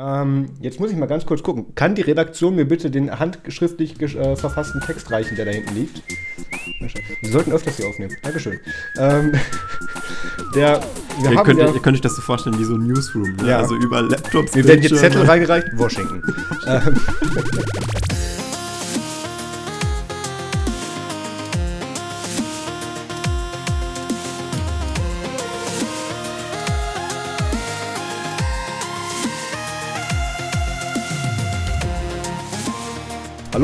Ähm, jetzt muss ich mal ganz kurz gucken. Kann die Redaktion mir bitte den handschriftlich äh, verfassten Text reichen, der da hinten liegt? Wir sollten öfters hier aufnehmen. Dankeschön. Ähm, der, wir ihr, könnt, ja, ihr könnt euch das so vorstellen wie so ein Newsroom. Ne? Ja. Also über Laptops. Wir werden hier Zettel reingereicht. Washington. ähm,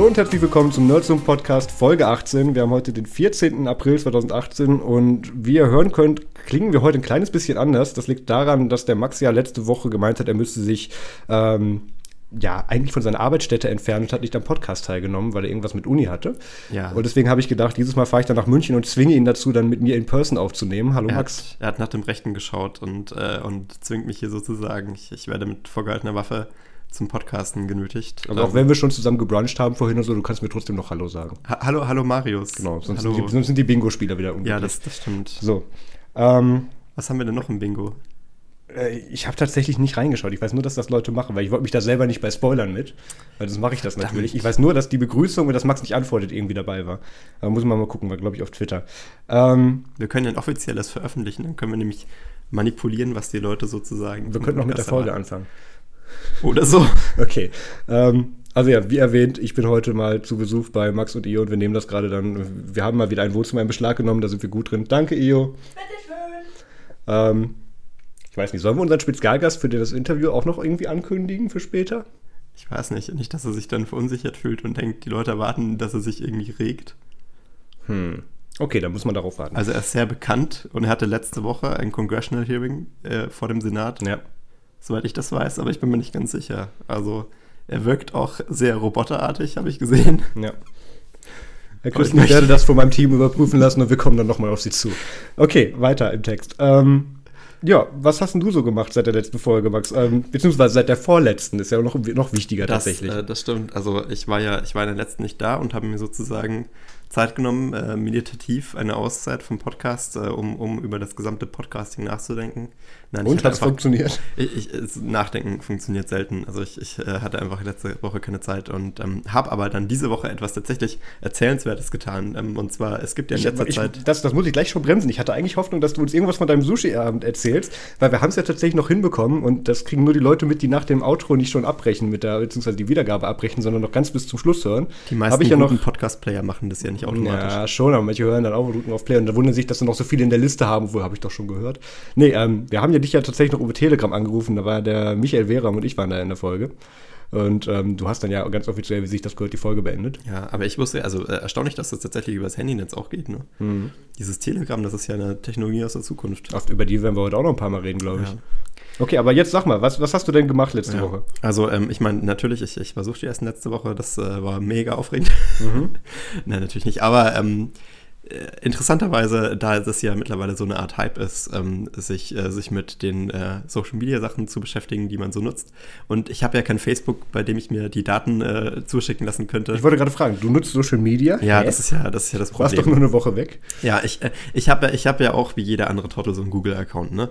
und herzlich willkommen zum Nerdsum Podcast Folge 18. Wir haben heute den 14. April 2018 und wie ihr hören könnt, klingen wir heute ein kleines bisschen anders. Das liegt daran, dass der Max ja letzte Woche gemeint hat, er müsste sich ähm, ja, eigentlich von seiner Arbeitsstätte entfernt und hat nicht am Podcast teilgenommen, weil er irgendwas mit Uni hatte. Ja. Und deswegen habe ich gedacht, dieses Mal fahre ich dann nach München und zwinge ihn dazu, dann mit mir in Person aufzunehmen. Hallo er Max. Hat, er hat nach dem Rechten geschaut und, äh, und zwingt mich hier sozusagen. Ich, ich werde mit vorgehaltener Waffe zum Podcasten genötigt. Also auch ähm, wenn wir schon zusammen gebruncht haben vorhin und so, du kannst mir trotzdem noch Hallo sagen. Ha hallo, hallo Marius. Genau, sonst, hallo. Sind, die, sonst sind die Bingo-Spieler wieder unglücklich. Ja, das, das stimmt. So. Ähm, Was haben wir denn noch im Bingo? Äh, ich habe tatsächlich nicht reingeschaut. Ich weiß nur, dass das Leute machen, weil ich wollte mich da selber nicht bei Spoilern mit. Weil das mache ich das natürlich. Ich weiß nur, dass die Begrüßung, wenn das Max nicht antwortet, irgendwie dabei war. Aber muss man mal gucken, war glaube ich auf Twitter. Ähm, wir können ein offizielles veröffentlichen, dann können wir nämlich manipulieren, was die Leute sozusagen. Wir könnten noch mit der Folge anfangen. Oder so. Okay. Ähm, also ja, wie erwähnt, ich bin heute mal zu Besuch bei Max und Io und wir nehmen das gerade dann. Wir haben mal wieder ein Wohnzimmer in Beschlag genommen, da sind wir gut drin. Danke, Io. Bitteschön. Ähm, ich weiß nicht, sollen wir unseren Spezialgast für das Interview auch noch irgendwie ankündigen für später? Ich weiß nicht. Nicht, dass er sich dann verunsichert fühlt und denkt, die Leute erwarten, dass er sich irgendwie regt. Hm. Okay, dann muss man darauf warten. Also er ist sehr bekannt und er hatte letzte Woche ein Congressional Hearing äh, vor dem Senat. Ja soweit ich das weiß, aber ich bin mir nicht ganz sicher. Also er wirkt auch sehr roboterartig, habe ich gesehen. Ja. Herr Küsten, ich werde das von meinem Team überprüfen lassen und wir kommen dann nochmal auf Sie zu. Okay, weiter im Text. Ähm, ja, was hast denn du so gemacht seit der letzten Folge, Max? Ähm, beziehungsweise seit der vorletzten, ist ja noch, noch wichtiger das, tatsächlich. Äh, das stimmt. Also ich war ja, ich war in der letzten nicht da und habe mir sozusagen Zeit genommen, äh, meditativ eine Auszeit vom Podcast, äh, um, um über das gesamte Podcasting nachzudenken. Nein, Und hat es funktioniert? Ich, ich, Nachdenken funktioniert selten. Also ich, ich äh, hatte einfach letzte Woche keine Zeit und ähm, habe aber dann diese Woche etwas tatsächlich Erzählenswertes getan. Ähm, und zwar, es gibt ja in letzter Zeit... Das, das muss ich gleich schon bremsen. Ich hatte eigentlich Hoffnung, dass du uns irgendwas von deinem Sushi-Abend erzählst, weil wir haben es ja tatsächlich noch hinbekommen und das kriegen nur die Leute mit, die nach dem Outro nicht schon abbrechen, mit der, beziehungsweise die Wiedergabe abbrechen, sondern noch ganz bis zum Schluss hören. Die meisten ich ja noch, Podcast-Player machen das ja nicht automatisch. Ja, schon, aber manche hören dann auch und drücken auf Play und da wundern sich, dass sie noch so viele in der Liste haben, wo habe ich doch schon gehört. Nee, ähm, wir haben ja dich ja tatsächlich noch über Telegram angerufen, da war der Michael Wehram und ich waren da in der Folge. Und ähm, du hast dann ja ganz offiziell, wie sich das gehört, die Folge beendet. Ja, aber ich wusste, also äh, erstaunlich, dass das tatsächlich über das Handynetz auch geht. Ne? Mhm. Dieses Telegram, das ist ja eine Technologie aus der Zukunft. Oft, über die werden wir heute auch noch ein paar Mal reden, glaube ich. Ja. Okay, aber jetzt sag mal, was, was hast du denn gemacht letzte ja. Woche? Also, ähm, ich meine, natürlich, ich, ich versuchte erst letzte Woche, das äh, war mega aufregend. Mhm. Nein, natürlich nicht. Aber ähm, äh, interessanterweise, da es ja mittlerweile so eine Art Hype ist, ähm, sich, äh, sich mit den äh, Social Media Sachen zu beschäftigen, die man so nutzt. Und ich habe ja kein Facebook, bei dem ich mir die Daten äh, zuschicken lassen könnte. Ich wollte gerade fragen, du nutzt Social Media? Ja, das ist ja, das ist ja das Problem. Du warst doch nur eine Woche weg. Ja, ich, äh, ich habe ich hab ja auch wie jeder andere Trottel so einen Google-Account, ne?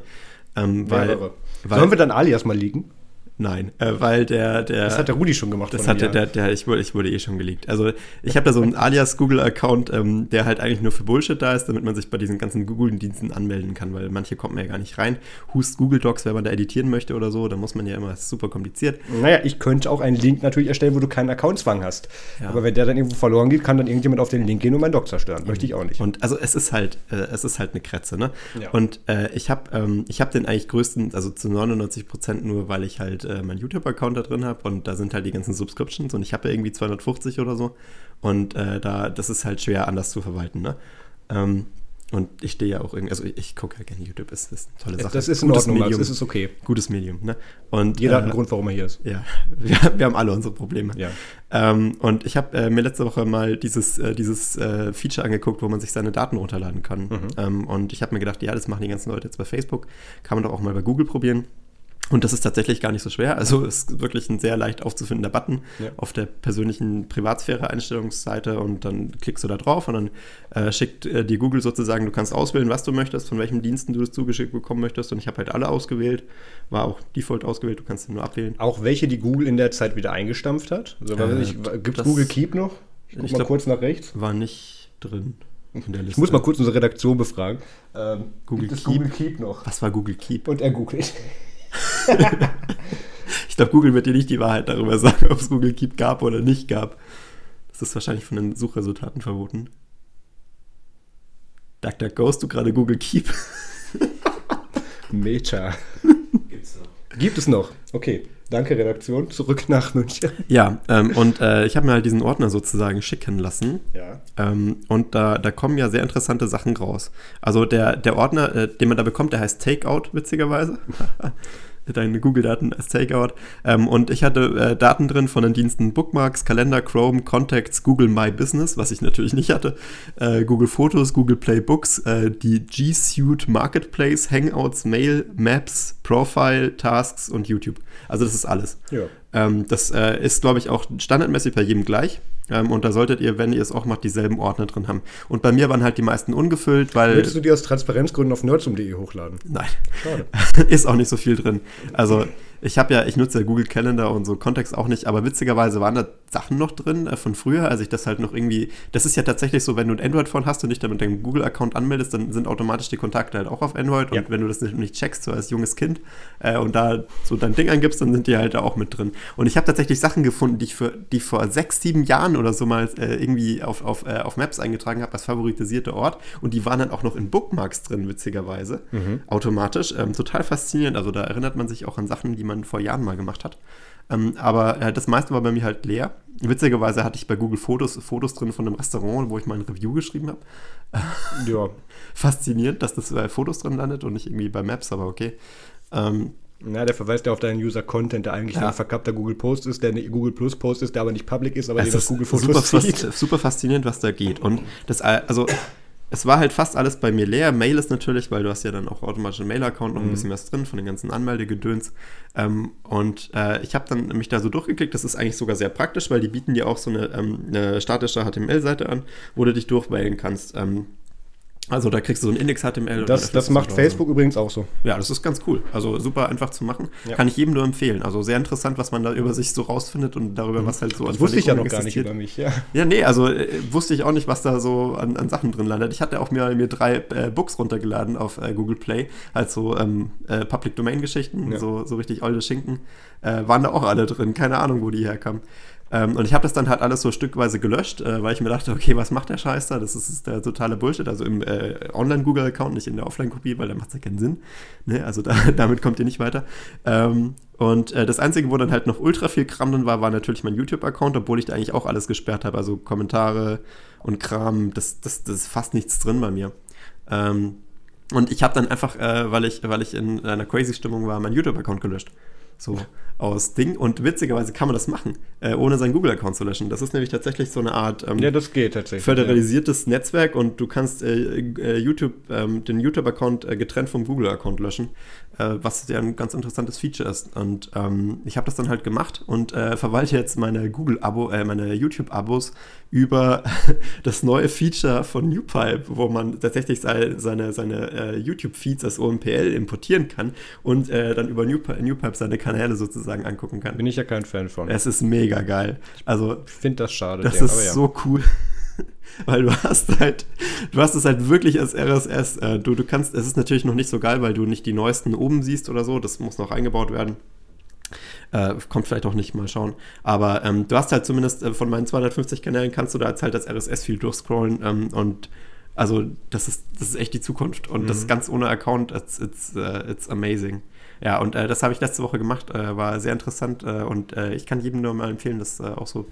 Ähm, weil, weil, Sollen wir dann Alias mal liegen? Nein, äh, weil der, der. Das hat der Rudi schon gemacht. Das hat der, der, der, ich wurde, ich wurde eh schon geleakt. Also ich habe da so einen alias Google-Account, ähm, der halt eigentlich nur für Bullshit da ist, damit man sich bei diesen ganzen Google-Diensten anmelden kann, weil manche kommt man ja gar nicht rein. Hust Google Docs, wenn man da editieren möchte oder so, da muss man ja immer, ist super kompliziert. Naja, ich könnte auch einen Link natürlich erstellen, wo du keinen Accountzwang hast. Ja. Aber wenn der dann irgendwo verloren geht, kann dann irgendjemand auf den Link gehen und meinen Doc zerstören. Mhm. Möchte ich auch nicht. Und also es ist halt, äh, es ist halt eine Kretze, ne? Ja. Und äh, ich habe ähm, hab den eigentlich größten, also zu 99 Prozent nur, weil ich halt äh, mein YouTube-Account Account da drin habe und da sind halt die ganzen Subscriptions und ich habe ja irgendwie 250 oder so und äh, da, das ist halt schwer anders zu verwalten, ne? Ähm, und ich stehe ja auch irgendwie, also ich, ich gucke ja gerne YouTube, ist, ist eine tolle Sache. Das ist in Gutes Ordnung, Medium, das ist okay. Gutes Medium, ne? Und jeder äh, hat einen Grund, warum er hier ist. Ja, wir, wir haben alle unsere Probleme. Ja. Ähm, und ich habe äh, mir letzte Woche mal dieses, äh, dieses äh, Feature angeguckt, wo man sich seine Daten runterladen kann. Mhm. Ähm, und ich habe mir gedacht, ja, das machen die ganzen Leute jetzt bei Facebook, kann man doch auch mal bei Google probieren. Und das ist tatsächlich gar nicht so schwer. Also es ist wirklich ein sehr leicht aufzufindender Button Ja. auf der persönlichen Privatsphäre-Einstellungsseite und dann klickst du da drauf und dann äh, schickt äh, dir Google sozusagen, du kannst auswählen, was du möchtest, von welchen Diensten du das zugeschickt bekommen möchtest und ich habe halt alle ausgewählt, war auch Default ausgewählt, du kannst nur abwählen. Auch welche, die Google in der Zeit wieder eingestampft hat? Also, Äh, Gibt es das- Google Keep noch? Ich guck Ich mal glaub- kurz nach rechts. War nicht drin. Ich muss mal kurz unsere Redaktion befragen. Ähm, Google gibt es Keep? Google Keep noch? Was war Google Keep? Und er googelt. Ich glaube, Google wird dir nicht die Wahrheit darüber sagen, ob es Google Keep gab oder nicht gab. Das ist wahrscheinlich von den Suchresultaten verboten. DuckDuckGo, hast du gerade Google Keep? Meta. Gibt's noch. Gibt es noch? Okay. Danke, Redaktion. Zurück nach München. Ja, ähm, und äh, ich habe mir halt diesen Ordner sozusagen schicken lassen. Ja. Ähm, und da, da kommen ja sehr interessante Sachen raus. Also der, der Ordner, äh, den man da bekommt, der heißt Takeout, witzigerweise. Deine Google-Daten als Takeout. Ähm, und ich hatte äh, Daten drin von den Diensten Bookmarks, Kalender, Chrome, Contacts, Google My Business, was ich natürlich nicht hatte, äh, Google Fotos, Google Play Books, äh, die G Suite Marketplace, Hangouts, Mail, Maps, Profile, Tasks und YouTube. Also das ist alles. Ja. Ähm, das äh, ist, glaube ich, auch standardmäßig bei jedem gleich. Ähm, und da solltet ihr, wenn ihr es auch macht, dieselben Ordner drin haben. Und bei mir waren halt die meisten ungefüllt, weil. Willst du die aus Transparenzgründen auf nerdsum.de hochladen? Nein, Schade. ist auch nicht so viel drin. Also ich habe ja, ich nutze ja Google Calendar und so Kontext auch nicht, aber witzigerweise waren da Sachen noch drin äh, von früher, als ich das halt noch irgendwie, das ist ja tatsächlich so, wenn du ein Android-Phone hast und dich damit deinem Google-Account anmeldest, dann sind automatisch die Kontakte halt auch auf Android und Ja. wenn du das nicht, nicht checkst, so als junges Kind äh, und da so dein Ding angibst, dann sind die halt da auch mit drin. Und ich habe tatsächlich Sachen gefunden, die ich für, die vor sechs, sieben Jahren oder so mal äh, irgendwie auf, auf, äh, auf Maps eingetragen habe als favoritisierte Ort und die waren dann auch noch in Bookmarks drin, witzigerweise, automatisch. Ähm, total faszinierend, also da erinnert man sich auch an Sachen, die man vor Jahren mal gemacht hat. Ähm, aber äh, das meiste war bei mir halt leer. Witzigerweise hatte ich bei Google Fotos Fotos drin von einem Restaurant, wo ich mal ein Review geschrieben habe. Ja. Faszinierend, dass das bei Fotos drin landet und nicht irgendwie bei Maps, aber okay. Ähm, Na, der verweist ja auf deinen User-Content, der eigentlich Ja. ein verkappter Google Post ist, der eine Google Plus Post ist, der aber nicht public ist, aber es das Google super, Fotos sieht. fas super faszinierend, was da geht. Und das, äh, also, es war halt fast alles bei mir leer. Mail ist natürlich, weil du hast ja dann auch automatisch einen Mail-Account noch ein bisschen was drin von den ganzen Anmeldegedöns. Ähm, und äh, ich habe dann mich da so durchgeklickt. Das ist eigentlich sogar sehr praktisch, weil die bieten dir auch so eine, ähm, eine statische HTML-Seite an, wo du dich durchwählen kannst. Ähm, also da kriegst du so ein Index-HTML. Das, das macht. Facebook übrigens auch so. Ja, das ist ganz cool. Also super einfach zu machen. Ja. Kann ich jedem nur empfehlen. Also sehr interessant, was man da über sich so rausfindet und darüber, was halt so Das wusste ich ja noch gar nicht über mich, ja. Ja, nee, also äh, wusste ich auch nicht, was da so an, an Sachen drin landet. Ich hatte auch mir, mir drei äh, Books runtergeladen auf äh, Google Play, halt so ähm, äh, Public Domain Geschichten, Ja. so, so richtig olle Schinken, äh, waren da auch alle drin. Keine Ahnung, wo die herkamen. Ähm, und ich habe das dann halt alles so stückweise gelöscht, äh, weil ich mir dachte, okay, was macht der Scheiß da? Das ist, ist der totale Bullshit. Also im äh, Online-Google-Account, nicht in der Offline-Kopie, weil da macht es ja keinen Sinn. Ne? Also da, damit kommt ihr nicht weiter. Ähm, und äh, das Einzige, wo dann halt noch ultra viel Kram drin war, war natürlich mein YouTube-Account, obwohl ich da eigentlich auch alles gesperrt habe. Also Kommentare und Kram, das, das, das ist fast nichts drin bei mir. Ähm, und ich habe dann einfach, äh, weil, ich, weil ich in einer crazy Stimmung war, meinen YouTube-Account gelöscht. So aus Ding. Und witzigerweise kann man das machen, äh, ohne seinen Google-Account zu löschen. Das ist nämlich tatsächlich so eine Art ähm, Ja, das geht tatsächlich. föderalisiertes Netzwerk und du kannst äh, äh, YouTube, ähm, den YouTube-Account äh, getrennt vom Google-Account löschen, äh, was ja ein ganz interessantes Feature ist. Und ähm, ich habe das dann halt gemacht und äh, verwalte jetzt meine Google-Abo, äh, meine YouTube-Abos über das neue Feature von NewPipe, wo man tatsächlich sei- seine, seine äh, YouTube-Feeds als OMPL importieren kann und dann über NewPipe, NewPipe seine Kanäle sozusagen angucken kann. Bin ich ja kein Fan von. Es ist mega geil. Also Ich finde das schade. das sehr, ist ja. so cool. weil du hast halt, du hast es halt wirklich als RSS. Äh, du, du kannst, es ist natürlich noch nicht so geil, weil du nicht die neuesten oben siehst oder so. Das muss noch eingebaut werden. Äh, kommt vielleicht auch nicht, mal schauen. Aber ähm, du hast halt zumindest äh, von meinen 250 Kanälen kannst du da jetzt halt das RSS-Feed durchscrollen ähm, und also das ist, das ist echt die Zukunft und das ganz ohne Account, it's, it's, uh, it's amazing. Ja, und äh, das habe ich letzte Woche gemacht, äh, war sehr interessant äh, und äh, ich kann jedem nur mal empfehlen, das äh, auch so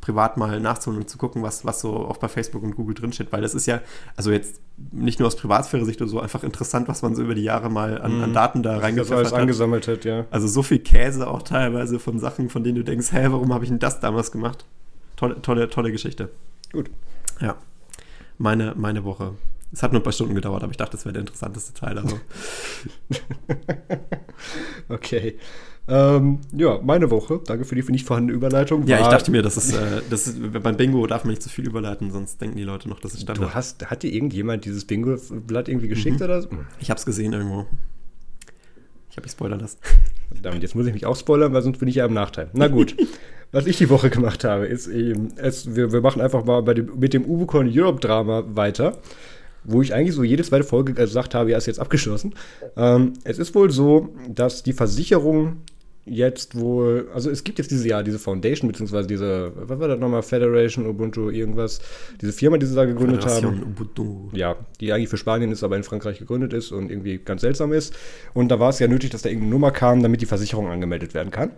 privat mal nachzuholen und zu gucken, was, was so auch bei Facebook und Google drinsteht, weil das ist ja, also jetzt nicht nur aus Privatsphäre-Sicht oder so, einfach interessant, was man so über die Jahre mal an, an Daten da reingepfeffert hat. angesammelt hat, ja. Also so viel Käse auch teilweise von Sachen, von denen du denkst, hä, warum habe ich denn das damals gemacht? Tolle, tolle, tolle Geschichte. Gut. Ja. Meine, meine Woche. Es hat nur ein paar Stunden gedauert, aber ich dachte, das wäre der interessanteste Teil. Also. okay. Ähm, ja, meine Woche. Danke für die nicht vorhandene Überleitung. Ja, ich dachte mir, das ist, äh, das ist, beim Bingo darf man nicht zu viel überleiten, sonst denken die Leute noch, das ist Standard. Du hast, hat dir irgendjemand dieses Bingo-Blatt irgendwie geschickt mhm. oder so? Ich habe es gesehen irgendwo. Ich habe mich spoilern lassen. Damit jetzt muss ich mich auch spoilern, weil sonst bin ich ja im Nachteil. Na gut. Was ich die Woche gemacht habe, ist eben, es, wir, wir machen einfach mal dem, mit dem Ubucon Europe Drama weiter wo ich eigentlich so jede zweite Folge gesagt habe, ja, ist jetzt abgeschlossen. Ähm, es ist wohl so, dass die Versicherung jetzt wohl, also es gibt jetzt dieses Jahr diese Foundation, beziehungsweise diese, was war das nochmal, Federation, Ubuntu, irgendwas, diese Firma, die sie da gegründet Federation, haben. Ubuntu. Ja, die eigentlich für Spanien ist, aber in Frankreich gegründet ist und irgendwie ganz seltsam ist. Und da war es ja nötig, dass da irgendeine Nummer kam, damit die Versicherung angemeldet werden kann.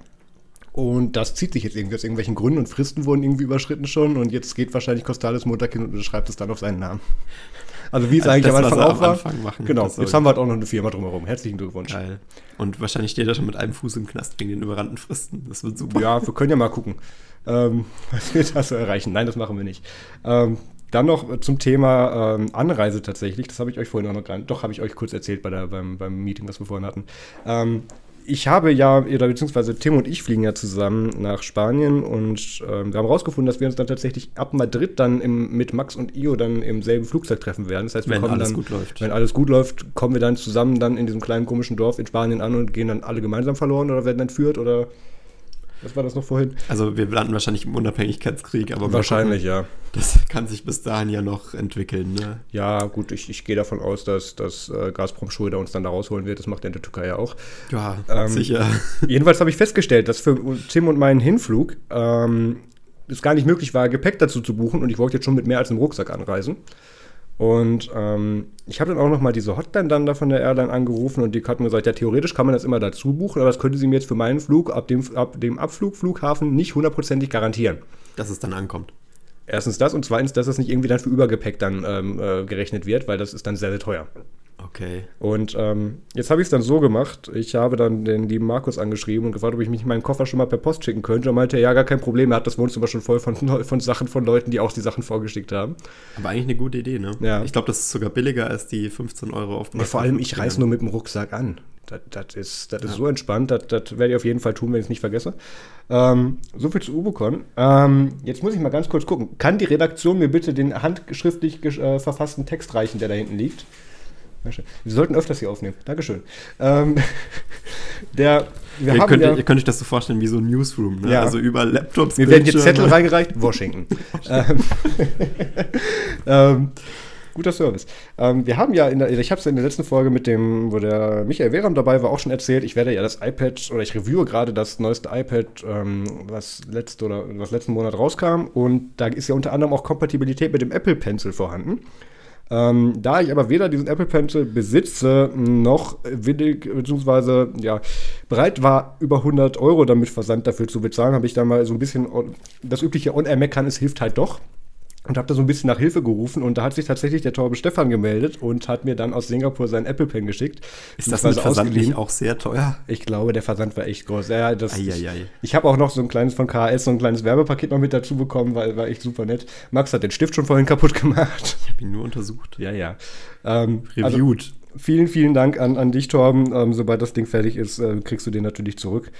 Und das zieht sich jetzt irgendwie aus irgendwelchen Gründen und Fristen wurden irgendwie überschritten schon und jetzt geht wahrscheinlich Costales Montag hin und schreibt es dann auf seinen Namen. Also wie es also eigentlich das, am Anfang auch war. Anfang machen, genau, jetzt haben wir halt auch noch eine Firma drumherum. Herzlichen Glückwunsch. Geil. Und wahrscheinlich steht er schon mit einem Fuß im Knast wegen den überrannten Fristen. Das wird super. Ja, wir können ja mal gucken, ähm, was wir da so erreichen. Nein, das machen wir nicht. Ähm, dann noch zum Thema ähm, Anreise tatsächlich. Das habe ich euch vorhin auch noch gar nicht. Doch, habe ich euch kurz erzählt bei der, beim, beim Meeting, was wir vorhin hatten. Ähm, ich habe ja, oder beziehungsweise Tim und ich fliegen ja zusammen nach Spanien und ähm, wir haben herausgefunden, dass wir uns dann tatsächlich ab Madrid dann im, mit Max und Io dann im selben Flugzeug treffen werden. Das heißt, wir wenn kommen alles dann, gut läuft. Wenn alles gut läuft, kommen wir dann zusammen dann in diesem kleinen komischen Dorf in Spanien an und gehen dann alle gemeinsam verloren oder werden entführt oder was war das noch vorhin? Also wir landen wahrscheinlich im Unabhängigkeitskrieg, aber wahrscheinlich ja. Das kann sich bis dahin ja noch entwickeln. Ne? Ja, gut, ich, ich gehe davon aus, dass, dass äh, Gazprom Schröder uns dann da rausholen wird. Das macht er in der Türkei ja auch. Ja, ähm, sicher. Jedenfalls habe ich festgestellt, dass für Tim und meinen Hinflug ähm, es gar nicht möglich war, Gepäck dazu zu buchen und ich wollte jetzt schon mit mehr als einem Rucksack anreisen. Und ähm, ich habe dann auch noch mal diese Hotline dann da von der Airline angerufen und die hat mir gesagt, ja, theoretisch kann man das immer dazu buchen, aber das könnte sie mir jetzt für meinen Flug ab dem, ab dem Abflugflughafen nicht hundertprozentig garantieren. Dass es dann ankommt. Erstens das und zweitens, dass es nicht irgendwie dann für Übergepäck dann ähm, äh, gerechnet wird, weil das ist dann sehr, sehr teuer. Okay. Und ähm, jetzt habe ich es dann so gemacht. Ich habe dann den lieben Markus angeschrieben und gefragt, ob ich mich meinen Koffer schon mal per Post schicken könnte. Und meinte, ja, gar kein Problem. Er hat das Wohnzimmer schon voll von, von Sachen von Leuten, die auch die Sachen vorgeschickt haben. Aber eigentlich eine gute Idee, ne? Ja. Ich glaube, das ist sogar billiger als die 15 Euro auf ja, Vor allem, ich reise nur mit dem Rucksack an. Das, das ist, das ist ja. so entspannt. Das, das werde ich auf jeden Fall tun, wenn ich es nicht vergesse. Ähm, so viel zu Ubicon. Ähm, jetzt muss ich mal ganz kurz gucken. Kann die Redaktion mir bitte den handschriftlich äh, verfassten Text reichen, der da hinten liegt? Wir sollten öfters hier aufnehmen. Dankeschön. Ähm, der, wir ihr, haben könnt, ja, ihr könnt euch das so vorstellen wie so ein Newsroom. Ne? Ja. Also über Laptops. Mir werden jetzt Zettel reingereicht. Washington. ähm, ähm, guter Service. Ähm, wir haben ja, in der, ich habe es in der letzten Folge mit dem, wo der Michael Wehram dabei war, auch schon erzählt. Ich werde ja das iPad oder ich reviewe gerade das neueste iPad, ähm, was letzte oder was letzten Monat rauskam. Und da ist ja unter anderem auch Kompatibilität mit dem Apple Pencil vorhanden. Ähm, da ich aber weder diesen Apple Pencil besitze, noch willig, beziehungsweise ja, bereit war, über 100 Euro damit Versand dafür zu bezahlen, habe ich da mal so ein bisschen das übliche On-Air-Meckern, es hilft halt doch und habe da so ein bisschen nach Hilfe gerufen und da hat sich tatsächlich der Torbe Stefan gemeldet und hat mir dann aus Singapur seinen Apple Pen geschickt. Ist das mit Versand nicht auch sehr teuer? Ich glaube, der Versand war echt groß. Ja, das, ich, ich habe auch noch so ein kleines von KHS, so ein kleines Werbepaket noch mit dazu bekommen, weil war echt super nett. Max hat den Stift schon vorhin kaputt gemacht. Ich habe ihn nur untersucht. Ja, ja. Ähm, Reviewed. Also, vielen, vielen Dank an, an dich, Torben. Ähm, sobald das Ding fertig ist, äh, kriegst du den natürlich zurück.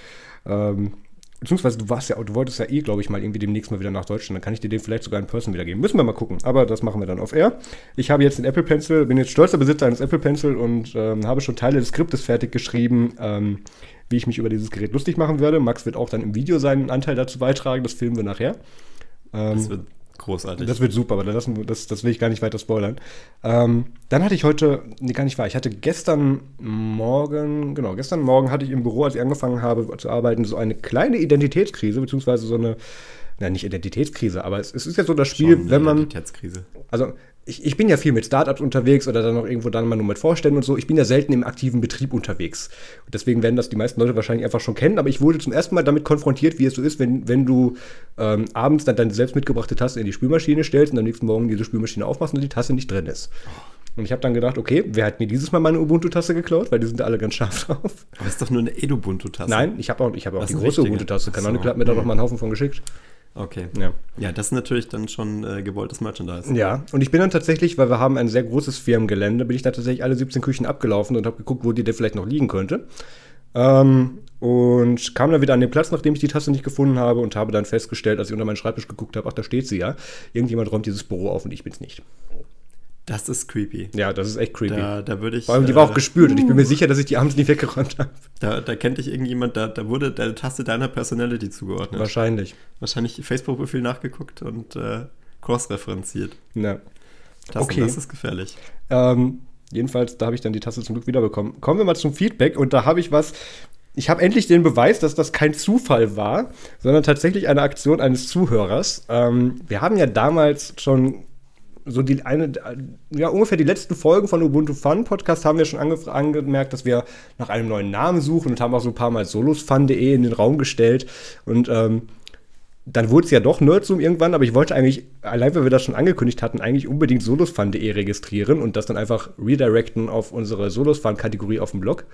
Ähm, Beziehungsweise du warst ja, du wolltest ja eh, glaube ich, mal irgendwie demnächst mal wieder nach Deutschland. Dann kann ich dir den vielleicht sogar in Person wiedergeben. Müssen wir mal gucken. Aber das machen wir dann auf Air. Ich habe jetzt den Apple Pencil, bin jetzt stolzer Besitzer eines Apple Pencil und ähm, habe schon Teile des Skriptes fertig geschrieben, ähm, wie ich mich über dieses Gerät lustig machen werde. Max wird auch dann im Video seinen Anteil dazu beitragen. Das filmen wir nachher. Ähm, das wird Großartig. Das wird super, aber das, das, das will ich gar nicht weiter spoilern. Ähm, dann hatte ich heute, nee, gar nicht wahr, ich hatte gestern Morgen, genau, gestern Morgen hatte ich im Büro, als ich angefangen habe zu arbeiten, so eine kleine Identitätskrise, beziehungsweise so eine, na, nicht Identitätskrise, aber es, es ist ja so das Spiel, wenn man. Identitätskrise. Also, ich, ich bin ja viel mit Startups unterwegs oder dann noch irgendwo dann mal nur mit Vorständen und so. Ich bin ja selten im aktiven Betrieb unterwegs. Und deswegen werden das die meisten Leute wahrscheinlich einfach schon kennen. Aber ich wurde zum ersten Mal damit konfrontiert, wie es so ist, wenn, wenn du ähm, abends dann deine selbst mitgebrachte Tasse in die Spülmaschine stellst und am nächsten Morgen diese Spülmaschine aufmachst und die Tasse nicht drin ist. Und ich habe dann gedacht, okay, wer hat mir dieses Mal meine Ubuntu-Tasse geklaut? Weil die sind da alle ganz scharf drauf. Aber ist doch nur eine Edubuntu-Tasse. Nein, ich habe auch, ich hab auch die große Ubuntu-Tasse. Kann auch nicht, hat mir da noch mal einen Haufen von geschickt. Okay. Ja. Ja, das ist natürlich dann schon äh, gewolltes Merchandise. Ja, und ich bin dann tatsächlich, weil wir haben ein sehr großes Firmengelände, bin ich dann tatsächlich alle 17 Küchen abgelaufen und habe geguckt, wo die denn vielleicht noch liegen könnte. Ähm, und kam dann wieder an den Platz, nachdem ich die Tasse nicht gefunden habe und habe dann festgestellt, als ich unter meinen Schreibtisch geguckt habe, ach, da steht sie ja. Irgendjemand räumt dieses Büro auf und ich bin's nicht. Das ist creepy. Ja, das ist echt creepy. Da, da würde ich. Vor allem, die war auch äh, gespült und ich bin mir sicher, dass ich die abends nicht weggeräumt habe. Da, da kennt dich irgendjemand, da, da wurde der Taste deiner Personality zugeordnet. Wahrscheinlich. Wahrscheinlich Facebook-Profil nachgeguckt und äh, cross-referenziert. Ja. Das, Okay. das ist gefährlich. Ähm, jedenfalls, da habe ich dann die Tasse zum Glück wiederbekommen. Kommen wir mal zum Feedback und da habe ich was. Ich habe endlich den Beweis, dass das kein Zufall war, sondern tatsächlich eine Aktion eines Zuhörers. Ähm, wir haben ja damals schon so die eine, ja, ungefähr die letzten Folgen von Ubuntu Fun Podcast haben wir schon ange angemerkt, dass wir nach einem neuen Namen suchen und haben auch so ein paar Mal solosfun.de in den Raum gestellt. Und ähm, dann wurde es ja doch Nerdzoom irgendwann, aber ich wollte eigentlich, allein weil wir das schon angekündigt hatten, eigentlich unbedingt solosfun.de registrieren und das dann einfach redirecten auf unsere Solosfun-Kategorie auf dem Blog.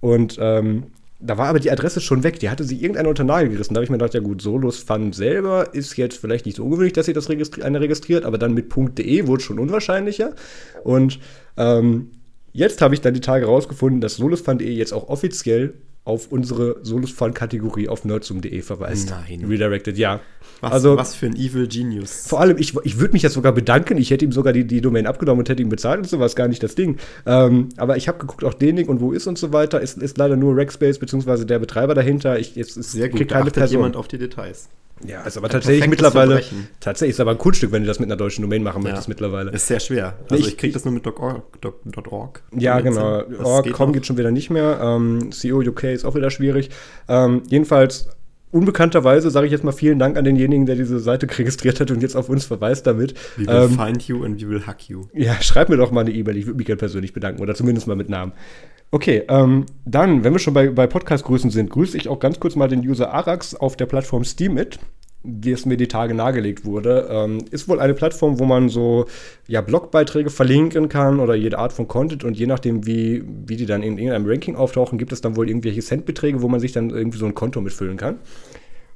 Und ähm, da war aber die Adresse schon weg. Die hatte sie irgendeiner unter Nagel gerissen. Da habe ich mir gedacht, ja gut, Solosfun selber ist jetzt vielleicht nicht so ungewöhnlich, dass sie das registri eine registriert, aber dann mit .de wurde schon unwahrscheinlicher. Und ähm, jetzt habe ich dann die Tage rausgefunden, dass solosfun.de jetzt auch offiziell auf unsere Solosfun-Kategorie auf nerdzoom.de verweist. Nein. Redirected, ja. Was, also, was für ein Evil Genius. vor allem, ich, ich würde mich jetzt sogar bedanken. Ich hätte ihm sogar die, die Domain abgenommen und hätte ihm bezahlt und sowas, gar nicht das Ding. Ähm, aber ich habe geguckt, auch den Ding und wo ist und so weiter. Ist, ist leider nur Rackspace beziehungsweise der Betreiber dahinter. Ich, jetzt Sehr krieg gut, da keine achtet Person. jemand auf die Details. Ja, ist aber Ein tatsächlich mittlerweile. Tatsächlich ist aber ein Kunststück, wenn du das mit einer deutschen Domain machen möchtest Ja. mittlerweile. Ist sehr schwer. Also Ich- ich, krieg das nur mit .org. Doc- .org. Ja, genau. Das Org, geht geht schon wieder nicht mehr. Ähm, CO UK ist auch wieder schwierig. Ähm, jedenfalls, unbekannterweise sage ich jetzt mal vielen Dank an denjenigen, der diese Seite registriert hat und jetzt auf uns verweist damit. We will Ähm, find you and we will hack you. ja, schreib mir doch mal eine E-Mail. Ich würde mich gerne persönlich bedanken oder zumindest mal mit Namen. Okay, ähm, dann, wenn wir schon bei, bei Podcast-Grüßen sind, grüße ich auch ganz kurz mal den User Arax auf der Plattform Steamit, wie es mir die Tage nahegelegt wurde. Ähm, ist wohl eine Plattform, wo man so ja, Blogbeiträge verlinken kann oder jede Art von Content und je nachdem, wie, wie die dann in irgendeinem Ranking auftauchen, gibt es dann wohl irgendwelche Centbeträge, wo man sich dann irgendwie so ein Konto mitfüllen kann.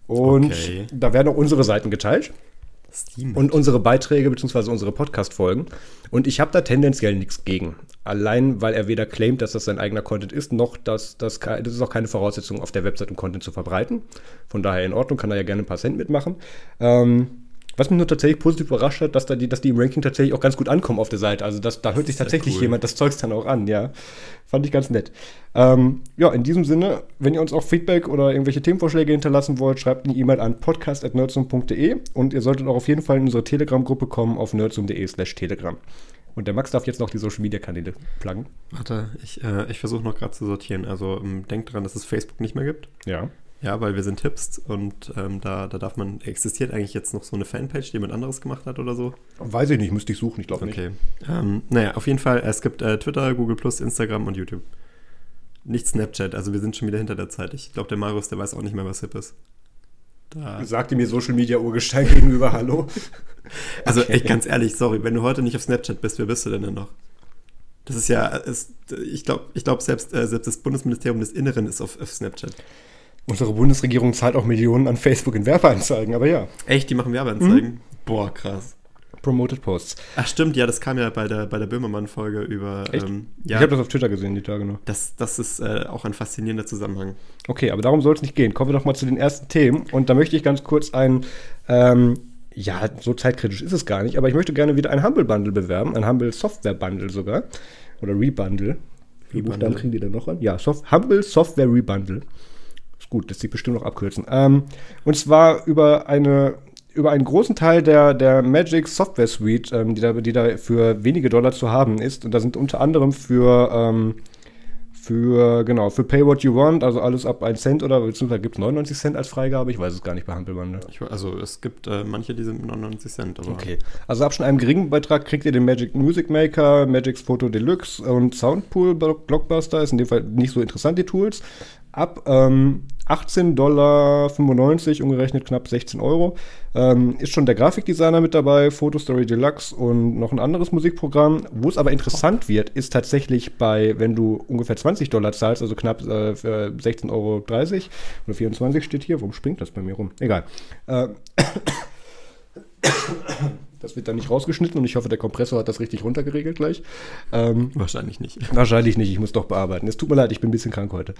Und Okay. da werden auch unsere Seiten geteilt Steam. und unsere Beiträge bzw. unsere Podcast-Folgen. Und ich habe da tendenziell nichts gegen. Allein, weil er weder claimt, dass das sein eigener Content ist, noch dass das, das ist auch keine Voraussetzung, auf der Website um Content zu verbreiten. Von daher in Ordnung, kann er ja gerne ein paar Cent mitmachen. Ähm, was mich nur tatsächlich positiv überrascht hat, dass, da die, dass die im Ranking tatsächlich auch ganz gut ankommen auf der Seite. Also das, da hört sich tatsächlich cool. jemand das Zeugs dann auch an, ja. Fand ich ganz nett. Ähm, ja, in diesem Sinne, wenn ihr uns auch Feedback oder irgendwelche Themenvorschläge hinterlassen wollt, schreibt eine E-Mail an podcast.nerdsum.de und ihr solltet auch auf jeden Fall in unsere Telegram-Gruppe kommen auf nerdsum.de slash telegram. Und der Max darf jetzt noch die Social-Media-Kanäle pluggen. Warte, ich, äh, ich versuche noch gerade zu sortieren. Also ähm, denkt dran, dass es Facebook nicht mehr gibt. Ja. Ja, weil wir sind Tipps und ähm, da, da darf man, existiert eigentlich jetzt noch so eine Fanpage, die jemand anderes gemacht hat oder so? Weiß ich nicht, müsste ich suchen, ich glaube nicht. Okay. Ähm, naja, auf jeden Fall, es gibt äh, Twitter, Google Instagram und YouTube. Nicht Snapchat, also wir sind schon wieder hinter der Zeit. Ich glaube, der Marius, der weiß auch nicht mehr, was hip ist. Da. Sagte mir Social-Media-Urgestein gegenüber Hallo. Also Okay. echt ganz ehrlich, sorry, wenn du heute nicht auf Snapchat bist, wer bist du denn denn noch? Das ist ja, ist, ich glaube, ich glaub, selbst, äh, selbst das Bundesministerium des Inneren ist auf, auf Snapchat. Unsere Bundesregierung zahlt auch Millionen an Facebook in Werbeanzeigen, aber ja. Echt, die machen Werbeanzeigen? Boah, krass. Promoted Posts. Ach stimmt, ja, das kam ja bei der, bei der Böhmermann-Folge über. Echt? Ähm, Ich ja, habe das auf Twitter gesehen, die Tage noch. das, das ist äh, auch ein faszinierender Zusammenhang. Okay, aber darum soll es nicht gehen. Kommen wir doch mal zu den ersten Themen. Und da möchte ich ganz kurz ein, ähm, ja, so zeitkritisch ist es gar nicht, aber ich möchte gerne wieder ein Humble Bundle bewerben, ein Humble Software Bundle sogar. Oder Rebundle. Wie. Buchstaben kriegen die denn noch an? Ja, Soft Humble Software Rebundle. Ist gut, das sich bestimmt noch abkürzen. Ähm, und zwar über eine über einen großen Teil der, der Magic Software Suite, ähm, die, da, die da für wenige Dollar zu haben ist. Und da sind unter anderem für, ähm, für, genau, für Pay What You Want, also alles ab 1 Cent oder beziehungsweise gibt es 99 Cent als Freigabe, ich weiß es gar nicht bei. Ich, also es gibt äh, manche, die sind 99 Cent. Okay. Also ab schon einem geringen Beitrag kriegt ihr den Magic Music Maker, Magic's Photo Deluxe und Soundpool Blockbuster. Ist in dem Fall nicht so interessant, die Tools. Ab ähm, 18,95 Dollar, umgerechnet knapp 16 Euro. Ähm, ist schon der Grafikdesigner mit dabei, Photostory Deluxe und noch ein anderes Musikprogramm. Wo es aber interessant wird, ist tatsächlich bei, wenn du ungefähr 20 Dollar zahlst, also knapp äh, 16,30 Euro oder 24 steht hier. Warum springt das bei mir rum? Egal. Äh, das wird dann nicht rausgeschnitten und ich hoffe, der Kompressor hat das richtig runtergeregelt gleich. Ähm, wahrscheinlich nicht. Wahrscheinlich nicht, ich muss doch bearbeiten. Es tut mir leid, ich bin ein bisschen krank heute.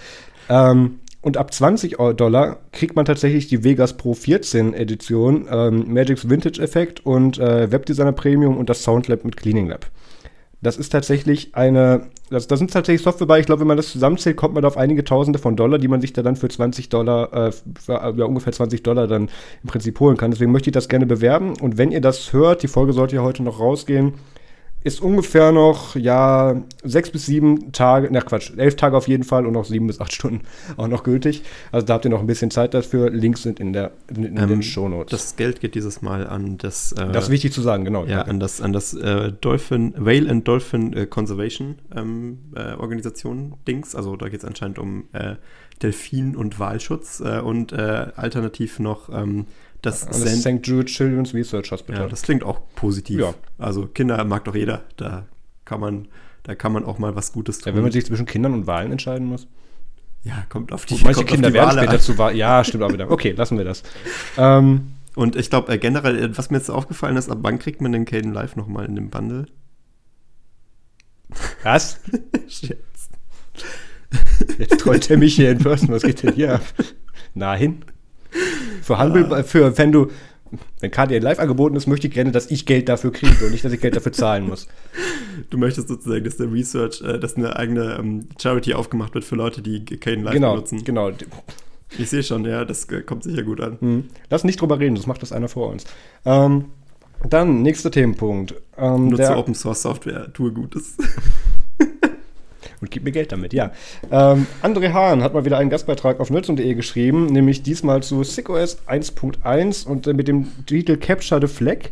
Ähm, und ab 20 Dollar kriegt man tatsächlich die Vegas Pro 14 Edition, ähm, Magic's Vintage Effekt und äh, Webdesigner Premium und das Soundlab mit Cleaning Lab. Das ist tatsächlich eine, das, da sind tatsächlich Software bei, ich glaube, wenn man das zusammenzählt, kommt man auf einige Tausende von Dollar, die man sich da dann für 20 Dollar, äh, für, ja, ungefähr 20 Dollar dann im Prinzip holen kann. Deswegen möchte ich das gerne bewerben. Und wenn ihr das hört, die Folge sollte ja heute noch rausgehen, ist ungefähr noch, ja, sechs bis sieben Tage, na Quatsch, elf Tage auf jeden Fall und noch sieben bis acht Stunden auch noch gültig. Also da habt ihr noch ein bisschen Zeit dafür. Links sind in, der, in, in ähm, den Shownotes. Das Geld geht dieses Mal an das. Äh, das ist wichtig zu sagen, genau. Ja, an das, an das äh, Dolphin, Whale and Dolphin äh, Conservation ähm, äh, Organisation Dings. Also da geht es anscheinend um äh, Delfin- und Walschutz äh, und alternativ noch. Ähm, das, das St. Jude Children's Research Hospital. Ja, das klingt auch positiv. Ja. Also Kinder mag doch jeder. Da kann man, da kann man auch mal was Gutes tun. Ja, wenn man sich zwischen Kindern und Wahlen entscheiden muss. Ja, kommt auf die Gut, Manche Kinder werden Wale später zu Wahlen. Ja, stimmt auch wieder. Okay, lassen wir das. Ähm, und ich glaube, äh, generell, äh, was mir jetzt aufgefallen ist, ab wann kriegt man den Caden Live nochmal in dem Bundle? Was? Jetzt trollt er mich hier in Person. Was geht denn hier ab? Nein. Für Handel, ah. für, wenn du, wenn KDN live angeboten ist, möchte ich gerne, dass ich Geld dafür kriege und nicht, dass ich Geld dafür zahlen muss. Du möchtest sozusagen, dass der Research, äh, dass eine eigene ähm, Charity aufgemacht wird für Leute, die KDN live genau, benutzen. Genau, Ich sehe schon, ja, das äh, kommt sicher gut an. Mhm. Lass nicht drüber reden, das macht das einer vor uns. Ähm, dann, nächster Themenpunkt. Ähm, Nutze Open Source Software, tue Gutes. Und gib mir Geld damit, ja. Ähm, André Hahn hat mal wieder einen Gastbeitrag auf nerds.de geschrieben, nämlich diesmal zu SickOS 1.1 und äh, mit dem Titel Capture the Flag.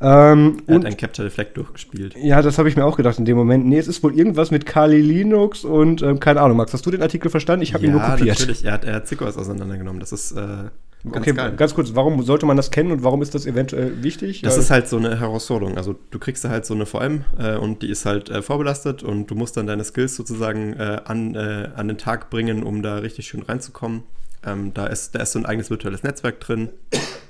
Ähm, er hat ein Capture the Flag durchgespielt. Ja, das habe ich mir auch gedacht in dem Moment. Nee, es ist wohl irgendwas mit Kali Linux und ähm, keine Ahnung. Max, hast du den Artikel verstanden? Ich habe ja, ihn nur kopiert. Ja, natürlich. Er hat, er hat SickOS auseinandergenommen. Das ist äh, Ganz okay, geil. ganz kurz, warum sollte man das kennen und warum ist das eventuell wichtig? Das ist halt so eine Herausforderung. Also du kriegst da halt so eine VM äh, und die ist halt äh, vorbelastet und du musst dann deine Skills sozusagen äh, an, äh, an den Tag bringen, um da richtig schön reinzukommen. Ähm, da, ist, da ist so ein eigenes virtuelles Netzwerk drin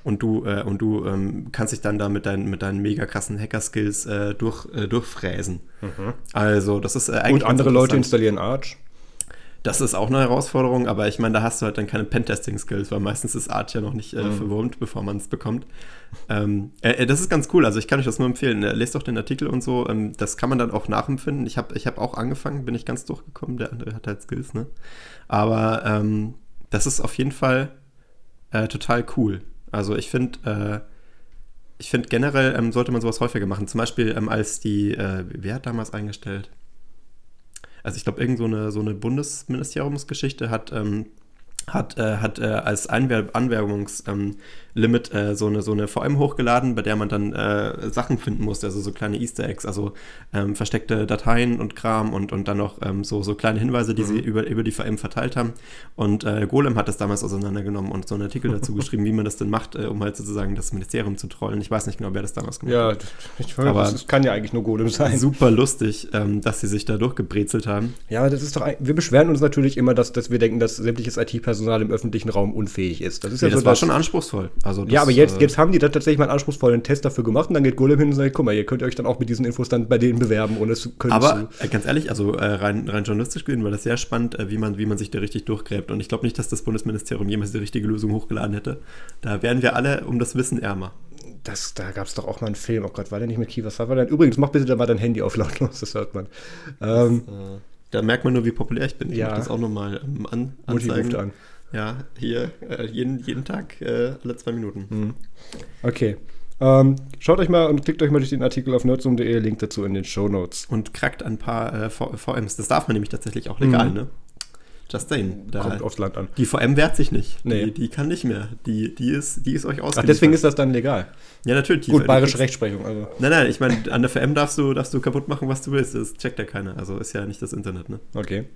und du, äh, und du ähm, kannst dich dann da mit, dein, mit deinen mega krassen Hacker-Skills äh, durch, durchfräsen. Mhm. Also das ist eigentlich. Und andere Leute installieren Arch. Das ist auch eine Herausforderung, aber ich meine, da hast du halt dann keine Pentesting-Skills, weil meistens ist Art ja noch nicht äh, mhm. verwurmt, bevor man es bekommt. Ähm, äh, äh, das ist ganz cool, also ich kann euch das nur empfehlen. Äh, lest doch den Artikel und so, ähm, das kann man dann auch nachempfinden. Ich habe ich hab auch angefangen, bin ich ganz durchgekommen, der andere hat halt Skills, ne? Aber ähm, das ist auf jeden Fall äh, total cool. Also ich finde, äh, ich finde generell ähm, sollte man sowas häufiger machen. Zum Beispiel ähm, als die, wer hat damals eingestellt? Also ich glaube, irgend so eine, so eine Bundesministeriumsgeschichte hat, ähm, hat, äh, hat äh, als Einwerb Anwerbungslimit ähm, äh, so, eine, so eine VM hochgeladen, bei der man dann äh, Sachen finden musste, also so kleine Easter Eggs, also ähm, versteckte Dateien und Kram und, und dann noch ähm, so, so kleine Hinweise, die mhm. sie über, über die VM verteilt haben. Und äh, Golem hat das damals auseinandergenommen und so einen Artikel dazu geschrieben, wie man das denn macht, äh, um halt sozusagen das Ministerium zu trollen. Ich weiß nicht genau, wer das damals gemacht ja, hat. Ja, ich weiß, aber das kann ja eigentlich nur Golem sein. Super lustig, ähm, dass sie sich da durchgebrezelt haben. Ja, das ist doch, wir beschweren uns natürlich immer, dass, dass wir denken, dass sämtliches IT-Personal im öffentlichen Raum unfähig ist. Das ist ja, ja so, das war schon anspruchsvoll. Also das, ja, aber jetzt, äh, jetzt haben die da tatsächlich mal einen anspruchsvollen Test dafür gemacht und dann geht Golem hin und sagt, guck mal, ihr könnt euch dann auch mit diesen Infos dann bei denen bewerben, ohne es können Aber zu. Äh, ganz ehrlich, also äh, rein, rein journalistisch gesehen war das sehr spannend, wie, man, wie man sich da richtig durchgräbt. Und ich glaube nicht, dass das Bundesministerium jemals die richtige Lösung hochgeladen hätte. Da wären wir alle um das Wissen ärmer. Das, da gab es doch auch mal einen Film. Oh Gott, war der nicht mit Kiefer Sutherland? Übrigens, mach bitte da mal dein Handy auf lautlos, das hört man. Ähm, das, äh, da merkt man nur, wie populär ich bin. Ich ja. das auch nochmal ähm, an, anzeigen. an. Ja, hier äh, jeden, jeden Tag, äh, alle zwei Minuten. Mhm. Okay. Ähm, schaut euch mal und klickt euch mal durch den Artikel auf nerdsum.de, Link dazu in den Show Notes. Und krackt ein paar äh, VMs. Das darf man nämlich tatsächlich auch legal, mhm. ne? Just saying. Da, Kommt aufs Land an. Die VM wehrt sich nicht. Nee. Die, die kann nicht mehr. Die, die, ist, die ist euch ausgeliefert. Ach, deswegen ist das dann legal. Ja, natürlich. Gut, bayerische Rechtsprechung. Also. Nein, nein, ich meine, an der VM darfst du, darfst du kaputt machen, was du willst. Das checkt ja keiner. Also ist ja nicht das Internet, ne? Okay.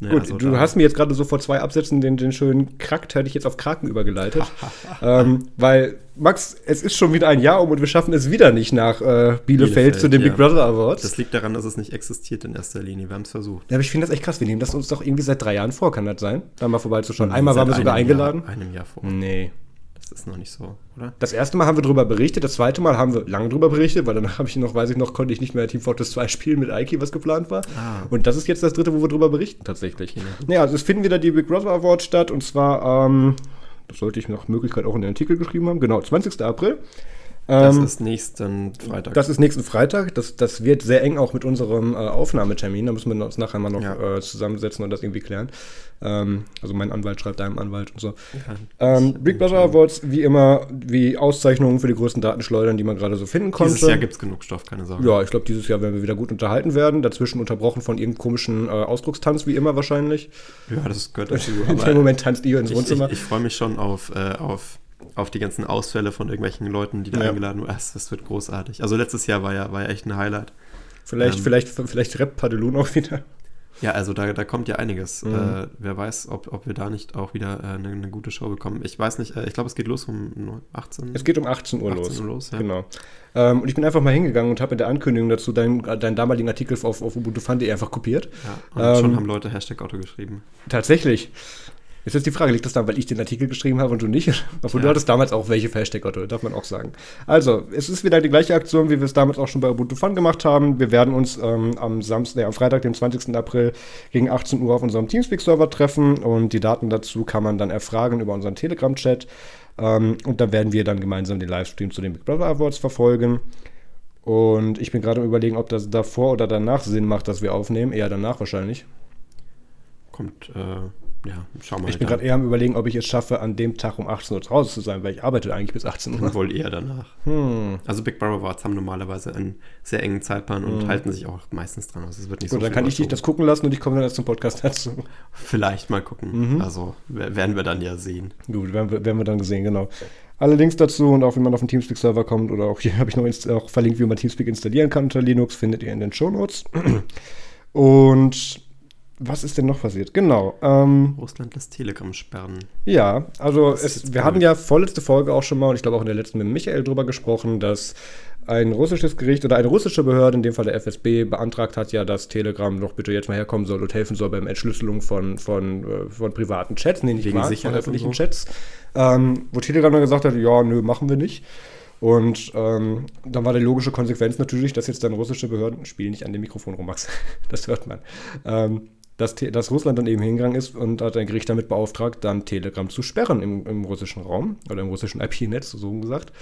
Naja, Gut, also du hast mir jetzt gerade so vor zwei Absätzen den, den schönen Krakt, hätte ich jetzt auf Kraken übergeleitet. ähm, weil, Max, es ist schon wieder ein Jahr um und wir schaffen es wieder nicht nach äh, Bielefeld, Bielefeld, zu den ja. Big Brother Awards. Das liegt daran, dass es nicht existiert in erster Linie. Wir haben es versucht. Ja, aber ich finde das echt krass. Wir nehmen das uns doch irgendwie seit drei Jahren vor, kann das sein? Da mal vorbeizuschauen. Einmal waren wir sogar eingeladen. Jahr, einem Jahr vor. Nee. Das ist noch nicht so, oder? Das erste Mal haben wir darüber berichtet, das zweite Mal haben wir lange darüber berichtet, weil danach habe ich noch, weiß ich noch, konnte ich nicht mehr Team Fortress 2 spielen mit Aiki, was geplant war. Ah. Und das ist jetzt das dritte, wo wir darüber berichten, tatsächlich. Ja, also es finden wieder die Big Brother Awards statt und zwar, ähm, das sollte ich nach Möglichkeit auch in den Artikel geschrieben haben, genau, 20. April. Das ähm, ist nächsten Freitag. Das ist nächsten Freitag. Das, das wird sehr eng auch mit unserem äh, Aufnahmetermin. Da müssen wir uns nachher mal noch ja. äh, zusammensetzen und das irgendwie klären. Ähm, also mein Anwalt schreibt deinem Anwalt und so. Ja, ähm, Big Brother Awards, wie immer, wie Auszeichnungen für die größten Datenschleudern, die man gerade so finden konnte. Dieses Jahr gibt es genug Stoff, keine Sorge. Ja, ich glaube, dieses Jahr werden wir wieder gut unterhalten werden. Dazwischen unterbrochen von irgendeinem komischen äh, Ausdruckstanz, wie immer wahrscheinlich. Ja, das gehört dazu. In dem Moment tanzt ihr ins Wohnzimmer. Ich, ich, ich freue mich schon auf, äh, auf auf die ganzen Ausfälle von irgendwelchen Leuten, die da ja. eingeladen wurden. Das, das, wird großartig. Also letztes Jahr war ja, war ja echt ein Highlight. Vielleicht, ähm, vielleicht, vielleicht rappt Padelun auch wieder. Ja, also da, da kommt ja einiges. Mhm. Äh, wer weiß, ob, ob wir da nicht auch wieder äh, eine, eine, gute Show bekommen. Ich weiß nicht, äh, ich glaube, es geht los um 18 Es geht um 18 Uhr 18 los. Uhr los ja. Genau. Ähm, und ich bin einfach mal hingegangen und habe in der Ankündigung dazu deinen, deinen damaligen Artikel auf, auf Ubuntu Fun.de einfach kopiert. Ja, und ähm, schon haben Leute Hashtag Auto geschrieben. Tatsächlich. Jetzt ist die Frage, liegt das daran, weil ich den Artikel geschrieben habe und du nicht? Obwohl ja. du hattest damals auch welche für Hashtag Otto, darf man auch sagen. Also, es ist wieder die gleiche Aktion, wie wir es damals auch schon bei Ubuntu Fun gemacht haben. Wir werden uns ähm, am Samstag, äh, am Freitag, dem 20. April gegen 18 Uhr auf unserem Teamspeak-Server treffen und die Daten dazu kann man dann erfragen über unseren Telegram-Chat. Ähm, und dann werden wir dann gemeinsam den Livestream zu den Big Brother Awards verfolgen. Und ich bin gerade überlegen, ob das davor oder danach Sinn macht, dass wir aufnehmen. Eher danach wahrscheinlich. Kommt, äh ja, schauen wir mal. Ich bin gerade eher am überlegen, ob ich es schaffe, an dem Tag um 18 Uhr draußen zu sein, weil ich arbeite eigentlich bis 18 Uhr. Wohl eher danach. Hm. Also Big Brother Awards haben normalerweise einen sehr engen Zeitplan und hm. halten sich auch meistens dran. Also es wird nicht Gut, so dann kann ich dich das gucken lassen und ich komme dann erst zum Podcast dazu. Vielleicht mal gucken. Mhm. Also werden wir dann ja sehen. Gut, werden wir, werden wir dann sehen, genau. Alle Links dazu und auch wie man auf den Teamspeak-Server kommt oder auch hier habe ich noch auch verlinkt, wie man Teamspeak installieren kann unter Linux, findet ihr in den Show Notes. Und was ist denn noch passiert? Genau. Ähm, Russland lässt Telegram sperren. Ja, also es, wir hatten ja vorletzte Folge auch schon mal und ich glaube auch in der letzten mit Michael drüber gesprochen, dass ein russisches Gericht oder eine russische Behörde, in dem Fall der FSB, beantragt hat ja, dass Telegram doch bitte jetzt mal herkommen soll und helfen soll beim Entschlüsselung von, von, äh, von privaten Chats, nee, nicht Wegen mal, von öffentlichen so. Chats. Ähm, wo Telegram dann gesagt hat, ja, nö, machen wir nicht. Und ähm, dann war die logische Konsequenz natürlich, dass jetzt dann russische Behörden, spielen nicht an dem Mikrofon rum, Max, das hört man, ähm, dass, dass Russland dann eben hingegangen ist und hat ein Gericht damit beauftragt, dann Telegram zu sperren im, im russischen Raum oder im russischen IP-Netz, so gesagt.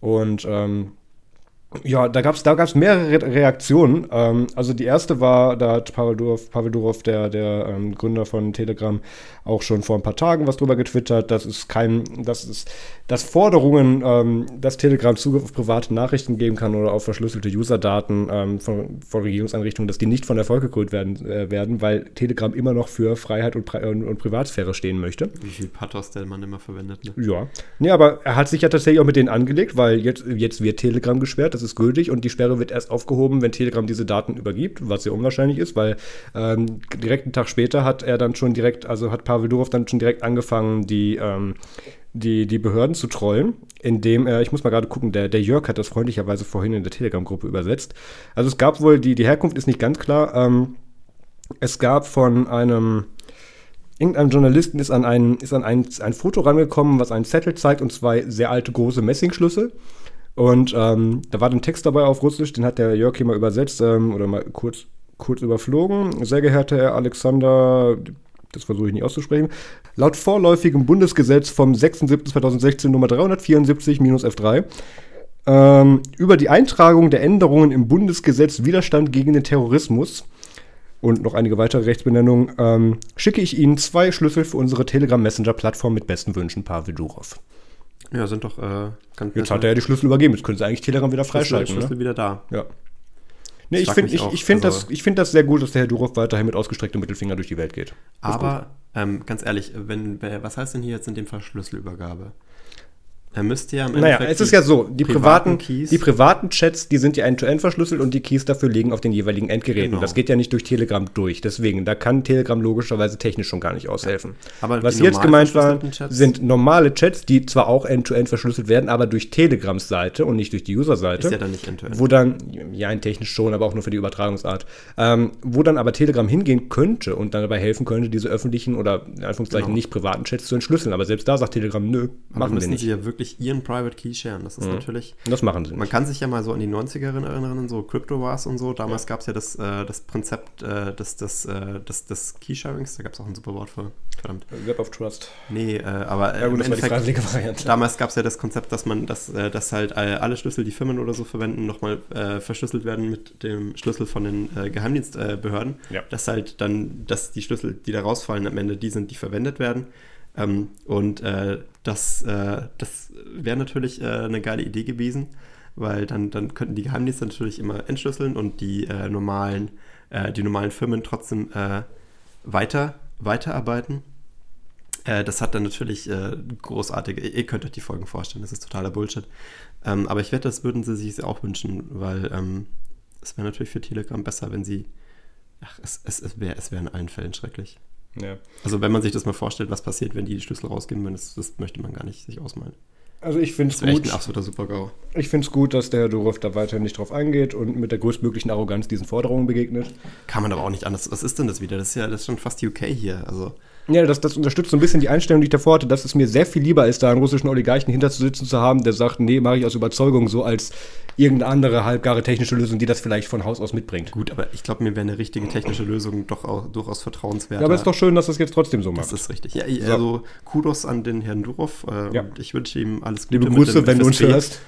Und ähm, ja, da gab es da gab's mehrere Reaktionen. Ähm, also die erste war, da hat Pavel Durov, Pavel Durov der, der ähm, Gründer von Telegram, auch schon vor ein paar Tagen was drüber getwittert. Das ist kein, das ist, dass Forderungen, ähm, dass Telegram Zugriff auf private Nachrichten geben kann oder auf verschlüsselte Userdaten ähm, von, von Regierungseinrichtungen, dass die nicht von Erfolg geholt werden, äh, werden, weil Telegram immer noch für Freiheit und, und, und, Privatsphäre stehen möchte. Wie viel Pathos der man immer verwendet, ne? Ja. Nee, aber er hat sich ja tatsächlich auch mit denen angelegt, weil jetzt, jetzt wird Telegram gesperrt, das ist gültig und die Sperre wird erst aufgehoben, wenn Telegram diese Daten übergibt, was sehr unwahrscheinlich ist, weil ähm, direkt einen Tag später hat er dann schon direkt, also hat Pavel Durov dann schon direkt angefangen, die, ähm, die, die Behörden zu trollen, indem er, ich muss mal gerade gucken, der, der Jörg hat das freundlicherweise vorhin in der Telegram-Gruppe übersetzt. Also es gab wohl, die, die Herkunft ist nicht ganz klar, ähm, es gab von einem, irgendeinem Journalisten ist an, ein, ist an ein, ein Foto rangekommen, was einen Zettel zeigt und zwei sehr alte große Messingschlüssel. Und ähm, da war ein Text dabei auf Russisch, den hat der Jörg hier mal übersetzt ähm, oder mal kurz, kurz überflogen. Sehr geehrter Herr Alexander, das versuche ich nicht auszusprechen, laut vorläufigem Bundesgesetz vom 6.7.2016 Nummer 374-F3 ähm, über die Eintragung der Änderungen im Bundesgesetz Widerstand gegen den Terrorismus und noch einige weitere Rechtsbenennungen, ähm, schicke ich Ihnen zwei Schlüssel für unsere Telegram-Messenger-Plattform mit besten Wünschen, Pavel Durov. Ja, sind doch. Äh, Jetzt hat er ja die Schlüssel übergeben. Jetzt können sie eigentlich Telegram wieder freischalten. Schlüssel, Schlüssel ne? wieder da. Ja. Nee, ich finde ich, ich find also, das, find das sehr gut, dass der Herr Durov weiterhin mit ausgestrecktem Mittelfinger durch die Welt geht. aber ähm, ganz ehrlich, wenn, was heißt denn hier jetzt in dem Fall Schlüsselübergabe? Er müsste ja im Naja, Endeffekt es ist ja so, die privaten, Keys. die privaten Chats, die sind ja end-to-end verschlüsselt und die Keys dafür liegen auf den jeweiligen Endgeräten. Genau. Das geht ja nicht durch Telegram durch. Deswegen, da kann Telegram logischerweise technisch schon gar nicht aushelfen. Aber Was jetzt gemeint war, sind normale Chats, die zwar auch end-to-end verschlüsselt werden, aber durch Telegrams Seite und nicht durch die User-Seite. Ist ja dann nicht end-to-end. Wo dann, ja, in technisch schon, aber auch nur für die Übertragungsart. Ähm, wo dann aber Telegram hingehen könnte und dann dabei helfen könnte, diese öffentlichen oder in Anführungszeichen Genau. nicht privaten Chats zu entschlüsseln. Aber selbst da sagt Telegram, nö, Aber machen wir nicht. sie ja wirklich ihren Private Key sharen. Das ist natürlich. das machen sie nicht. Man kann sich ja mal so an die 90er erinnern, so Crypto Wars und so. Damals gab es ja das, äh, das Konzept äh, des, des, äh, des, des Key-Sharings. Da gab es auch ein super Wort für. Verdammt. Web of Trust. Nee, äh, aber äh, Ja gut, im das war die Endeffekt, freiwillige Variante. damals gab es ja das Konzept, dass man, dass, äh, dass halt äh, alle Schlüssel, die Firmen oder so verwenden, nochmal äh, verschlüsselt werden mit dem Schlüssel von den äh, Geheimdienstbehörden. Ja. Dass halt dann, dass die Schlüssel, die da rausfallen, am Ende die sind, die verwendet werden. Ähm, und äh, das, äh, das wäre natürlich äh, eine geile Idee gewesen, weil dann, dann könnten die Geheimdienste natürlich immer entschlüsseln und die äh, normalen, äh, die normalen Firmen trotzdem äh, weiter, weiterarbeiten. Äh, das hat dann natürlich großartige, ihr, könnt euch die Folgen vorstellen, das ist totaler Bullshit. Ähm, aber ich wette, das würden sie sich auch wünschen, weil ähm, es wäre natürlich für Telegram besser, wenn sie, ach, es, es, es wäre es wär in allen Fällen schrecklich. Ja. Also wenn man sich das mal vorstellt, was passiert, wenn die die Schlüssel rausgeben würden, das, das möchte man gar nicht sich ausmalen. Also ich finde es wäre echt gut. ein absoluter Super-GAU. Ich finde es gut, dass der Herr Durov da weiterhin nicht drauf eingeht und mit der größtmöglichen Arroganz diesen Forderungen begegnet. Kann man aber auch nicht anders. Was ist denn das wieder? Das ist ja das ist schon fast UK hier. Also Ja, das, das unterstützt so ein bisschen die Einstellung, die ich davor hatte, dass es mir sehr viel lieber ist, da einen russischen Oligarchen hinterzusitzen zu haben, der sagt, nee, mache ich aus Überzeugung so, als irgendeine andere halbgare technische Lösung, die das vielleicht von Haus aus mitbringt. gut, aber ich glaube, mir wäre eine richtige technische Lösung doch auch durchaus vertrauenswert. Ja, aber es ist doch schön, dass das jetzt trotzdem so Das macht. ist richtig. Ja, So. also Kudos an den Herrn Durov. Äh, Ja. Ich wünsche ihm alles Gute. Liebe Grüße, wenn du uns hörst.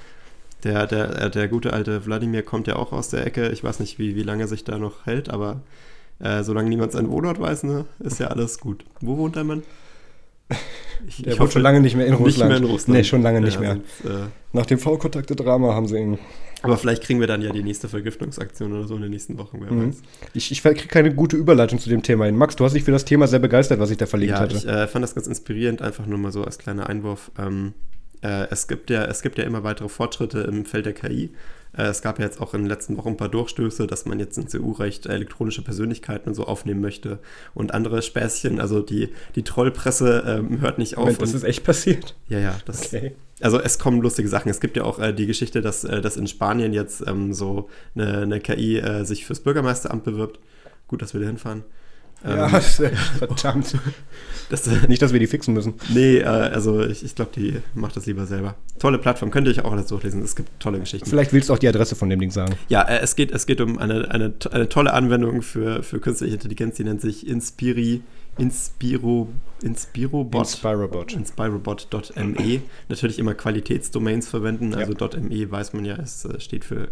Der, der, äh, der gute alte Wladimir kommt ja auch aus der Ecke. Ich weiß nicht, wie, wie lange er sich da noch hält, aber äh, solange niemand seinen Wohnort weiß, ne, ist ja alles gut. Wo wohnt der Mann? Ich, Der wohnt schon lange nicht mehr in nicht Russland. mehr in Russland. Nee, schon lange nicht Ja, mehr. sonst, äh, Nach dem V-Kontakte-Drama haben sie ihn. aber vielleicht kriegen wir dann ja die nächste Vergiftungsaktion oder so in den nächsten Wochen, wer Mhm. weiß. Ich, ich kriege keine gute Überleitung zu dem Thema hin. Max, du hast dich für das Thema sehr begeistert, was ich da verlinkt Ja, hatte. ich äh, fand das ganz inspirierend, einfach nur mal so als kleiner Einwurf. Ähm, äh, es, gibt ja, es gibt ja immer weitere Fortschritte im Feld der KI. Äh, es gab ja jetzt auch in den letzten Wochen ein paar Durchstöße, dass man jetzt ins EU-Recht elektronische Persönlichkeiten und so aufnehmen möchte und andere Späßchen. Also die, die Trollpresse ähm, hört nicht auf. Moment, das ist echt passiert. ja, ja, das, Okay. also es kommen lustige Sachen. Es gibt ja auch äh, die Geschichte, dass, äh, dass in Spanien jetzt ähm, so eine, eine KI äh, sich fürs Bürgermeisteramt bewirbt. Gut, dass wir da hinfahren. Ja, Ähm, äh, verdammt. das, äh, Nicht, dass wir die fixen müssen. Nee, äh, also ich, ich glaube, die macht das lieber selber. Tolle Plattform, könnt ihr euch auch alles durchlesen. Es gibt tolle Geschichten. Vielleicht willst du auch die Adresse von dem Ding sagen. Ja, äh, es, geht, es geht um eine, eine, eine tolle Anwendung für, für künstliche Intelligenz, die nennt sich Inspiri, Inspiro, Inspirobot. Inspirobot. Inspirobot.me. Natürlich immer Qualitätsdomains verwenden. Ja. Also .me weiß man ja, es steht für,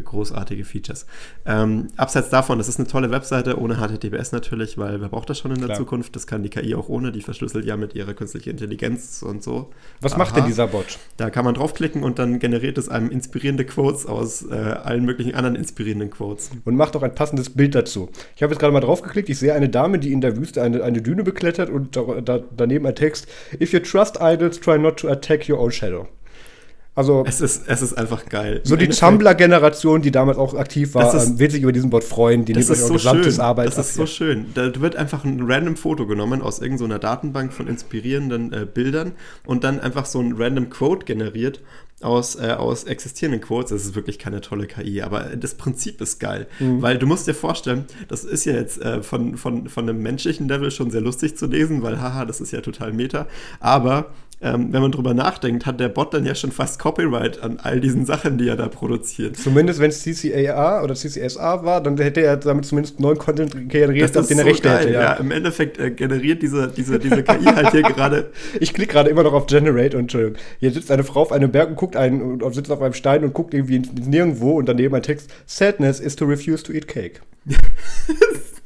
für großartige Features. Ähm, abseits davon, das ist eine tolle Webseite, ohne HTTPS natürlich, weil wer braucht das schon in der Klar. Zukunft? Das kann die KI auch ohne, die verschlüsselt ja mit ihrer künstlichen Intelligenz und so. Was macht Aha. denn dieser Bot? Da kann man draufklicken und dann generiert es einem inspirierende Quotes aus äh, allen möglichen anderen inspirierenden Quotes. Und macht auch ein passendes Bild dazu. Ich habe jetzt gerade mal draufgeklickt. Ich sehe eine Dame, die in der Wüste eine, eine Düne beklettert und da, da, daneben ein Text: If you trust idols, try not to attack your own shadow. Also, Es ist, es ist einfach geil. so die Tumblr-Generation, die damals auch aktiv war, ist- ähm, wird sich über diesen Bot freuen. Die Das ist euch so gesamtes schön. Arbeit Das ist so schön. Da wird einfach ein random Foto genommen aus irgendeiner Datenbank von inspirierenden äh, Bildern und dann einfach so ein random Quote generiert aus, äh, aus existierenden Quotes. Das ist wirklich keine tolle KI, aber das Prinzip ist geil. Mhm. Weil du musst dir vorstellen, das ist ja jetzt äh, von, von, von einem menschlichen Level schon sehr lustig zu lesen, weil haha, das ist ja total meta. Aber ähm, wenn man drüber nachdenkt, hat der Bot dann ja schon fast Copyright an all diesen Sachen, die er da produziert. Zumindest wenn es CCAA oder CCSA war, dann hätte er damit zumindest neuen Content generiert, auf den er Rechte hätte. Ja. Ja. im Endeffekt äh, generiert diese, diese, diese KI halt hier gerade. Ich klicke gerade immer noch auf Generate und Entschuldigung. Hier sitzt eine Frau auf einem Berg und guckt einen und sitzt auf einem Stein und guckt irgendwie ins Nirgendwo und daneben ein Text: Sadness is to refuse to eat cake.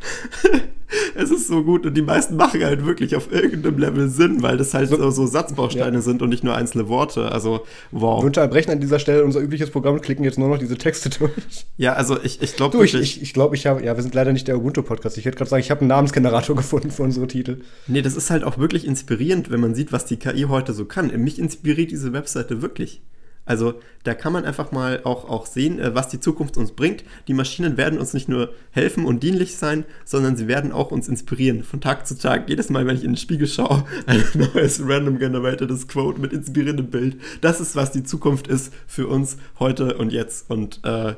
es ist so gut und die meisten machen halt wirklich auf irgendeinem Level Sinn, weil das halt so, so Satzbausteine ja. sind und nicht nur einzelne Worte. Also, wow. Wir unterbrechen an dieser Stelle unser übliches Programm und klicken jetzt nur noch diese Texte durch. Ja, also ich, ich glaube wirklich. Ich, ich glaube, ich habe, ja, wir sind leider nicht der Ubuntu-Podcast. Ich hätte gerade sagen, ich habe einen Namensgenerator gefunden für unsere Titel. Nee, das ist halt auch wirklich inspirierend, wenn man sieht, was die KI heute so kann. Mich inspiriert diese Webseite wirklich. Also da kann man einfach mal auch, auch sehen, äh, was die Zukunft uns bringt. Die Maschinen werden uns nicht nur helfen und dienlich sein, sondern sie werden auch uns inspirieren. Von Tag zu Tag, jedes Mal, wenn ich in den Spiegel schaue, ein neues random generatedes Quote mit inspirierendem Bild. Das ist, was die Zukunft ist für uns heute und jetzt. Und äh,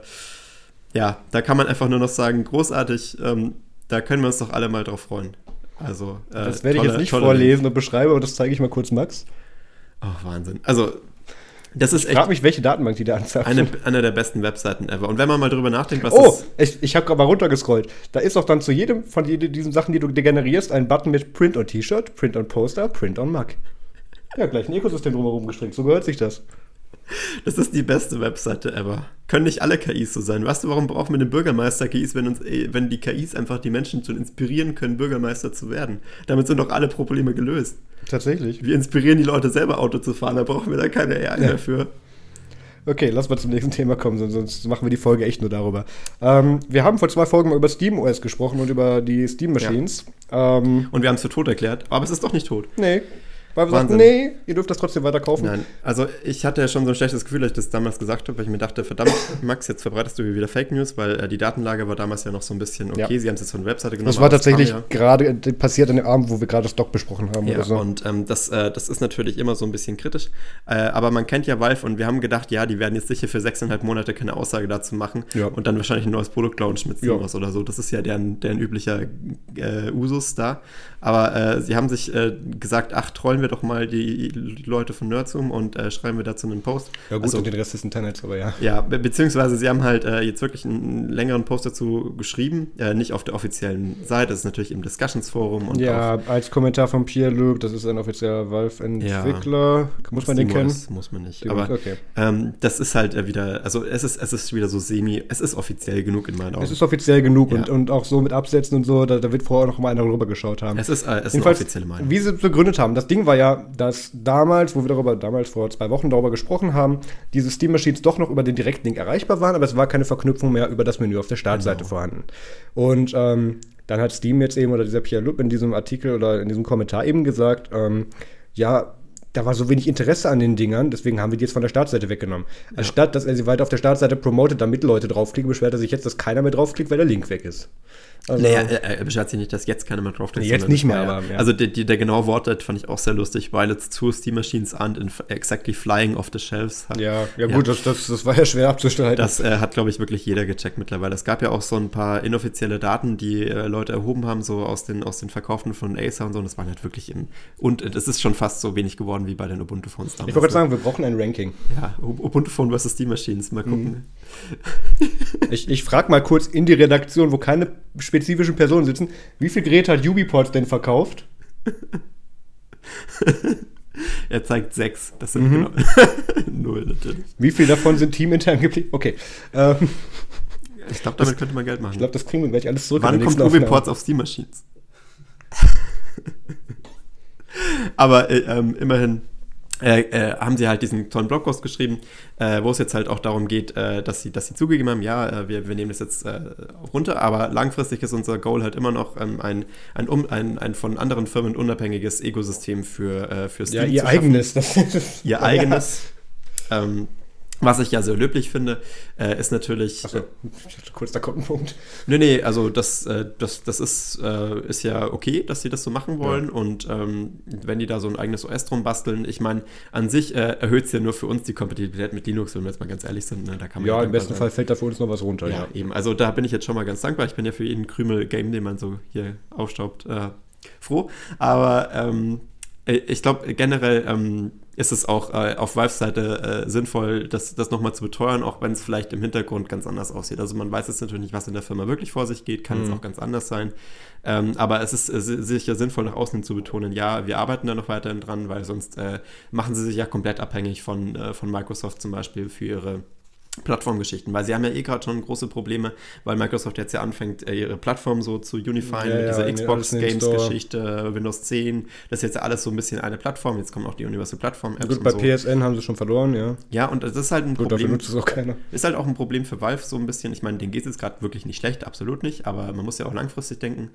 ja, da kann man einfach nur noch sagen, großartig, ähm, da können wir uns doch alle mal drauf freuen. Also, äh, das werde ich jetzt nicht vorlesen und beschreiben, aber das zeige ich mal kurz Max. Ach, Wahnsinn. Also, das ist ich frage mich, welche Datenbank die da anzeigt. Eine, eine der besten Webseiten ever. Und wenn man mal drüber nachdenkt, was Oh, ich, ich habe gerade mal runtergescrollt. Da ist auch dann zu jedem von diesen Sachen, die du generierst, ein Button mit Print on T-Shirt, Print on Poster, Print on Mug. Ja, gleich ein Ökosystem drumherum gestreckt. So gehört sich das. Das ist die beste Webseite ever. Können nicht alle KIs so sein. Weißt du, warum brauchen wir den Bürgermeister-KIs, wenn, uns, wenn die KIs einfach die Menschen zu inspirieren können, Bürgermeister zu werden? Damit sind doch alle Probleme gelöst. Tatsächlich. Wir inspirieren die Leute selber Auto zu fahren, da brauchen wir da keine AI ja. mehr für. Okay, lass mal zum nächsten Thema kommen, sonst machen wir die Folge echt nur darüber. Ähm, wir haben vor zwei Folgen mal über SteamOS gesprochen und über die Steam Machines. Ja. Ähm, und wir haben es für tot erklärt, aber es ist doch nicht tot. Nee, weil wir sagten, nee, ihr dürft das trotzdem weiter kaufen. Nein, also ich hatte ja schon so ein schlechtes Gefühl, als ich das damals gesagt habe, weil ich mir dachte, verdammt, Max, jetzt verbreitest du wieder Fake News, weil äh, die Datenlage war damals ja noch so ein bisschen okay, ja. sie haben es jetzt von der Webseite genommen. Das war tatsächlich ja. gerade äh, passiert an dem Abend, wo wir gerade das Doc besprochen haben ja, oder so. und ähm, das, äh, das ist natürlich immer so ein bisschen kritisch, äh, aber man kennt ja Valve und wir haben gedacht, ja, die werden jetzt sicher für sechseinhalb Monate keine Aussage dazu machen ja. und dann wahrscheinlich ein neues Produkt launchen mit Steamos oder so. Das ist ja deren, deren üblicher äh, Usus da. Aber äh, sie haben sich gesagt, ach, trollen wir doch mal die die Leute von Nerdzoom und äh, schreiben wir dazu einen Post. Ja gut, also, und den Rest des Internets, aber ja. Ja, be beziehungsweise sie haben halt äh, jetzt wirklich einen längeren Post dazu geschrieben, äh, nicht auf der offiziellen Seite, das ist natürlich im Discussions-Forum. Ja, als Kommentar von Pierre-Luc, das ist ein offizieller Valve-Entwickler. Ja, muss man den kennen? Muss man nicht, aber okay. ähm, das ist halt äh, wieder, also es ist, es ist wieder so semi, es ist offiziell genug in meinen Augen. Es ist offiziell genug ja. und, und auch so mit Absätzen und so, da, da wird vorher noch mal einer rüber geschaut haben. Es ist, äh, es ist eine offizielle Meinung. Wie sie begründet haben, das Ding war ja, dass damals, wo wir darüber, damals vor zwei Wochen darüber gesprochen haben, diese Steam Machines doch noch über den Direktlink erreichbar waren, aber es war keine Verknüpfung mehr über das Menü auf der Startseite genau. vorhanden. Und ähm, dann hat Steam jetzt eben oder dieser Pierre Lupp in diesem Artikel oder in diesem Kommentar eben gesagt, ähm, ja, da war so wenig Interesse an den Dingern, deswegen haben wir die jetzt von der Startseite weggenommen. Ja. Anstatt, dass er sie weiter auf der Startseite promotet, damit Leute draufklicken, beschwert er sich jetzt, dass keiner mehr draufklickt, weil der Link weg ist. Also, naja, er, er beschwert sich nicht, dass jetzt keiner mehr draufklickt. Jetzt nicht mehr, aber. Ja. Also der, der genaue Wortlaut fand ich auch sehr lustig, weil it's two Steam Machines aren't exactly flying off the shelves. Hat, ja, ja, gut, Das, das, das war ja schwer abzustreiten. Das äh, hat, glaube ich, wirklich jeder gecheckt mittlerweile. Es gab ja auch so ein paar inoffizielle Daten, die äh, Leute erhoben haben, so aus den, aus den Verkauften von Acer und so. Und das war halt wirklich im. Und es ist schon fast so wenig geworden wie bei den Ubuntu-Phones damals. Ich wollte gerade sagen, wir brauchen ein Ranking. Ja, Ubuntu-Phone versus Steam Machines. Mal gucken. Mhm. ich ich frage mal kurz in die Redaktion, wo keine spezifischen Personen sitzen, wie viel Geräte hat Ubiport denn verkauft? er zeigt sechs. Das sind mhm. genau null natürlich. Wie viel davon sind teamintern geblieben? Okay. Ähm, ich glaube, damit das, könnte man Geld machen. Ich glaube, das kriegen wir gleich alles zurück. Wann kommt Ubiports auf Steam Machines? Aber äh, ähm, immerhin äh, äh, haben sie halt diesen tollen Blogpost geschrieben, äh, wo es jetzt halt auch darum geht, äh, dass, sie, dass sie zugegeben haben, ja, äh, wir, wir nehmen das jetzt äh, runter, aber langfristig ist unser Goal halt immer noch ähm, ein, ein, um, ein, ein von anderen Firmen unabhängiges Ökosystem für, für Steam Ja, ihr eigenes. Das, ihr eigenes. Ähm, was ich ja sehr löblich finde, äh, ist natürlich. Achso, kurz, da kommt ein Punkt. Nee, nee, also das, äh, das, das ist, äh, ist ja okay, dass sie das so machen wollen. Ja. Und ähm, wenn die da so ein eigenes OS drum basteln, ich meine, an sich äh, erhöht es ja nur für uns die Kompatibilität mit Linux, wenn wir jetzt mal ganz ehrlich sind. Ne? Da kann man ja, im besten sein. Fall fällt da für uns noch was runter. Ja, ja, eben. Also da bin ich jetzt schon mal ganz dankbar. Ich bin ja für jeden Krümel-Game, den man so hier aufstaubt, äh, froh. Aber ähm, ich glaube generell. Ähm, ist es auch äh, auf Valves Seite äh, sinnvoll, das, das nochmal zu beteuern, auch wenn es vielleicht im Hintergrund ganz anders aussieht. Also man weiß jetzt natürlich nicht, was in der Firma wirklich vor sich geht, kann mhm. es auch ganz anders sein. Ähm, aber es ist äh, sicher sinnvoll, nach außen zu betonen, ja, wir arbeiten da noch weiterhin dran, weil sonst äh, machen sie sich ja komplett abhängig von, äh, von Microsoft zum Beispiel für ihre Plattformgeschichten, weil sie haben ja eh gerade schon große Probleme, weil Microsoft jetzt ja anfängt, äh, ihre Plattform so zu unifieren Ja, mit ja, dieser in- Xbox Games. Geschichte, Windows 10, das ist jetzt alles so ein bisschen eine Plattform, jetzt kommen auch die Universal Plattform Apps Gut, bei so. PSN haben sie schon verloren, ja. Ja, und das ist halt ein Gut, dafür Problem. nutzt es auch keiner. Ist halt auch ein Problem für Valve so ein bisschen. Ich meine, denen geht es jetzt gerade wirklich nicht schlecht, absolut nicht, aber man muss ja auch langfristig denken.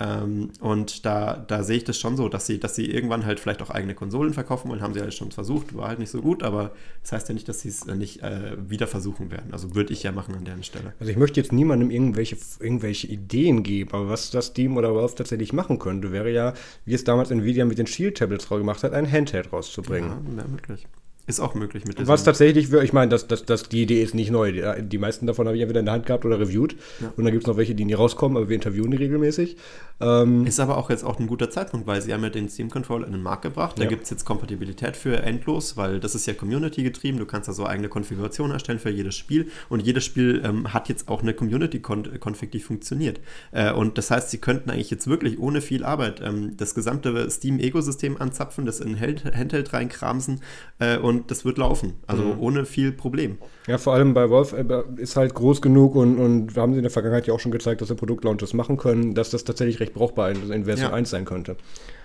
Ähm, und da, da sehe ich das schon so, dass sie, dass sie irgendwann halt vielleicht auch eigene Konsolen verkaufen wollen. Haben sie halt schon versucht, war halt nicht so gut, aber das heißt ja nicht, dass sie es äh, nicht äh, wieder versuchen werden. Also würde ich ja machen an deren Stelle. Also ich möchte jetzt niemandem irgendwelche, irgendwelche Ideen geben, aber was das Steam oder Valve tatsächlich machen könnte, wäre ja, wie es damals Nvidia mit den Shield-Tablets gemacht hat, ein Handheld rauszubringen. Ja, möglich. Ist auch möglich mit Was diesem- tatsächlich, ich meine, das, das, das, die Idee ist nicht neu. Die, meisten davon habe ich entweder in der Hand gehabt oder reviewed. Ja. Und dann gibt es noch welche, die nie rauskommen, aber wir interviewen die regelmäßig. Ähm, Ist aber auch jetzt auch ein guter Zeitpunkt, weil sie haben ja den Steam Controller in den Markt gebracht. Da Ja. gibt es jetzt Kompatibilität für endlos, weil das ist ja Community getrieben. Du kannst da so eigene Konfiguration erstellen für jedes Spiel und jedes Spiel ähm, hat jetzt auch eine Community-Config, die funktioniert. Äh, und das heißt, sie könnten eigentlich jetzt wirklich ohne viel Arbeit ähm, das gesamte Steam-Ökosystem anzapfen, das in Hand- Handheld reinkramsen äh, und das wird laufen. Also Mhm. ohne viel Problem. Ja, vor allem bei Wolf äh, ist halt groß genug und, und wir haben sie in der Vergangenheit ja auch schon gezeigt, dass sie Produktlaunches machen können, dass das tatsächlich recht brauchbar in, Version Ja. 1 sein könnte.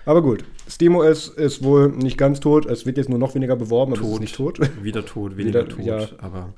Aber gut, SteamOS ist wohl nicht ganz tot, es wird jetzt nur noch weniger beworben, aber es ist Tot. nicht tot. Wieder tot, weniger Wieder- tot, ja. aber.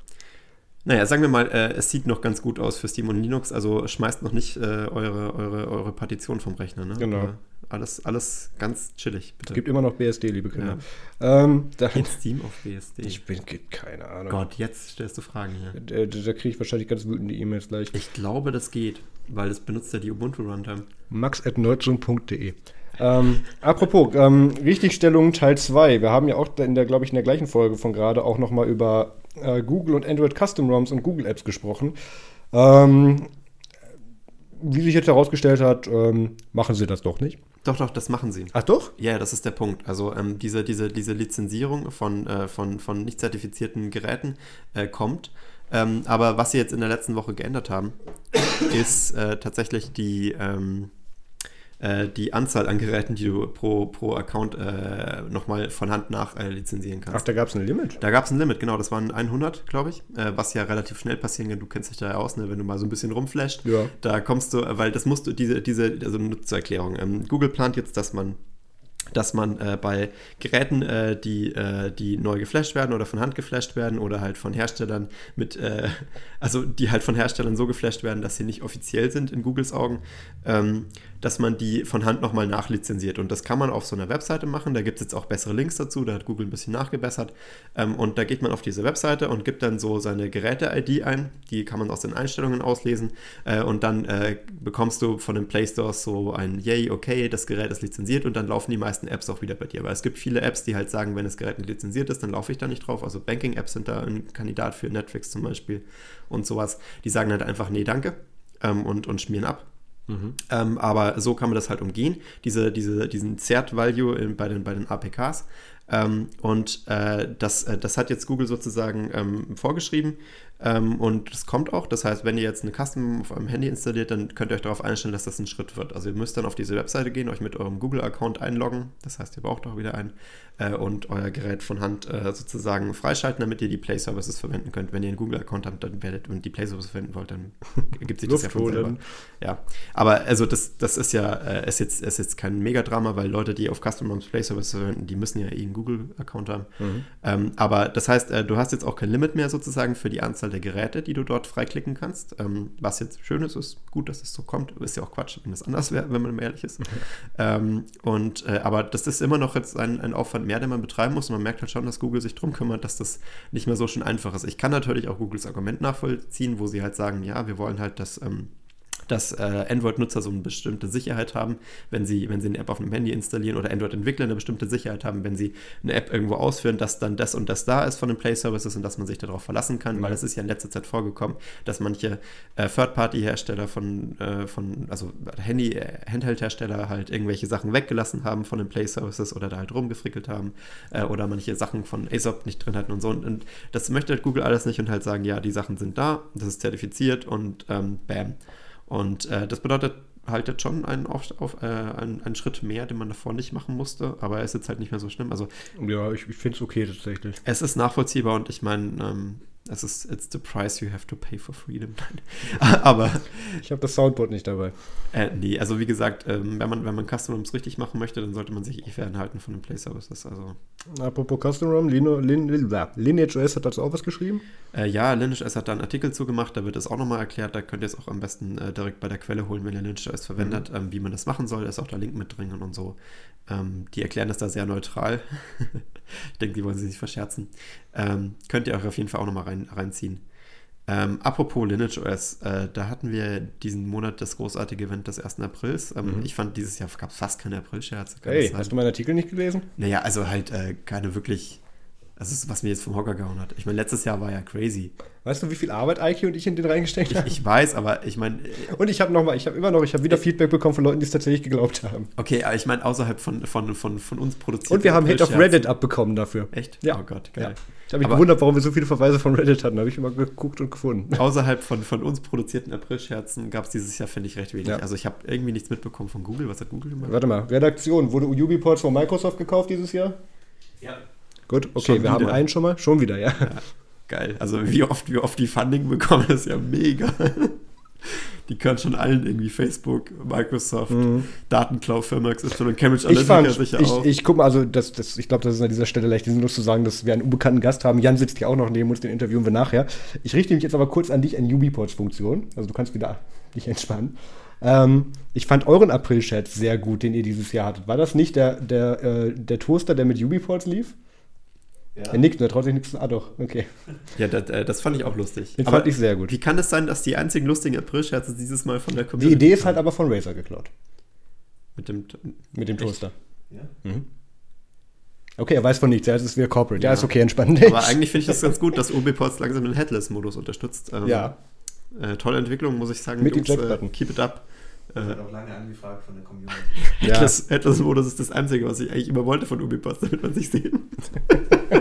Naja, sagen wir mal, äh, es sieht noch ganz gut aus für Steam und Linux, also schmeißt noch nicht äh, eure, eure, eure Partition vom Rechner. Ne? Genau. Äh, alles, alles ganz chillig, bitte. Es gibt immer noch BSD, liebe Kinder. Ähm, da, Geht Steam auf BSD. ich bin, geht keine Ahnung. Gott, jetzt stellst du Fragen hier. Da, da kriege ich wahrscheinlich ganz wütende E-Mails gleich. Ich glaube, das geht, weil es benutzt ja die Ubuntu Runtime. max.nerdzoom.de. Ähm, apropos, ähm, Richtigstellung Teil 2. Wir haben ja auch in der, glaube ich, in der gleichen Folge von gerade auch nochmal über äh, Google und Android Custom ROMs und Google Apps gesprochen. Ähm, wie sich jetzt herausgestellt hat, ähm, machen sie das doch nicht. Doch, doch, das machen sie. Ach doch? Ja, das ist der Punkt. Also ähm, diese, diese, diese Lizenzierung von, äh, von, von nicht zertifizierten Geräten äh, kommt. Ähm, aber was sie jetzt in der letzten Woche geändert haben, ist äh, tatsächlich die, ähm, äh, die Anzahl an Geräten, die du pro, pro Account äh, nochmal von Hand nach äh, lizenzieren kannst. Ach, da gab es ein Limit. Da gab es ein Limit, genau, das waren 100, glaube ich, äh, was ja relativ schnell passieren kann. Du kennst dich da ja aus, ne, wenn du mal so ein bisschen rumflasht. Ja. Da kommst du, weil das musst du, diese, diese, also eine Nutzererklärung. Ähm, Google plant jetzt, dass man dass man äh, bei Geräten, äh, die, äh, die neu geflasht werden oder von Hand geflasht werden oder halt von Herstellern mit, äh, also die halt von Herstellern so geflasht werden, dass sie nicht offiziell sind in Googles Augen, ähm, dass man die von Hand nochmal nachlizenziert. Und das kann man auf so einer Webseite machen. Da gibt es jetzt auch bessere Links dazu. Da hat Google ein bisschen nachgebessert. Ähm, und da geht man auf diese Webseite und gibt dann so seine Geräte-ID ein. Die kann man aus den Einstellungen auslesen. Äh, und dann äh, bekommst du von den Play Stores so ein Yay, okay, das Gerät ist lizenziert. Und dann laufen die meisten Apps auch wieder bei dir. Weil es gibt viele Apps, die halt sagen, wenn das Gerät nicht lizenziert ist, dann laufe ich da nicht drauf. Also Banking-Apps sind da ein Kandidat für Netflix zum Beispiel und sowas. Die sagen halt einfach, nee, danke. Ähm, und, und schmieren ab. Ähm, aber so kann man das halt umgehen, diese, diese, diesen Zert-Value bei den, bei den APKs. Ähm, und äh, das, äh, das hat jetzt Google sozusagen ähm, vorgeschrieben ähm, und das kommt auch. Das heißt, wenn ihr jetzt eine Custom auf eurem Handy installiert, dann könnt ihr euch darauf einstellen, dass das ein Schritt wird. Also ihr müsst dann auf diese Webseite gehen, euch mit eurem Google-Account einloggen. Das heißt, ihr braucht auch wieder einen äh, und euer Gerät von Hand äh, sozusagen freischalten, damit ihr die Play-Services verwenden könnt. Wenn ihr einen Google-Account habt dann werdet und die Play-Services verwenden wollt, dann gibt sich das ja von selber. Ja, aber also das, das ist ja äh, ist jetzt, ist jetzt kein Megadrama, weil Leute, die auf Custom ROMs Play Service verwenden, die müssen ja eh einen Google-Account haben. Ähm, aber das heißt, äh, du hast jetzt auch kein Limit mehr sozusagen für die Anzahl der Geräte, die du dort freiklicken kannst. Ähm, was jetzt schön ist, ist gut, dass es so kommt. Ist ja auch Quatsch, wenn es anders wäre, wenn man ehrlich ist. ähm, und, äh, aber das ist immer noch jetzt ein, ein Aufwand mehr, den man betreiben muss. Und man merkt halt schon, dass Google sich drum kümmert, dass das nicht mehr so schön einfach ist. Ich kann natürlich auch Googles Argument nachvollziehen, wo sie halt sagen, ja, wir wollen halt, dass ähm, dass äh, Android-Nutzer so eine bestimmte Sicherheit haben, wenn sie, wenn sie eine App auf einem Handy installieren oder Android-Entwickler eine bestimmte Sicherheit haben, wenn sie eine App irgendwo ausführen, dass dann das und das da ist von den Play-Services und dass man sich darauf verlassen kann, weil es ist ja in letzter Zeit vorgekommen, dass manche äh, Third-Party-Hersteller von, äh, von, also Handy, äh, Handheld-Hersteller halt irgendwelche Sachen weggelassen haben von den Play-Services oder da halt rumgefrickelt haben äh, oder manche Sachen von ASOP nicht drin hatten und so. Und, und das möchte halt Google alles nicht und halt sagen, ja, die Sachen sind da, das ist zertifiziert und ähm, bam. Und äh, das bedeutet halt jetzt schon einen, auf, auf, äh, einen, einen Schritt mehr, den man davor nicht machen musste, aber er ist jetzt halt nicht mehr so schlimm. Also Ja, ich, ich finde es okay tatsächlich. es ist nachvollziehbar und ich meine, ähm, Es ist it's the price you have to pay for freedom. Aber ich habe das Soundboard nicht dabei. Äh, nee, also wie gesagt, ähm, wenn man wenn man Custom ROMs richtig machen möchte, dann sollte man sich eh fernhalten von den Play Services. Also apropos Custom ROM, Lineage OS hat dazu auch was geschrieben? Äh, ja, Lineage OS hat da einen Artikel zugemacht, da wird es auch nochmal erklärt. Da könnt ihr es auch am besten äh, direkt bei der Quelle holen, wenn ihr Lineage OS verwendet, mhm. ähm, wie man das machen soll. Da ist auch der Link mit drin und so. Ähm, die erklären das da sehr neutral. ich denke, die wollen sich nicht verscherzen. Ähm, könnt ihr euch auf jeden Fall auch nochmal rein, reinziehen. Ähm, apropos Lineage OS, äh, da hatten wir diesen Monat das großartige Event des 1. Aprils. Ähm, mhm. Ich fand, dieses Jahr gab es fast keine April-Scherze. Hey, hast du meinen Artikel nicht gelesen? Naja, also halt äh, keine wirklich das ist, was mir jetzt vom Hocker gehauen hat. Ich meine, letztes Jahr war ja crazy. Weißt du, wie viel Arbeit Eike und ich in den reingesteckt haben? Ich, ich weiß, aber ich meine. Äh, und ich habe nochmal, ich habe immer noch, ich habe wieder Feedback bekommen von Leuten, die es tatsächlich geglaubt haben. Okay, aber ich meine, außerhalb von, von, von, von uns produziert. Und wir haben Hit auf Reddit abbekommen dafür. Echt? Ja. Oh Gott, geil. Ja. Ich habe mich aber gewundert, warum wir so viele Verweise von Reddit hatten. Da habe ich immer geguckt und gefunden. Außerhalb von, von uns produzierten April-Scherzen gab es dieses Jahr, finde ich, recht wenig. Ja. Also ich habe irgendwie nichts mitbekommen von Google. Was hat Google gemacht? Warte mal, Redaktion. Wurde Ubiports von Microsoft gekauft dieses Jahr? Ja. Gut, okay, wir wieder. haben einen schon mal. Schon wieder, ja. ja. Geil. Also wie oft, wie oft die Funding bekommen, ist ja mega. Die können schon allen irgendwie Facebook, Microsoft, mhm. Datenklau, Firma XY, Cambridge Analytica sicher ich, auch. Ich gucke mal, also das, das, ich glaube, das ist an dieser Stelle leicht sinnlos zu sagen, dass wir einen unbekannten Gast haben. Jan sitzt hier auch noch neben uns, den interviewen wir nachher. Ich richte mich jetzt aber kurz an dich an Ubiports-Funktion. Also du kannst wieder dich entspannen. Ähm, ich fand euren April-Chat sehr gut, den ihr dieses Jahr hattet. War das nicht der, der, äh, der Toaster, der mit Ubiports lief? Ja. Er nickt, er traut sich nichts. Ah, doch, okay. Ja, das, äh, das, fand ich auch lustig. Den aber fand ich sehr gut. Wie kann es sein, dass die einzigen lustigen April-Scherze dieses Mal von der Community Die Idee ist halt aber von Razer geklaut. Mit dem, mit dem Toaster. Ja. Mhm. Okay, er weiß von nichts, ja, es ist wieder Corporate. Ja, ja ist okay, entspannt. Aber eigentlich finde ich das ganz gut, dass OB-Ports langsam den Headless-Modus unterstützt. Ähm, ja. Äh, tolle Entwicklung, muss ich sagen. Mit Jungs, dem äh, Keep it up. Das wird auch lange angefragt von der Community. Headless-Modus ist das Einzige, was ich eigentlich immer wollte von Ubisoft, damit man sich sehen.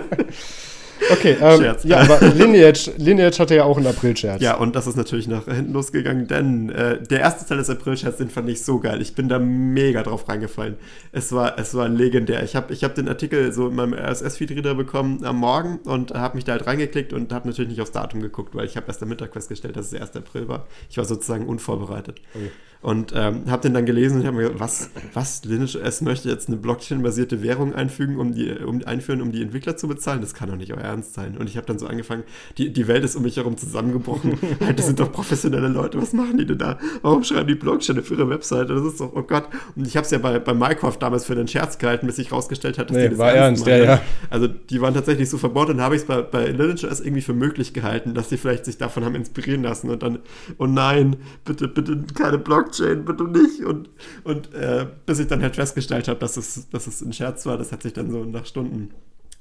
Okay, ähm, Scherz. ja, aber Lineage, Lineage hatte ja auch einen April-Scherz. Ja, und das ist natürlich nach hinten losgegangen, denn äh, der erste Teil des April-Scherz, den fand ich so geil. Ich bin da mega drauf reingefallen. Es war, es war legendär. Ich habe ich hab den Artikel so in meinem RSS-Feed-Reader bekommen am Morgen und habe mich da halt reingeklickt und habe natürlich nicht aufs Datum geguckt, weil ich habe erst am Mittag festgestellt, dass es der 1. April war. Ich war sozusagen unvorbereitet. Okay. Und ähm, habe den dann gelesen und habe mir gedacht, was, was, Lineage OS möchte jetzt eine Blockchain-basierte Währung einfügen, um die, um, einführen, um die Entwickler zu bezahlen? Das kann doch nicht euer Ernst sein. Und ich habe dann so angefangen, die, die Welt ist um mich herum zusammengebrochen. halt, das sind doch professionelle Leute, was machen die denn da? Warum schreiben die Blockchain für ihre Webseite? Das ist doch, oh Gott. Und ich habe es ja bei, bei Minecraft damals für den Scherz gehalten, bis sich rausgestellt hat, dass nee, die das war ernst, ja, ja. Also die waren tatsächlich so verbohrt und habe ich es bei, bei Lineage OS irgendwie für möglich gehalten, dass sie vielleicht sich davon haben inspirieren lassen und dann, oh nein, bitte, bitte keine Blockchain, bitte nicht nicht. Und, und äh, bis ich dann halt festgestellt habe, dass es, dass es ein Scherz war, das hat sich dann so nach Stunden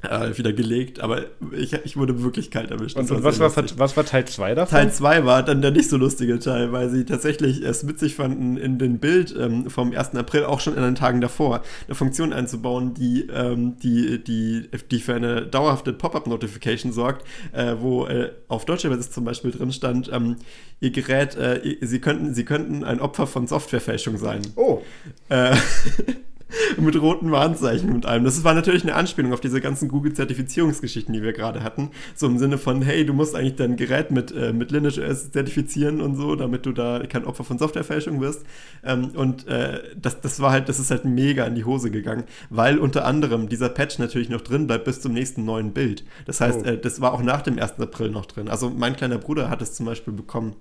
äh, wieder gelegt, aber ich, ich wurde wirklich kalt erwischt. Und, und was, war, was war Teil 2 davon? Teil 2 war dann der nicht so lustige Teil, weil sie tatsächlich es witzig fanden, in den Bild ähm, vom 1. April auch schon in den Tagen davor eine Funktion einzubauen, die, ähm, die, die, die für eine dauerhafte Pop-Up-Notification sorgt, äh, wo äh, auf deutscher Version zum Beispiel drin stand, ähm, ihr Gerät, äh, sie, könnten, sie könnten ein Opfer von Softwarefälschung sein. Oh. Äh, mit roten Warnzeichen und allem. Das war natürlich eine Anspielung auf diese ganzen Google-Zertifizierungsgeschichten, die wir gerade hatten. So im Sinne von, hey, du musst eigentlich dein Gerät mit, äh, mit Lineage OS zertifizieren und so, damit du da kein Opfer von Softwarefälschung wirst. Ähm, und äh, das, das war halt, das ist halt mega in die Hose gegangen, weil unter anderem dieser Patch natürlich noch drin bleibt bis zum nächsten neuen Bild. Das heißt, oh. äh, das war auch nach dem 1. April noch drin. Also mein kleiner Bruder hat es zum Beispiel bekommen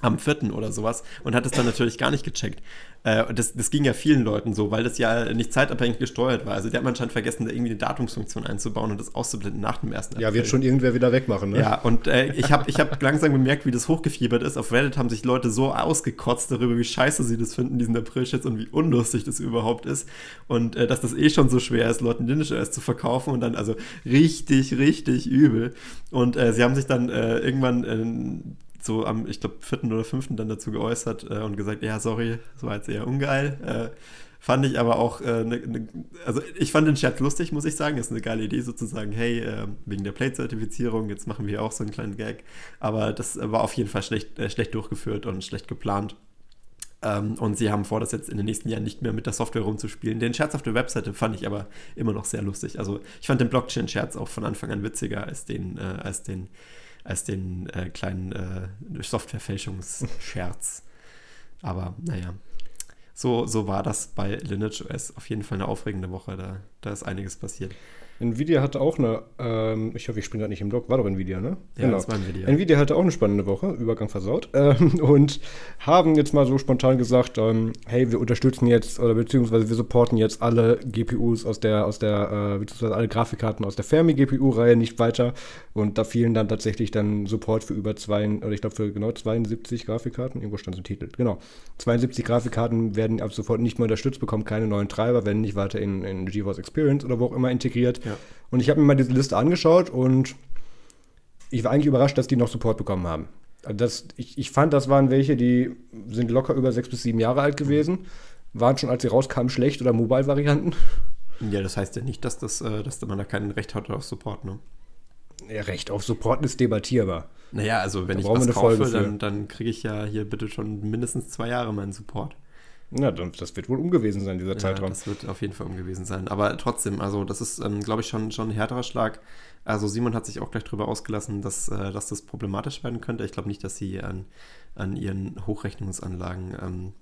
am 4. oder sowas und hat es dann natürlich gar nicht gecheckt. Äh, das, das ging ja vielen Leuten so, weil das ja nicht zeitabhängig gesteuert war. Also der hat man anscheinend vergessen, da irgendwie eine Datumsfunktion einzubauen und das auszublenden nach dem ersten Ja, wird schon irgendwer wieder wegmachen, ne? Ja, und äh, ich habe ich hab langsam gemerkt, wie das hochgefiebert ist. Auf Reddit haben sich Leute so ausgekotzt darüber, wie scheiße sie das finden, diesen April-Shits und wie unlustig das überhaupt ist. Und äh, dass das eh schon so schwer ist, Leuten OS zu verkaufen und dann also richtig, richtig übel. Und äh, sie haben sich dann äh, irgendwann äh, so am, ich glaube, vierten oder fünften dann dazu geäußert äh, und gesagt, ja, sorry, das war jetzt eher ungeil. Äh, fand ich aber auch, äh, ne, ne, also ich fand den Chat lustig, muss ich sagen. Ist eine geile Idee sozusagen, hey, äh, wegen der Plate-Zertifizierung, jetzt machen wir auch so einen kleinen Gag. Aber das war auf jeden Fall schlecht, äh, schlecht durchgeführt und schlecht geplant. Ähm, und sie haben vor, das jetzt in den nächsten Jahren nicht mehr mit der Software rumzuspielen. Den Scherz auf der Webseite fand ich aber immer noch sehr lustig. Also ich fand den Blockchain-Scherz auch von Anfang an witziger als den, äh, als den als den äh, kleinen äh, Softwarefälschungsscherz. Aber naja, so, so war das bei Lineage OS. Auf jeden Fall eine aufregende Woche. Da, da ist einiges passiert. Nvidia hatte auch eine, ähm, ich hoffe, ich springe gerade nicht im Blog, war doch Nvidia, ne? Ja, genau. das war Nvidia. Nvidia hatte auch eine spannende Woche, Übergang versaut, ähm, und haben jetzt mal so spontan gesagt, ähm, hey, wir unterstützen jetzt, oder beziehungsweise wir supporten jetzt alle GPUs aus der, aus der, äh, beziehungsweise alle Grafikkarten aus der Fermi-GPU-Reihe nicht weiter. Und da fielen dann tatsächlich dann Support für über zwei, oder ich glaube für genau 72 Grafikkarten, irgendwo stand es im Titel, genau. 72 Grafikkarten werden ab sofort nicht mehr unterstützt, bekommen keine neuen Treiber, werden nicht weiter in, in GeForce Experience oder wo auch immer integriert. Ja. Und ich habe mir mal diese Liste angeschaut und ich war eigentlich überrascht, dass die noch Support bekommen haben. Also das, ich, ich fand, das waren welche, die sind locker über sechs bis sieben Jahre alt gewesen, waren schon, als sie rauskamen, schlecht oder Mobile-Varianten. Ja, das heißt ja nicht, dass, das, äh, dass man da kein Recht hat auf Support, ne? Ja, Recht auf Support ist debattierbar. Naja, also wenn Da ich was kaufe, dann, dann kriege ich ja hier bitte schon mindestens zwei Jahre meinen Support. Ja, dann, das wird wohl umgewesen sein, dieser Ja, Zeitraum. das wird auf jeden Fall umgewesen sein. Aber trotzdem, also das ist, ähm, glaube ich, schon, schon ein härterer Schlag. Also Simon hat sich auch gleich drüber ausgelassen, dass, äh, dass das problematisch werden könnte. Ich glaube nicht, dass sie an, an ihren Hochrechnungsanlagen ähm,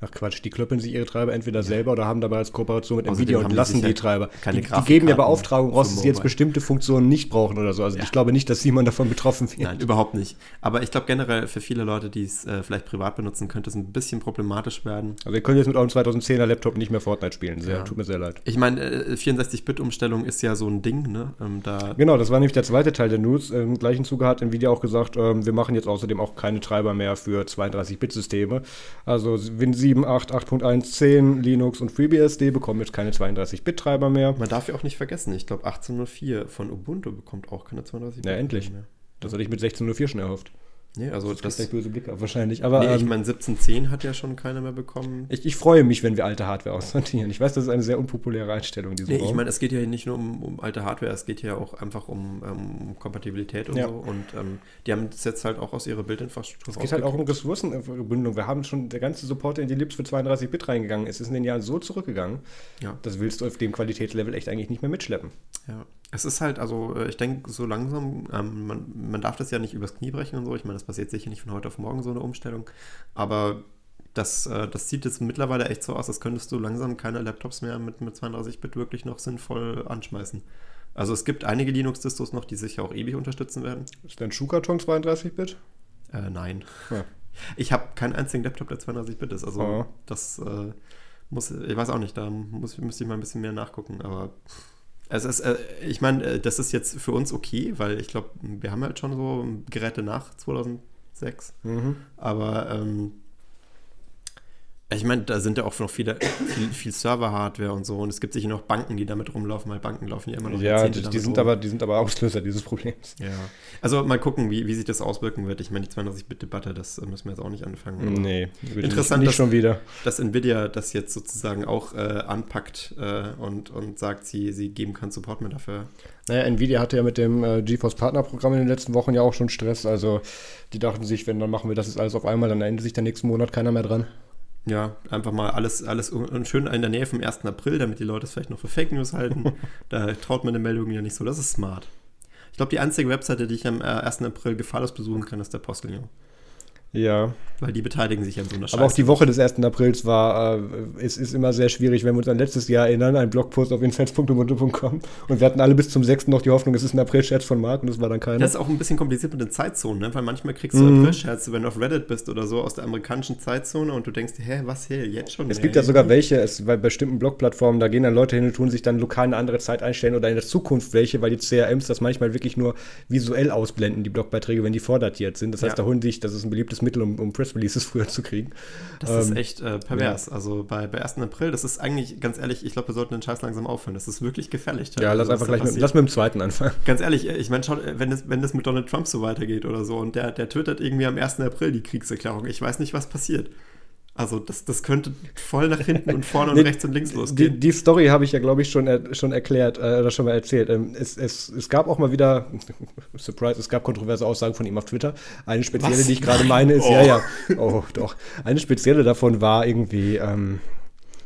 Ach Quatsch, die klöppeln sich ihre Treiber entweder selber oder haben dabei als Kooperation mit Nvidia und lassen die Treiber. keine die, die geben ja Beauftragung raus, dass sie jetzt bestimmte Funktionen nicht brauchen oder so. Also Ja. ich glaube nicht, dass Simon davon betroffen wird. Nein, überhaupt nicht. Aber ich glaube generell für viele Leute, die es äh, vielleicht privat benutzen, könnte es ein bisschen problematisch werden. Also ihr könnt jetzt mit eurem 2010er Laptop nicht mehr Fortnite spielen. Sehr, Ja. Tut mir sehr leid. Ich meine, äh, 64-Bit-Umstellung ist ja so ein Ding, ne? Ähm, da Genau, das war nämlich der zweite Teil der News. Im gleichen Zuge hat Nvidia auch gesagt, ähm, wir machen jetzt außerdem auch keine Treiber mehr für 32-Bit-Systeme. Also Win 7, 8, 8.1, 10, Linux und FreeBSD bekommen jetzt keine 32-Bit-Treiber mehr. man darf ja auch nicht vergessen, ich glaube 1804 von Ubuntu bekommt auch keine 32 Ja, endlich. mehr. Das hatte ich mit 16.04 schon erhofft. Nee, also Das, das. böse Blick wahrscheinlich. Aber nee, ich ähm, meine, 1710 hat ja schon keiner mehr bekommen. ich, ich freue mich, wenn wir alte Hardware aussortieren. Ich weiß, das ist eine sehr unpopuläre Einstellung, diese Nee, ich meine, es geht ja nicht nur um, um alte Hardware, es geht ja auch einfach um, ähm, um Kompatibilität und Ja. so. Und ähm, die haben das jetzt halt auch aus ihrer Bildinfrastruktur Es geht halt auch um Ressourcenbündelung. Wir haben schon, der ganze Support in die Lips für 32-Bit reingegangen. Es ist in den Jahren so zurückgegangen, Ja. das willst du auf dem Qualitätslevel echt eigentlich nicht mehr mitschleppen. Ja, es ist halt, also äh, ich denke, so langsam, ähm, man, man darf das ja nicht übers Knie brechen und so. Ich meine, das passiert sicher nicht von heute auf morgen, so eine Umstellung. Aber das, äh, das sieht jetzt mittlerweile echt so aus, als könntest du langsam keine Laptops mehr mit, mit 32-Bit wirklich noch sinnvoll anschmeißen. Also es gibt einige Linux-Distos noch, die sicher auch ewig unterstützen werden. Ist dein Schuhkarton 32-Bit? Äh, nein. Ja. Ich habe keinen einzigen Laptop, der 32-Bit ist. Also Oh. das äh, muss, ich weiß auch nicht, da muss, müsste ich mal ein bisschen mehr nachgucken. Aber es ist, äh, ich meine, äh, das ist jetzt für uns okay, weil ich glaube, wir haben halt schon so Geräte nach 2006. Mhm. Aber ähm, ich meine, da sind ja auch noch viele, viel, viel Server-Hardware und so. Und es gibt sicher noch Banken, die damit rumlaufen, weil Banken laufen ja immer noch Ja, die, die, sind rum. aber, die sind aber Auslöser dieses Problems. Ja. Also mal gucken, wie, wie sich das auswirken wird. Ich meine, die 32-Bit-Debatte, das äh, müssen wir jetzt auch nicht anfangen. aber Nee, Interessant, nicht, dass- schon wieder. Dass Nvidia das jetzt sozusagen auch äh, anpackt äh, und, und sagt, sie, sie geben keinen Support mehr dafür. Naja, Nvidia hatte ja mit dem äh, GeForce Partnerprogramm in den letzten Wochen ja auch schon Stress. Also die dachten sich, wenn dann machen wir das jetzt alles auf einmal, dann erinnert sich der nächsten Monat keiner mehr dran. Ja, einfach mal alles, alles und schön in der Nähe vom 1. April, damit die Leute es vielleicht noch für Fake News halten. da traut man den Meldungen ja nicht so. Das ist smart. Ich glaube, die einzige Webseite, die ich am äh, 1. April gefahrlos besuchen kann, ist der Postillon. Ja, Weil die beteiligen sich an so einer aber auch die Woche des 1. Aprils war, äh, es ist immer sehr schwierig, wenn wir uns an letztes Jahr erinnern, ein Blogpost auf insights.ubuntu.com und wir hatten alle bis zum 6. noch die Hoffnung, es ist ein April-Scherz von Marc und es war dann keiner. Das ist auch ein bisschen kompliziert mit den Zeitzonen, ne? weil manchmal kriegst du Mhm. April-Scherze, wenn du auf Reddit bist oder so, aus der amerikanischen Zeitzone und du denkst, hä, was hier, jetzt schon? Es Nee. gibt ja sogar welche, es, bei bestimmten Blogplattformen, da gehen dann Leute hin und tun sich dann lokal eine andere Zeit einstellen oder in der Zukunft welche, weil die CRMs das manchmal wirklich nur visuell ausblenden, die Blogbeiträge, wenn die vordatiert sind. Das heißt, Ja. da holen sich, das ist ein beliebtes Mittel, um, um Press-Releases früher zu kriegen. Das ist Ähm, echt äh, pervers. Also bei, bei 1. April, das ist eigentlich, ganz ehrlich, ich glaube, wir sollten den Scheiß langsam aufhören. Das ist wirklich gefährlich. Ja, lass teilweise, einfach gleich mit, lass mit dem zweiten anfangen. Ganz ehrlich, ich meine, schau, wenn das, wenn das mit Donald Trump so weitergeht oder so und der, der twittert irgendwie am 1. April die Kriegserklärung, ich weiß nicht, was passiert. Also das, das könnte voll nach hinten und vorne und rechts und links Die, losgehen. die Story habe ich ja, glaube ich, schon, er, schon erklärt äh, oder schon mal erzählt. Ähm, es, es, es gab auch mal wieder, Surprise, es gab kontroverse Aussagen von ihm auf Twitter. Eine spezielle, Was? die ich gerade meine, ist, Oh. ja, ja, oh, doch. Eine spezielle davon war irgendwie, ähm,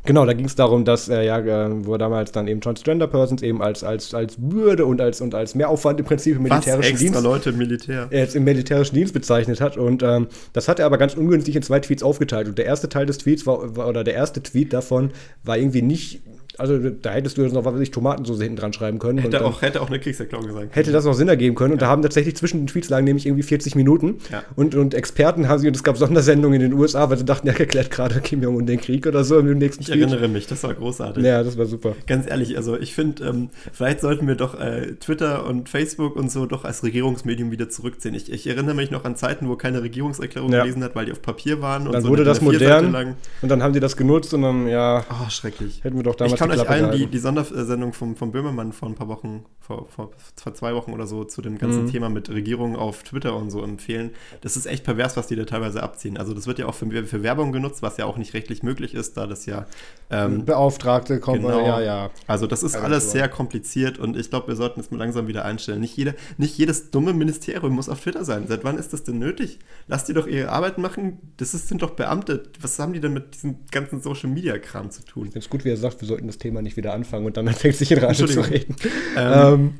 Genau, da ging es darum, dass er ja, äh, wo er damals dann eben Transgender Persons eben als, als, als Bürde und als, und als Mehraufwand im Prinzip im Was, militärischen extra Dienst. Leute im Militär. jetzt im militärischen Dienst bezeichnet hat. Und ähm, das hat er aber ganz ungünstig in zwei Tweets aufgeteilt. Und der erste Teil des Tweets war, war oder der erste Tweet davon war irgendwie nicht, also da hättest du jetzt noch, was weiß ich, Tomatensoße hinten dran schreiben können. Hätte auch, hätte auch eine Kriegserklärung gesagt. hätte das noch Sinn ergeben können. Und da haben tatsächlich zwischen den Tweets lagen nämlich irgendwie 40 Minuten. Ja. Und, und Experten haben sie, und es gab Sondersendungen in den USA, weil sie dachten, ja, erklärt gerade Kim Jong-un den Krieg oder so im nächsten Ich erinnere mich, das war großartig. Ja, das war super. Ganz ehrlich, also ich finde, ähm, vielleicht sollten wir doch äh, Twitter und Facebook und so doch als Regierungsmedium wieder zurückziehen. Ich, ich erinnere mich noch an Zeiten, wo keine Regierungserklärung Ja. gelesen hat, weil die auf Papier waren. Und Dann so wurde das DIN A4 Seite modern lang. und dann haben die das genutzt und dann, ja, Oh, schrecklich. hätten wir doch damals kann euch allen die, die Sondersendung vom, vom Böhmermann vor ein paar Wochen, vor, vor, vor zwei Wochen oder so, zu dem ganzen Mhm. Thema mit Regierung auf Twitter und so empfehlen. Das ist echt pervers, was die da teilweise abziehen. Also das wird ja auch für, für Werbung genutzt, was ja auch nicht rechtlich möglich ist, da das ja ähm, Beauftragte, kommt, Genau. ja, ja. Also das ist Agentur. alles sehr kompliziert und ich glaube, wir sollten es mal langsam wieder einstellen. Nicht, jede, nicht jedes dumme Ministerium muss auf Twitter sein. Seit wann ist das denn nötig? Lasst die doch ihre Arbeit machen. Das ist, sind doch Beamte. Was haben die denn mit diesem ganzen Social-Media-Kram zu tun? Jetzt gut, wie er sagt, wir sollten das Thema nicht wieder anfangen und dann anfängt sich in Rage zu reden. Ähm, Ähm,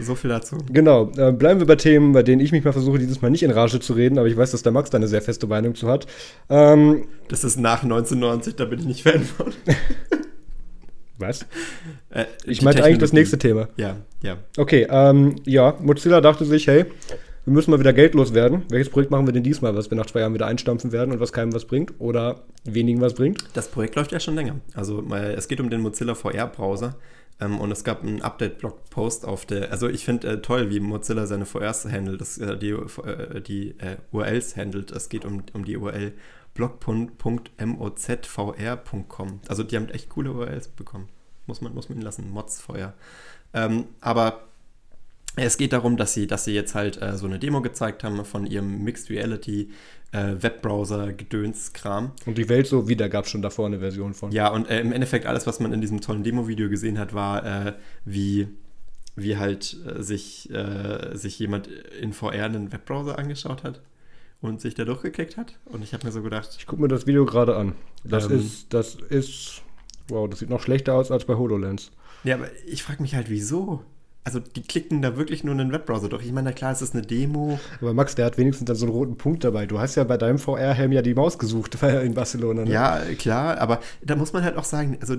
so viel dazu. genau, äh, bleiben wir bei Themen, bei denen ich mich mal versuche, dieses Mal nicht in Rage zu reden, aber ich weiß, dass der Max da eine sehr feste Meinung zu hat. Ähm, Das ist nach 1990, da bin ich nicht Fan von. was? Äh, Ich meinte eigentlich das nächste Thema. Ja, ja. Okay, ähm, ja, Mozilla dachte sich, hey, wir müssen mal wieder geldlos werden. Welches Projekt machen wir denn diesmal, was wir nach zwei Jahren wieder einstampfen werden und was keinem was bringt oder wenigen was bringt? Das Projekt läuft ja schon länger. Also es geht um den Mozilla VR-Browser. Ähm, und es gab einen Update-Blog-Post auf der, also ich finde äh, toll, wie Mozilla seine VRs handelt, das, äh, die, äh, die äh, URLs handelt. Es geht um, um die URL blog.mozvr.com. Also die haben echt coole URLs bekommen. Muss man, muss man lassen. Mods-VR. Ähm, aber es geht darum, dass sie, dass sie jetzt halt äh, so eine Demo gezeigt haben von ihrem Mixed Reality äh, Webbrowser Gedönskram. Und die Welt so wieder gab es schon davor eine Version von. Ja, und äh, im Endeffekt alles, was man in diesem tollen Demo-Video gesehen hat, war, äh, wie, wie halt äh, sich, äh, sich jemand in VR einen Webbrowser angeschaut hat und sich da durchgeklickt hat. Und ich habe mir so gedacht, Ich gucke mir das Video gerade an. Das Ähm. ist, das ist, wow, das sieht noch schlechter aus als bei HoloLens. ja, aber ich frage mich halt, wieso? Also die klicken da wirklich nur einen Webbrowser durch. Ich meine, na klar, es ist eine Demo. Aber Max, der hat wenigstens dann so einen roten Punkt dabei. Du hast ja bei deinem VR-Helm ja die Maus gesucht in Barcelona. Ne? Ja, klar, aber da muss man halt auch sagen, also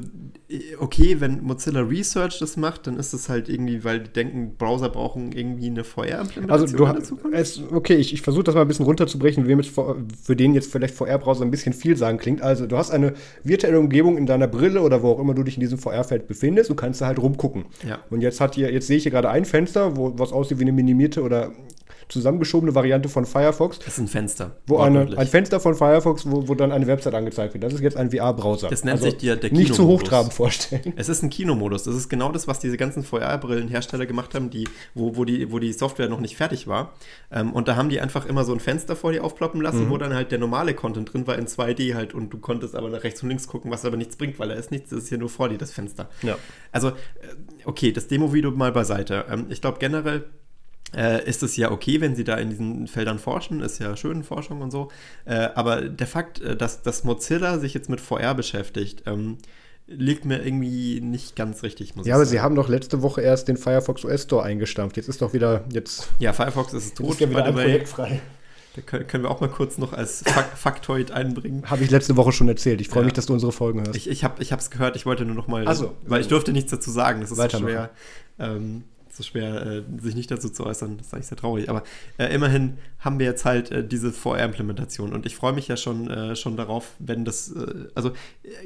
okay, wenn Mozilla Research das macht, dann ist es halt irgendwie, weil die denken, Browser brauchen irgendwie eine VR-Implementation Also du in der hast, Zukunft. es, okay, ich, ich versuche das mal ein bisschen runterzubrechen, wem für den jetzt vielleicht VR-Browser ein bisschen viel sagen klingt. Also du hast eine virtuelle Umgebung in deiner Brille oder wo auch immer du dich in diesem VR-Feld befindest und kannst da halt rumgucken. Ja. Und jetzt hat hier, jetzt sehe ich hier gerade ein Fenster, wo was aussieht wie eine minimierte oder zusammengeschobene Variante von Firefox, Das ist ein Fenster. wo eine, ein Fenster von Firefox, wo, wo dann eine Website angezeigt wird. Das ist jetzt ein VR-Browser. Das nennt sich der- der Nicht zu Kinomodus. hochtrabend vorstellen. Es ist ein Kinomodus. Das ist genau das, was diese ganzen VR-Brillenhersteller gemacht haben, die, wo, wo, die, wo die Software noch nicht fertig war. Ähm, und da haben die einfach immer so ein Fenster vor dir aufploppen lassen, wo dann halt der normale Content drin war in 2D halt und du konntest aber nach rechts und links gucken, was aber nichts bringt, weil da ist nichts, das ist hier nur vor dir, das Fenster. Ja. Also, äh, okay, das Demo-Video mal beiseite. Ähm, ich glaube generell äh, ist es ja okay, wenn sie da in diesen Feldern forschen, ist ja schön Forschung und so. Äh, aber der Fakt, äh, dass, dass Mozilla sich jetzt mit VR beschäftigt, ähm, liegt mir irgendwie nicht ganz richtig, muss Ja, aber sagen. sie haben doch letzte Woche erst den Firefox OS Store eingestampft. Jetzt ist doch wieder, jetzt ja, Firefox ist jetzt tot, ist ja wieder ein. Projekt frei. Da können, wir auch mal kurz noch als Fak Faktoid einbringen. Habe ich letzte Woche schon erzählt. Ich freue Ja. mich, dass du unsere Folgen hörst. Ich, ich habe es gehört, ich wollte nur noch mal, Ach so. weil ich durfte nichts dazu sagen. Das ist so schwer, ähm, so schwer äh, sich nicht dazu zu äußern. Das ist eigentlich sehr traurig. Aber äh, immerhin haben wir jetzt halt äh, diese VR-Implementation und ich freue mich ja schon, äh, schon darauf, wenn das, äh, also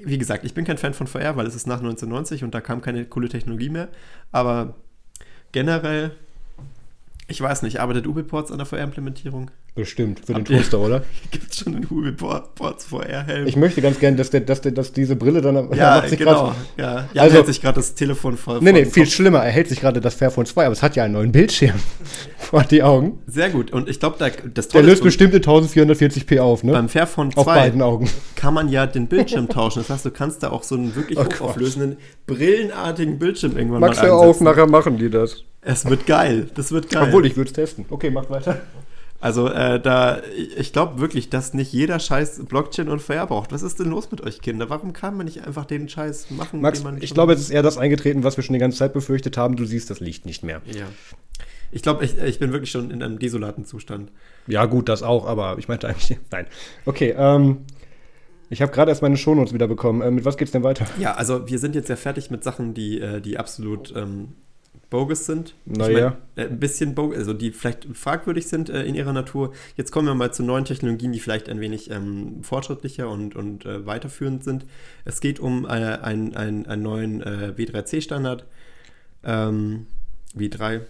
wie gesagt, ich bin kein Fan von VR, weil es ist nach 1990 und da kam keine coole Technologie mehr. Aber generell, ich weiß nicht, arbeitet UbiPorts an der VR-Implementierung? Bestimmt, für den ihr- Toaster, oder? Gibt es schon einen UbiPorts VR-Helm? Ich möchte ganz gerne, dass, der, dass, der, dass diese Brille dann Ja, macht sich genau. grad- Ja, Jan Also- hält sich gerade das Telefon vor. Nee, nee, viel schlimmer. Er hält sich gerade das Fairphone 2, aber es hat ja einen neuen Bildschirm vor die Augen. Sehr gut. Und ich glaube, da, das Der Tolle löst ist, bestimmt in 1440p auf, ne? beim Fairphone Auf 2 beiden Augen. kann man ja den Bildschirm tauschen. Das heißt, du kannst da auch so einen wirklich Oh hochauflösenden, brillenartigen Bildschirm irgendwann Max, mal hör auf, einsetzen. nachher machen die das. Es wird geil. Das wird geil. Obwohl, ich würde es testen. Okay, mach weiter. Also äh, da, ich glaube wirklich, dass nicht jeder Scheiß Blockchain und Fair braucht. Was ist denn los mit euch, Kinder? Warum kann man nicht einfach den Scheiß machen? Max, den man ich glaube, es ist eher das eingetreten, was wir schon die ganze Zeit befürchtet haben. Du siehst das Licht nicht mehr. Ja. Ich glaube, ich, ich bin wirklich schon in einem desolaten Zustand. Ja, gut, das auch, aber ich meinte eigentlich. Nein. Okay, ähm. Ich habe gerade erst meine Shownotes wieder bekommen. Äh, mit was geht's denn weiter? Ja, also wir sind jetzt ja fertig mit Sachen, die, äh, die absolut ähm, bogus sind. Ich Naja. mein, äh, ein bisschen bogus, also die vielleicht fragwürdig sind äh, in ihrer Natur. Jetzt kommen wir mal zu neuen Technologien, die vielleicht ein wenig ähm, fortschrittlicher und, und äh, weiterführend sind. Es geht um äh, einen, einen, einen neuen äh, W3C-Standard. Ähm, W3,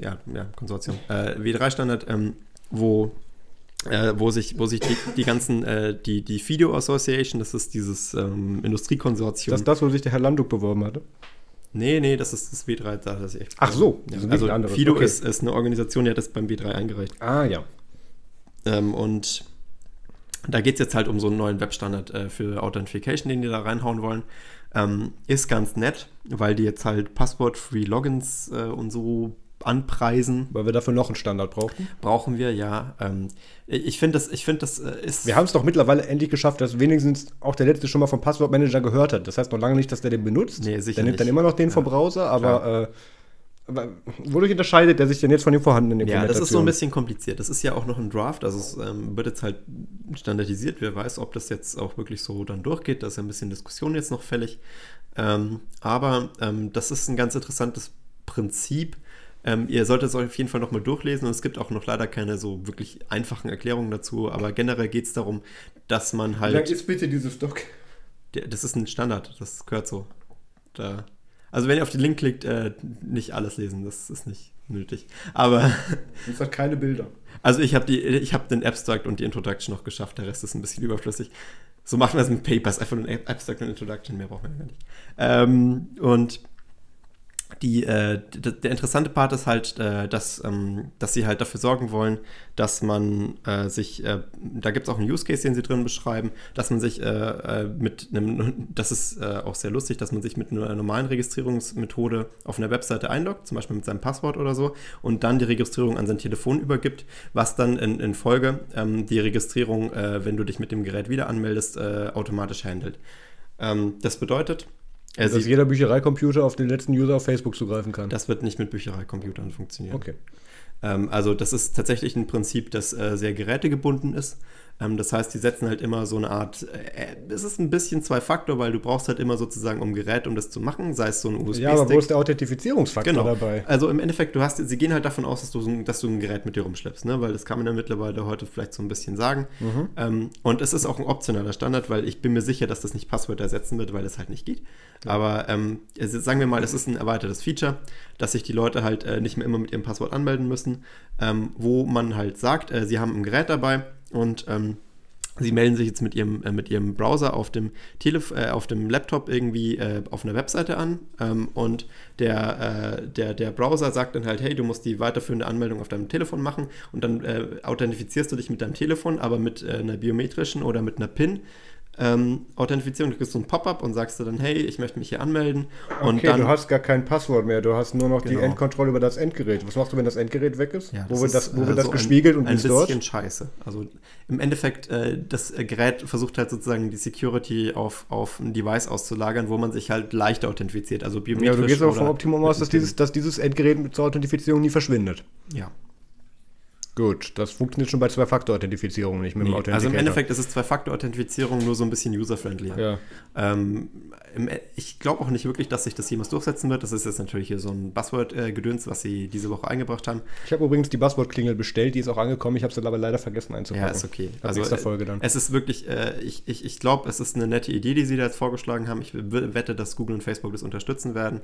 ja, ja, Konsortium. Äh, W3-Standard, ähm, wo äh, wo sich, wo sich die, die ganzen, äh, die, die FIDO Association, das ist dieses ähm, Industriekonsortium. Das ist das, wo sich der Herr Landuk beworben hatte. Nee, nee, das ist das W3. Das ist echt, Ach so, ja, also FIDO okay. ist, ist eine Organisation, die hat das beim W3 eingereicht. Ah, ja. Ähm, und da geht es jetzt halt um so einen neuen Webstandard äh, für Authentication, den die da reinhauen wollen. Ähm, ist ganz nett, weil die jetzt halt Passwort-Free Logins äh, und so anpreisen. Weil wir dafür noch einen Standard brauchen. Brauchen wir, ja. Ähm, ich finde, das, ich find, das äh, ist. Wir haben es doch mittlerweile endlich geschafft, dass wenigstens auch der letzte schon mal vom Passwortmanager gehört hat. Das heißt noch lange nicht, dass der den benutzt. Nee, sicher der nimmt dann nicht. immer noch den vom Ja, Browser, aber, äh, aber wodurch unterscheidet der sich denn jetzt von den vorhandenen Ja, das ist so ein bisschen kompliziert. Das ist ja auch noch ein Draft, also es ähm, wird jetzt halt standardisiert. Wer weiß, ob das jetzt auch wirklich so dann durchgeht. Da ist ja ein bisschen Diskussion jetzt noch fällig. Ähm, aber ähm, das ist ein ganz interessantes Prinzip. Ähm, ihr solltet es euch auf jeden Fall nochmal durchlesen und es gibt auch noch leider keine so wirklich einfachen Erklärungen dazu. Aber generell geht es darum, dass man Wie halt. lang ist bitte dieses? Der, das ist ein Standard, das gehört so. Da. Also wenn ihr auf den Link klickt, äh, nicht alles lesen, das ist nicht nötig. Aber Es hat keine Bilder. also ich habe habe den Abstract und die Introduction noch geschafft, der Rest ist ein bisschen überflüssig. So machen wir es mit Papers, einfach nur ein Abstract und Introduction, mehr brauchen wir gar nicht. Ähm, und die, äh, der interessante Part ist halt, äh, dass, ähm, dass sie halt dafür sorgen wollen, dass man äh, sich, äh, da gibt es auch einen Use Case, den sie drin beschreiben, dass man sich äh, äh, mit einem, das ist auch sehr lustig, dass man sich mit einer normalen Registrierungsmethode auf einer Webseite einloggt, zum Beispiel mit seinem Passwort oder so, und dann die Registrierung an sein Telefon übergibt, was dann in, in Folge ähm, die Registrierung, wenn du dich mit dem Gerät wieder anmeldest, automatisch handelt. Ähm, das bedeutet, äh, dass jeder Büchereicomputer auf den letzten User auf Facebook zugreifen kann. das wird nicht mit Büchereicomputern funktionieren. okay. Ähm, also das ist tatsächlich ein Prinzip, das äh, sehr gerätegebunden ist. Ähm, das heißt, die setzen halt immer so eine Art, äh, es ist ein bisschen Zwei-Faktor, weil du brauchst halt immer sozusagen um Gerät, um das zu machen, sei es so ein USB-Stick. Ja, aber wo ist der Authentifizierungsfaktor Genau. dabei? Also im Endeffekt, du hast, sie gehen halt davon aus, dass du, dass du ein Gerät mit dir rumschleppst, ne? weil das kann man ja mittlerweile heute vielleicht so ein bisschen sagen. Mhm. Ähm, und es ist auch ein optionaler Standard, weil ich bin mir sicher, dass das nicht Passwörter ersetzen wird, weil es halt nicht geht. Aber ähm, sagen wir mal, es ist ein erweitertes Feature, dass sich die Leute halt äh, nicht mehr immer mit ihrem Passwort anmelden müssen, ähm, wo man halt sagt, äh, sie haben ein Gerät dabei und ähm, Sie melden sich jetzt mit ihrem, äh, mit ihrem Browser auf dem, Telef äh, auf dem Laptop irgendwie äh, auf einer Webseite an ähm, und der, äh, der, der Browser sagt dann halt, hey, du musst die weiterführende Anmeldung auf deinem Telefon machen und dann äh, authentifizierst du dich mit deinem Telefon, aber mit äh, einer biometrischen oder mit einer PIN. Ähm, Authentifizierung, du kriegst so ein Pop-up und sagst du dann, hey, ich möchte mich hier anmelden. Und okay, dann, du hast gar kein Passwort mehr, du hast nur noch die Genau. Endkontrolle über das Endgerät. Was machst du, wenn das Endgerät weg ist? Ja, wo wird das, wo äh, wird das so gespiegelt und ein, wie ein ist bisschen dort? scheiße. Also im Endeffekt, äh, das äh, Gerät versucht halt sozusagen die Security auf, auf ein Device auszulagern, wo man sich halt leichter authentifiziert. Also Ja, biometrisch du gehst aber vom Optimum aus, dass dieses, dass dieses Endgerät zur Authentifizierung nie verschwindet. Ja. Gut, das funktioniert schon bei Zwei-Faktor-Authentifizierung nicht mit dem Nee, also im. Endeffekt ist es Zwei-Faktor-Authentifizierung nur so ein bisschen user-friendlier. Ja. Ähm, im, ich glaube auch nicht wirklich, dass sich das jemals durchsetzen wird. Das ist jetzt natürlich hier so ein Buzzword-Gedöns, was sie diese Woche eingebracht haben. Ich habe übrigens die Buzzword-Klingel bestellt, die ist auch angekommen, ich habe sie aber leider vergessen einzupacken. Ja, ist okay. Also, nächster Folge dann. Es ist wirklich, äh, ich, ich, ich glaube, es ist eine nette Idee, die sie da jetzt vorgeschlagen haben. Ich wette, dass Google und Facebook das unterstützen werden.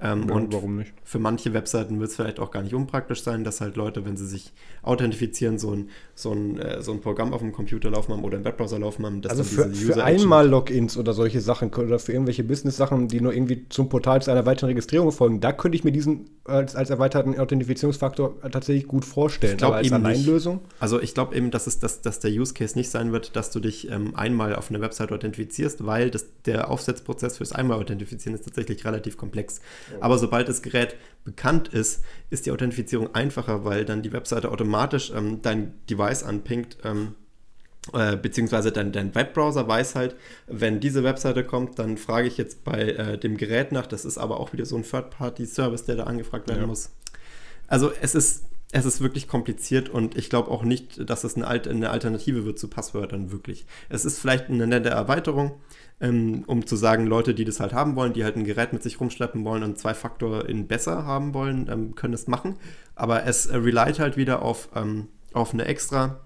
Ähm, Ja, und warum nicht? für manche Webseiten wird es vielleicht auch gar nicht unpraktisch sein, dass halt Leute, wenn sie sich authentifizieren, so ein, so ein, äh, so ein Programm auf dem Computer laufen haben oder im Webbrowser laufen haben. Also für, für einmal Logins oder solche Sachen oder für irgendwelche Business-Sachen, die nur irgendwie zum Portal zu einer weiteren Registrierung folgen, da könnte ich mir diesen als, als erweiterten Authentifizierungsfaktor tatsächlich gut vorstellen. Ich glaub aber als eben nicht. Alleinlösung? Also ich glaube eben, dass, es, dass, dass der Use Case nicht sein wird, dass du dich ähm, einmal auf einer Website authentifizierst, weil das, der Aufsetzprozess fürs einmal authentifizieren ist tatsächlich relativ komplex. Aber sobald das Gerät bekannt ist, ist die Authentifizierung einfacher, weil dann die Webseite automatisch automatisch ähm, dein Device anpingt, ähm, äh, beziehungsweise dein, dein Webbrowser weiß halt, wenn diese Webseite kommt, dann frage ich jetzt bei äh, dem Gerät nach. Das ist aber auch wieder so ein Third-Party-Service, der da angefragt werden ja. muss. Also es ist, es ist wirklich kompliziert und ich glaube auch nicht, dass es eine, Alt eine Alternative wird zu Passwörtern wirklich. Es ist vielleicht eine nette Erweiterung, ähm, um zu sagen, Leute, die das halt haben wollen, die halt ein Gerät mit sich rumschleppen wollen und zwei Faktor in besser haben wollen, ähm, können es machen. Aber es äh, relied halt wieder auf, ähm, auf eine extra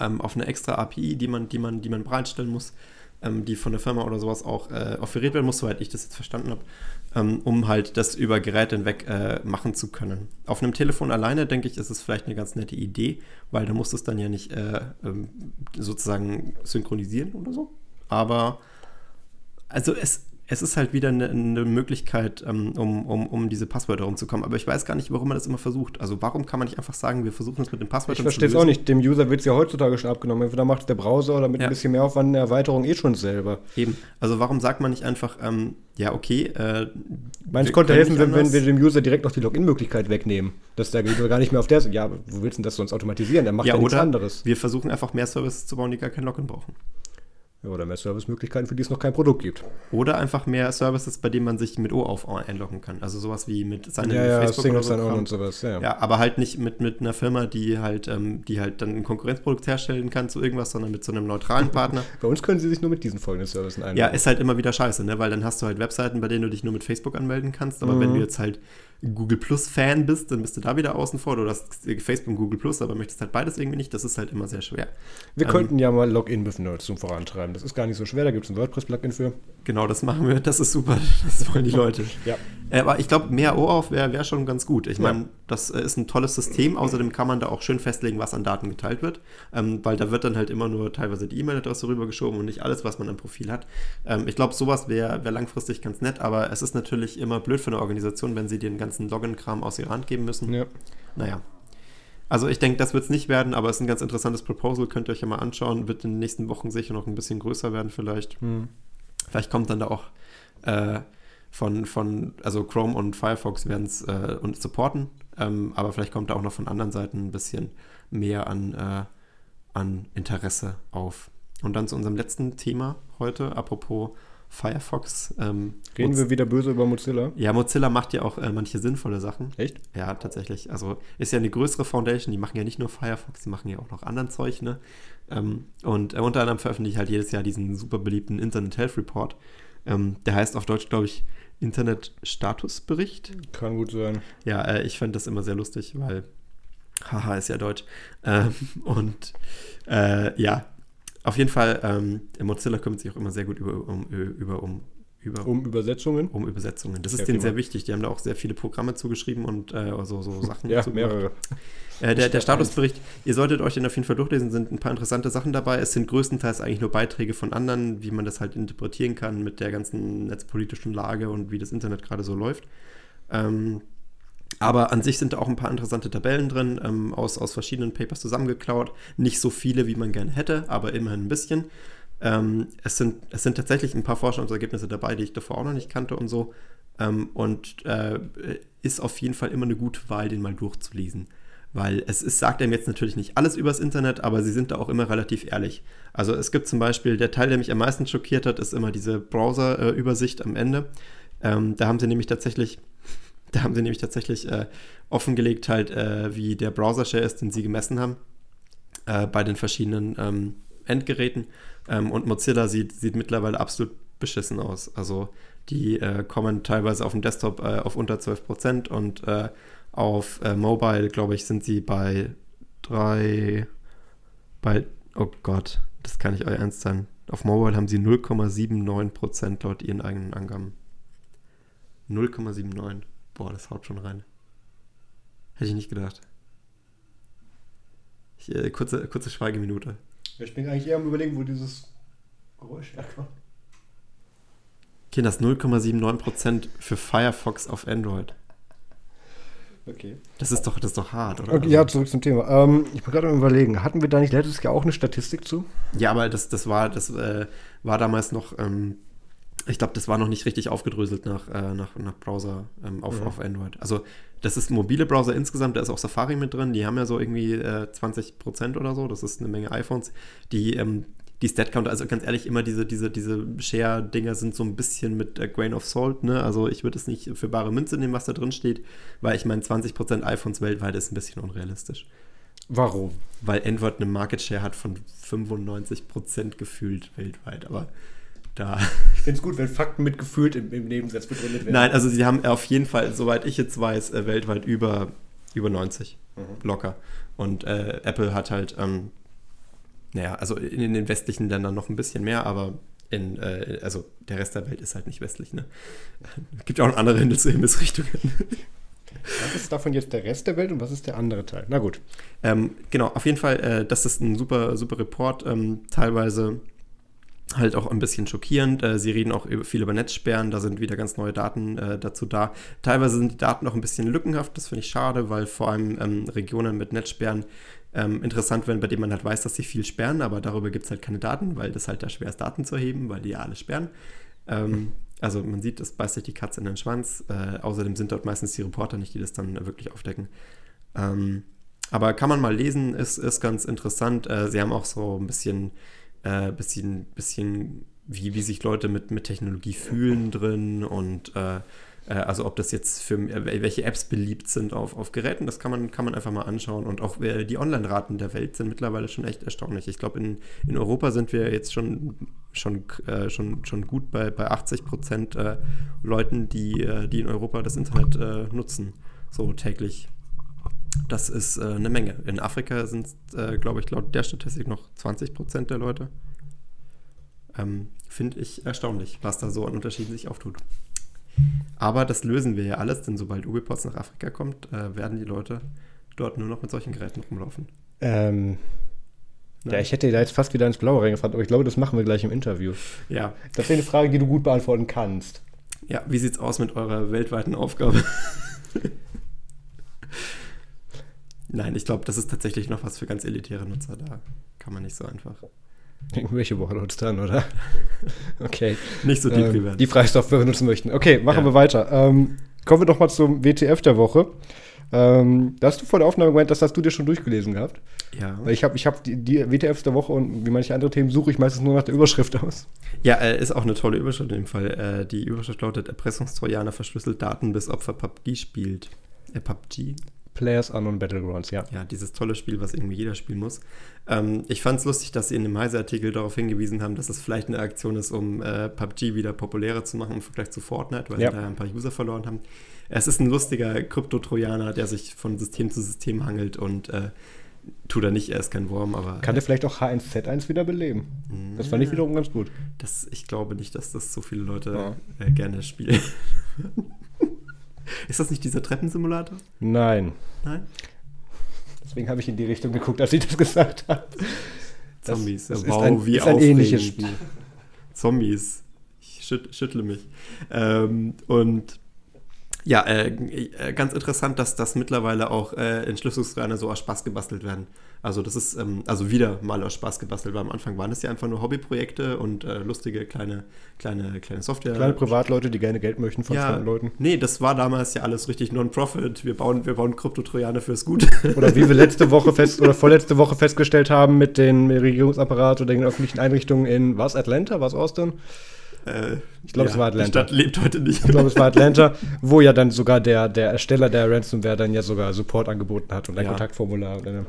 ähm, auf eine extra API, die man, die man, die man bereitstellen muss, ähm, die von der Firma oder sowas auch äh, offeriert werden muss, soweit ich das jetzt verstanden habe, ähm, um halt das über Geräte hinweg äh, machen zu können. Auf einem Telefon alleine, denke ich, ist es vielleicht eine ganz nette Idee, weil da musst du es dann ja nicht äh, sozusagen synchronisieren oder so. Aber also es, es ist halt wieder eine, eine Möglichkeit, ähm, um, um, um diese Passwörter rumzukommen. Aber ich weiß gar nicht, warum man das immer versucht. Also warum kann man nicht einfach sagen, wir versuchen es mit den Passwörtern Ich verstehe es auch nicht. Dem User wird es ja heutzutage schon abgenommen. Entweder macht der Browser oder mit ja. ein bisschen mehr Aufwand eine Erweiterung eh schon selber. Eben. Also warum sagt man nicht einfach, ähm, ja, okay. Äh, Meins konnte helfen, wenn, wenn, wir dem User direkt noch die Login-Möglichkeit wegnehmen. Dass der User gar nicht mehr auf der Ja, wo willst du denn das sonst automatisieren? Der macht ja, ja nichts anderes. Wir versuchen einfach mehr Services zu bauen, die gar kein Login brauchen. Ja, oder mehr Servicemöglichkeiten, für die es noch kein Produkt gibt. Oder einfach mehr Services, bei denen man sich mit OAuth einloggen kann. Also sowas wie mit seinem ja, ja, Facebook Single oder so und sowas. Ja. ja, aber halt nicht mit, mit einer Firma, die halt, ähm, die halt dann ein Konkurrenzprodukt herstellen kann zu irgendwas, sondern mit so einem neutralen Partner. bei uns können sie sich nur mit diesen folgenden Services einloggen. Ja, ist halt immer wieder scheiße, ne? weil dann hast du halt Webseiten, bei denen du dich nur mit Facebook anmelden kannst. Aber mhm. wenn du jetzt halt Google Plus Fan bist, dann bist du da wieder außen vor. Du hast Facebook und Google Plus, aber möchtest halt beides irgendwie nicht. Das ist halt immer sehr schwer. Wir ähm, könnten ja mal Login mit Nerds zum Vorantreiben. Das ist gar nicht so schwer. Da gibt es ein WordPress-Plugin für. Genau, das machen wir. Das ist super. Das wollen die Leute. ja. Äh, aber ich glaube, mehr OAuth wäre wär schon ganz gut. Ich meine, ja. Das äh, ist ein tolles System. Außerdem kann man da auch schön festlegen, was an Daten geteilt wird. Ähm, weil da wird dann halt immer nur teilweise die E-Mail-Adresse rübergeschoben und nicht alles, was man am Profil hat. Ähm, ich glaube, sowas wäre wär langfristig ganz nett. Aber es ist natürlich immer blöd für eine Organisation, wenn sie den ganzen Login-Kram aus ihrer Hand geben müssen. Ja. Naja. Also ich denke, das wird es nicht werden, aber es ist ein ganz interessantes Proposal. Könnt ihr euch ja mal anschauen. Wird in den nächsten Wochen sicher noch ein bisschen größer werden vielleicht. Hm. Vielleicht kommt dann da auch äh, von, von, also Chrome und Firefox werden es äh, uns supporten, ähm, aber vielleicht kommt da auch noch von anderen Seiten ein bisschen mehr an, äh, an Interesse auf. Und dann zu unserem letzten Thema heute, apropos Firefox. Ähm, Reden wir wieder böse über Mozilla? Ja, Mozilla macht ja auch äh, manche sinnvolle Sachen. Echt? Ja, tatsächlich. Also ist ja eine größere Foundation, die machen ja nicht nur Firefox, die machen ja auch noch anderen Zeug, ne? Ähm, und äh, unter anderem veröffentliche ich halt jedes Jahr diesen super beliebten Internet Health Report. Ähm, der heißt auf Deutsch, glaube ich, Internet-Statusbericht. Kann gut sein. Ja, äh, ich fand das immer sehr lustig, weil haha ist ja Deutsch. Ähm, und äh, ja, auf jeden Fall, ähm, Mozilla kümmert sich auch immer sehr gut über, um, über, um, über, um Übersetzungen? Um Übersetzungen. Das ist denen sehr wichtig. Die haben da auch sehr viele Programme zugeschrieben und äh, so, so Sachen. ja, mehrere. Äh, der, der Statusbericht, ihr solltet euch den auf jeden Fall durchlesen, sind ein paar interessante Sachen dabei. Es sind größtenteils eigentlich nur Beiträge von anderen, wie man das halt interpretieren kann mit der ganzen netzpolitischen Lage und wie das Internet gerade so läuft. Ähm, aber an sich sind da auch ein paar interessante Tabellen drin, ähm, aus, aus verschiedenen Papers zusammengeklaut. Nicht so viele, wie man gerne hätte, aber immerhin ein bisschen. Ähm, es, sind, es sind tatsächlich ein paar Forschungsergebnisse dabei, die ich davor auch noch nicht kannte und so. Ähm, und äh, ist auf jeden Fall immer eine gute Wahl, den mal durchzulesen. Weil es ist, sagt einem jetzt natürlich nicht alles übers Internet, aber sie sind da auch immer relativ ehrlich. Also es gibt zum Beispiel, der Teil, der mich am meisten schockiert hat, ist immer diese Browser-Übersicht äh, am Ende. Ähm, da haben sie nämlich tatsächlich da haben sie nämlich tatsächlich äh, offengelegt, halt, äh, wie der Browser-Share ist, den sie gemessen haben äh, bei den verschiedenen ähm, Endgeräten. Ähm, und Mozilla sieht, sieht mittlerweile absolut beschissen aus. Also die äh, kommen teilweise auf dem Desktop äh, auf unter 12% und äh, auf Mobile, glaube ich, sind sie bei drei, bei, oh Gott, das kann nicht euer Ernst sein. Auf Mobile haben sie 0,79% laut ihren eigenen Angaben. 0,79. Boah, das haut schon rein. Hätte ich nicht gedacht. Ich, äh, kurze, kurze Schweigeminute. Ich bin eigentlich eher am überlegen, wo dieses Geräusch herkommt. Okay, das 0,79% für Firefox auf Android. Okay. Das ist doch, das ist doch hart, oder? Okay, ja, zurück zum Thema. Ähm, ich bin gerade am überlegen, hatten wir da nicht letztes Jahr auch eine Statistik zu? Ja, aber das, das war, das äh, war damals noch ähm, ich glaube, das war noch nicht richtig aufgedröselt nach, äh, nach, nach Browser ähm, auf, Mhm. auf Android. Also das ist mobile Browser insgesamt, da ist auch Safari mit drin, die haben ja so irgendwie äh, 20% oder so, das ist eine Menge iPhones, die, ähm, die Stat-Counter, also ganz ehrlich, immer diese, diese, diese Share-Dinger sind so ein bisschen mit äh, Grain of Salt, ne? Also ich würde es nicht für bare Münze nehmen, was da drin steht, weil ich meine, 20% iPhones weltweit ist ein bisschen unrealistisch. Warum? Weil Android eine Market Share hat von 95% gefühlt weltweit, aber da Ich finde es gut, wenn Fakten mitgefühlt im, im Nebensatz begründet werden. Nein, also sie haben auf jeden Fall, soweit ich jetzt weiß, äh, weltweit über, über 90. Mhm. Locker. Und äh, Apple hat halt, ähm, naja, also in, in den westlichen Ländern noch ein bisschen mehr, aber in, äh, also der Rest der Welt ist halt nicht westlich, ne? Gibt ja auch noch andere Himmel Himmelsrichtungen. Was ist davon jetzt der Rest der Welt und was ist der andere Teil? Na gut. Ähm, genau, auf jeden Fall, äh, das ist ein super, super Report. Ähm, teilweise halt auch ein bisschen schockierend. Äh, sie reden auch viel über Netzsperren, da sind wieder ganz neue Daten äh, dazu da. Teilweise sind die Daten auch ein bisschen lückenhaft, das finde ich schade, weil vor allem ähm, Regionen mit Netzsperren ähm, interessant werden, bei denen man halt weiß, dass sie viel sperren, aber darüber gibt es halt keine Daten, weil das halt da schwer ist, Daten zu erheben, weil die ja alle sperren. Ähm, also man sieht, das beißt sich die Katze in den Schwanz. Äh, außerdem sind dort meistens die Reporter nicht, die das dann wirklich aufdecken. Ähm, aber kann man mal lesen, ist, ist ganz interessant. Äh, sie haben auch so ein bisschen, äh, bisschen, bisschen wie, wie sich Leute mit, mit Technologie fühlen drin und äh, äh, also ob das jetzt für äh, welche Apps beliebt sind auf, auf Geräten, das kann man, kann man einfach mal anschauen. Und auch äh, die Online-Raten der Welt sind mittlerweile schon echt erstaunlich. Ich glaube, in, in Europa sind wir jetzt schon, schon, äh, schon, schon gut bei, bei 80 Prozent äh, Leuten, die, äh, die in Europa das Internet nutzen, so täglich. Das ist äh, eine Menge. In Afrika sind es, äh, glaube ich, laut der Statistik noch 20 Prozent der Leute. Ähm, Finde ich erstaunlich, was da so an Unterschieden sich auftut. Aber das lösen wir ja alles, denn sobald UbiPorts nach Afrika kommt, äh, werden die Leute dort nur noch mit solchen Geräten rumlaufen. Ähm, ja, ich hätte da jetzt fast wieder ins Blaue reingefragt, aber ich glaube, das machen wir gleich im Interview. Ja. Das ist eine Frage, die du gut beantworten kannst. Ja, wie sieht's aus mit eurer weltweiten Aufgabe? Nein, ich glaube, das ist tatsächlich noch was für ganz elitäre Nutzer. Da kann man nicht so einfach. Irgendwelche Warlords dann, oder? Okay. Nicht so deep ähm, die Freisoftware nutzen möchten. Okay, machen Ja. wir weiter. Ähm, kommen wir doch mal zum WTF der Woche. Ähm, da hast du vor der Aufnahme gemeint, das hast du dir schon durchgelesen gehabt. Ja. Weil ich habe ich hab die, die WTFs der Woche und wie manche andere Themen suche ich meistens nur nach der Überschrift aus. Ja, äh, ist auch eine tolle Überschrift in dem Fall. Äh, die Überschrift lautet: Erpressungstrojaner verschlüsselt Daten, bis Opfer PUBG spielt. Äh, PUBG? Players Unknown Battlegrounds, ja. Ja, dieses tolle Spiel, was irgendwie jeder spielen muss. Ähm, ich fand es lustig, dass sie in dem Heise-Artikel darauf hingewiesen haben, dass es vielleicht eine Aktion ist, um äh, PUBG wieder populärer zu machen im Vergleich zu Fortnite, weil Ja. sie da ein paar User verloren haben. Es ist ein lustiger Krypto-Trojaner, der sich von System zu System hangelt und äh, tut er nicht, er ist kein Wurm, aber Kann der vielleicht auch H1Z1 wieder beleben? Das fand ich wiederum ganz gut. das, ich glaube nicht, dass das so viele Leute Ja. äh, gerne spielen. ist das nicht dieser Treppensimulator? Nein. Nein? Deswegen habe ich in die Richtung geguckt, als ich das gesagt habe. Das- Zombies. das ist wow, ein- wie ist ein ähnliches Spiel. Zombies. Ich schüt, schüttle mich. Ähm, und ja, äh, äh, ganz interessant, dass das mittlerweile auch äh, Entschlüsselungstrojaner so aus Spaß gebastelt werden. Also das ist ähm, also wieder mal aus Spaß gebastelt, weil am Anfang waren es ja einfach nur Hobbyprojekte und äh, lustige kleine, kleine, kleine Software. Kleine Privatleute, die gerne Geld möchten von ja, fremden Leuten. Nee, das war damals ja alles richtig Non-Profit. Wir bauen, wir bauen Kryptotrojaner fürs Gute. Oder wie wir letzte Woche fest oder vorletzte Woche festgestellt haben mit dem Regierungsapparat oder den öffentlichen Einrichtungen in was Äh, Atlanta, was Austin? ich glaub, es war Atlanta. Die Stadt lebt heute nicht. Ich glaube, es war Atlanta, wo ja dann sogar der, der Ersteller der Ransomware dann ja sogar Support angeboten hat und ein Ja. Kontaktformular. Und eine,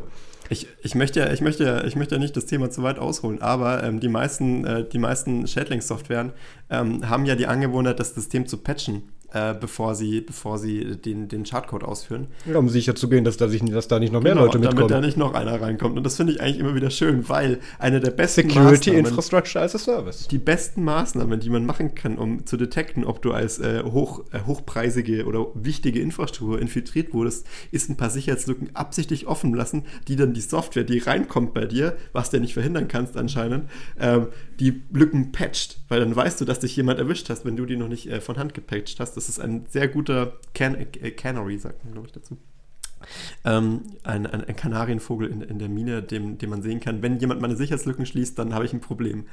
Ich, ich, möchte, ich, möchte, ich möchte nicht das Thema zu weit ausholen, aber ähm, die meisten, äh, die meisten Schädlingssoftwaren ähm, haben ja die Angewohnheit, das System zu patchen, äh, bevor sie, bevor sie den, den Schadcode ausführen. ja, um sicher zu gehen, dass da, sich, dass da nicht noch mehr Genau, Leute damit da mitkommen. nicht noch einer reinkommt. Und das finde ich eigentlich immer wieder schön, weil eine der besten Security Infrastructure as a Service. die besten Maßnahmen, die man machen kann, um zu detekten, ob du als äh, hoch, äh, hochpreisige oder wichtige Infrastruktur infiltriert wurdest, ist ein paar Sicherheitslücken absichtlich offen lassen, die dann die Software, die reinkommt bei dir, was du ja nicht verhindern kannst anscheinend, ähm, die Lücken patcht, weil dann weißt du, dass dich jemand erwischt hast, wenn du die noch nicht äh, von Hand gepatcht hast. Das ist ein sehr guter Can äh, Canary, sagt man, glaube ich, dazu. Ähm, ein, ein, ein Kanarienvogel in, in der Mine, dem, dem man sehen kann, wenn jemand meine Sicherheitslücken schließt, dann habe ich ein Problem.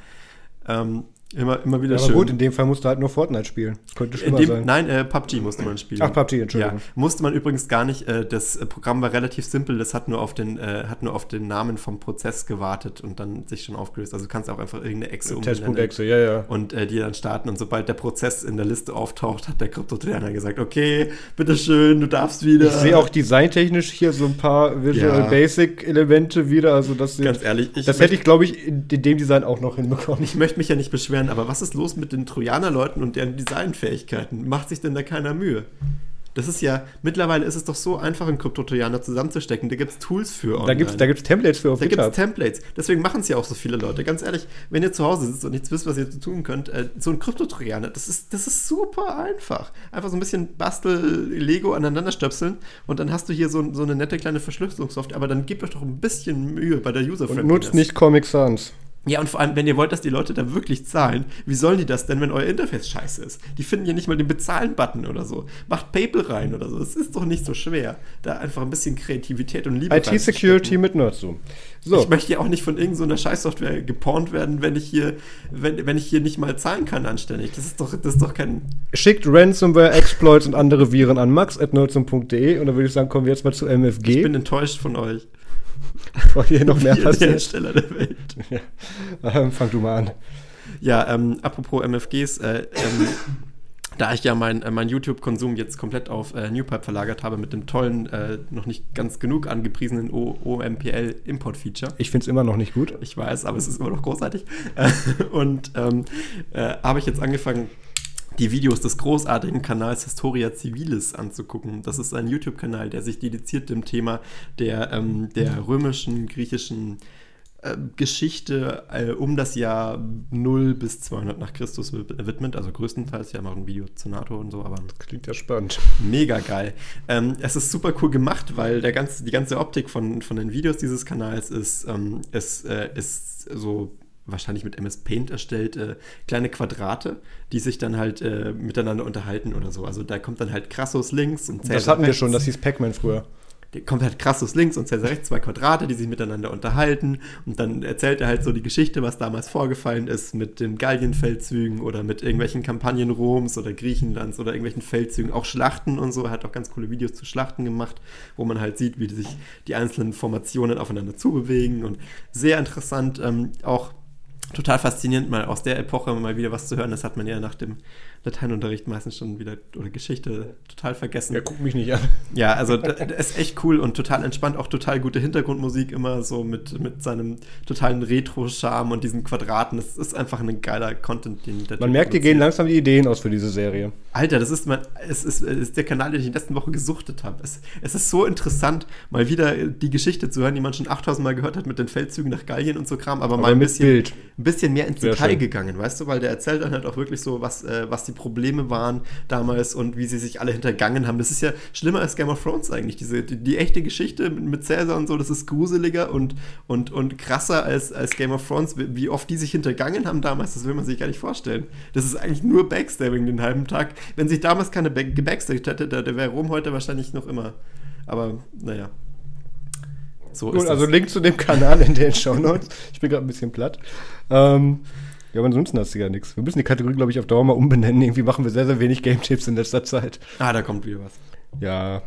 Ähm, Immer, immer wieder Ja, aber schön. gut, in dem Fall musst du halt nur Fortnite spielen. Könnte schlimmer dem, sein. nein, äh, PUBG musste man spielen. Ach, PUBG, Entschuldigung. Ja, musste man übrigens gar nicht. Äh, das äh, Programm war relativ simpel. Das hat nur auf den, äh, hat nur auf den Namen vom Prozess gewartet und dann sich schon aufgelöst. Also du kannst auch einfach irgendeine Exe Test.exe, ja, ja. und äh, die dann starten. Und sobald der Prozess in der Liste auftaucht, hat der Kryptotrainer gesagt: Okay, bitteschön, du darfst wieder. Ich sehe auch designtechnisch hier so ein paar Visual Ja. Basic Elemente wieder. Also das, ganz ehrlich, ich das hätte ich, glaube ich, in dem Design auch noch hinbekommen. Ich möchte mich ja nicht beschweren, aber was ist los mit den Trojanerleuten und deren Designfähigkeiten? Macht sich denn da keiner Mühe? Das ist ja, mittlerweile ist es doch so einfach, einen Krypto-Trojaner zusammenzustecken. Da gibt es Tools für Da gibt es da gibt's Templates für auf da gibt es. Templates. Deswegen machen es ja auch so viele Leute. Ganz ehrlich, wenn ihr zu Hause sitzt und nichts wisst, was ihr tun könnt, äh, so ein Krypto-Trojaner, das ist, das ist super einfach. Einfach so ein bisschen Bastel-Lego aneinander stöpseln und dann hast du hier so, so eine nette kleine Verschlüsselungssoftware. Aber dann gebt euch doch ein bisschen Mühe bei der user Und nutzt nicht Comic Sans. Ja, und vor allem, wenn ihr wollt, dass die Leute da wirklich zahlen, wie sollen die das denn, wenn euer Interface scheiße ist? Die finden ja nicht mal den Bezahlen-Button oder so. Macht PayPal rein oder so. Es ist doch nicht so schwer, da einfach ein bisschen Kreativität und Liebe IT-Security mit Nerdzoom. So, Ich möchte ja auch nicht von irgendeiner Scheißsoftware gepornt werden, wenn ich hier, wenn, wenn ich hier nicht mal zahlen kann anständig. Das ist doch, das ist doch kein. schickt Ransomware, Exploits und andere Viren an max.nerdzoom.de und dann würde ich sagen, kommen wir jetzt mal zu Ich bin MFG. enttäuscht von euch. Bevor hier noch mehr passiert. Hersteller der Welt. Ähm, fang du mal an. Ja, ähm, apropos MFGs, äh, ähm, da ich ja mein, äh, mein YouTube-Konsum jetzt komplett auf äh, NewPipe verlagert habe mit dem tollen, äh, noch nicht ganz genug angepriesenen OMPL-Import-Feature. Ich finde es immer noch nicht gut. Ich weiß, aber es ist immer noch großartig. Und ähm, äh, habe ich jetzt angefangen, die Videos des großartigen Kanals Historia Civilis anzugucken. Das ist ein YouTube-Kanal, der sich dediziert dem Thema der, ähm, der römischen, griechischen äh, Geschichte äh, um das Jahr 0 bis 200 nach Christus wi- widmet. Also größtenteils, ja, auch ein Video zu NATO und so, aber Klingt ja spannend. Mega geil. Ähm, es ist super cool gemacht, weil der ganze, die ganze Optik von, von den Videos dieses Kanals ist, ähm, ist, äh, ist so wahrscheinlich mit MS Paint erstellt, äh, kleine Quadrate, die sich dann halt äh, miteinander unterhalten oder so. Also da kommt dann halt Crassus links und Das Caesar hatten wir rechts. schon, das hieß Pac-Man früher. Der kommt halt Crassus links und Caesar rechts, zwei Quadrate, die sich miteinander unterhalten. Und dann erzählt er halt so die Geschichte, was damals vorgefallen ist mit den Gallienfeldzügen oder mit irgendwelchen Kampagnen Roms oder Griechenlands oder irgendwelchen Feldzügen, auch Schlachten und so. Er hat auch ganz coole Videos zu Schlachten gemacht, wo man halt sieht, wie sich die einzelnen Formationen aufeinander zubewegen. Und sehr interessant, ähm, auch total faszinierend, mal aus der Epoche mal wieder was zu hören. Das hat man ja nach dem Lateinunterricht meistens schon wieder oder Geschichte total vergessen. Ja, guck mich nicht an. Ja, also ist echt cool und total entspannt, auch total gute Hintergrundmusik immer so mit, mit seinem totalen Retro-Charme und diesen Quadraten. Das ist einfach ein geiler Content, den der Man Typ merkt, dir gehen langsam die Ideen aus für diese Serie. Alter, das ist, mein, es ist, es ist der Kanal, den ich in der letzten Woche gesuchtet habe. Es, es ist so interessant, mal wieder die Geschichte zu hören, die man schon 8000 Mal gehört hat mit den Feldzügen nach Gallien und so Kram, aber, mal Aber ein mit bisschen, Bild. ein bisschen mehr ins Sehr Detail schön. gegangen, weißt du, weil der erzählt dann halt auch wirklich so, was, äh, was die Probleme waren damals und wie sie sich alle hintergangen haben. Das ist ja schlimmer als Game of Thrones eigentlich. Diese, die, die echte Geschichte mit, mit Caesar und so, das ist gruseliger und, und, und krasser als, als Game of Thrones. Wie, oft die sich hintergangen haben damals, das will man sich gar nicht vorstellen. Das ist eigentlich nur Backstabbing den halben Tag. Wenn sich damals keine Back hätte, da, da wäre Rom heute wahrscheinlich noch immer. Aber naja. So Gut, also. Link zu dem Kanal in den Show Notes. Ich bin gerade ein bisschen platt. Ähm, ja, aber ansonsten hast du ja nichts. Wir müssen die Kategorie, glaube ich, auf Dauer mal umbenennen. Irgendwie machen wir sehr, sehr wenig Game-Tipps in letzter Zeit. Ah, da kommt wieder was. Ja,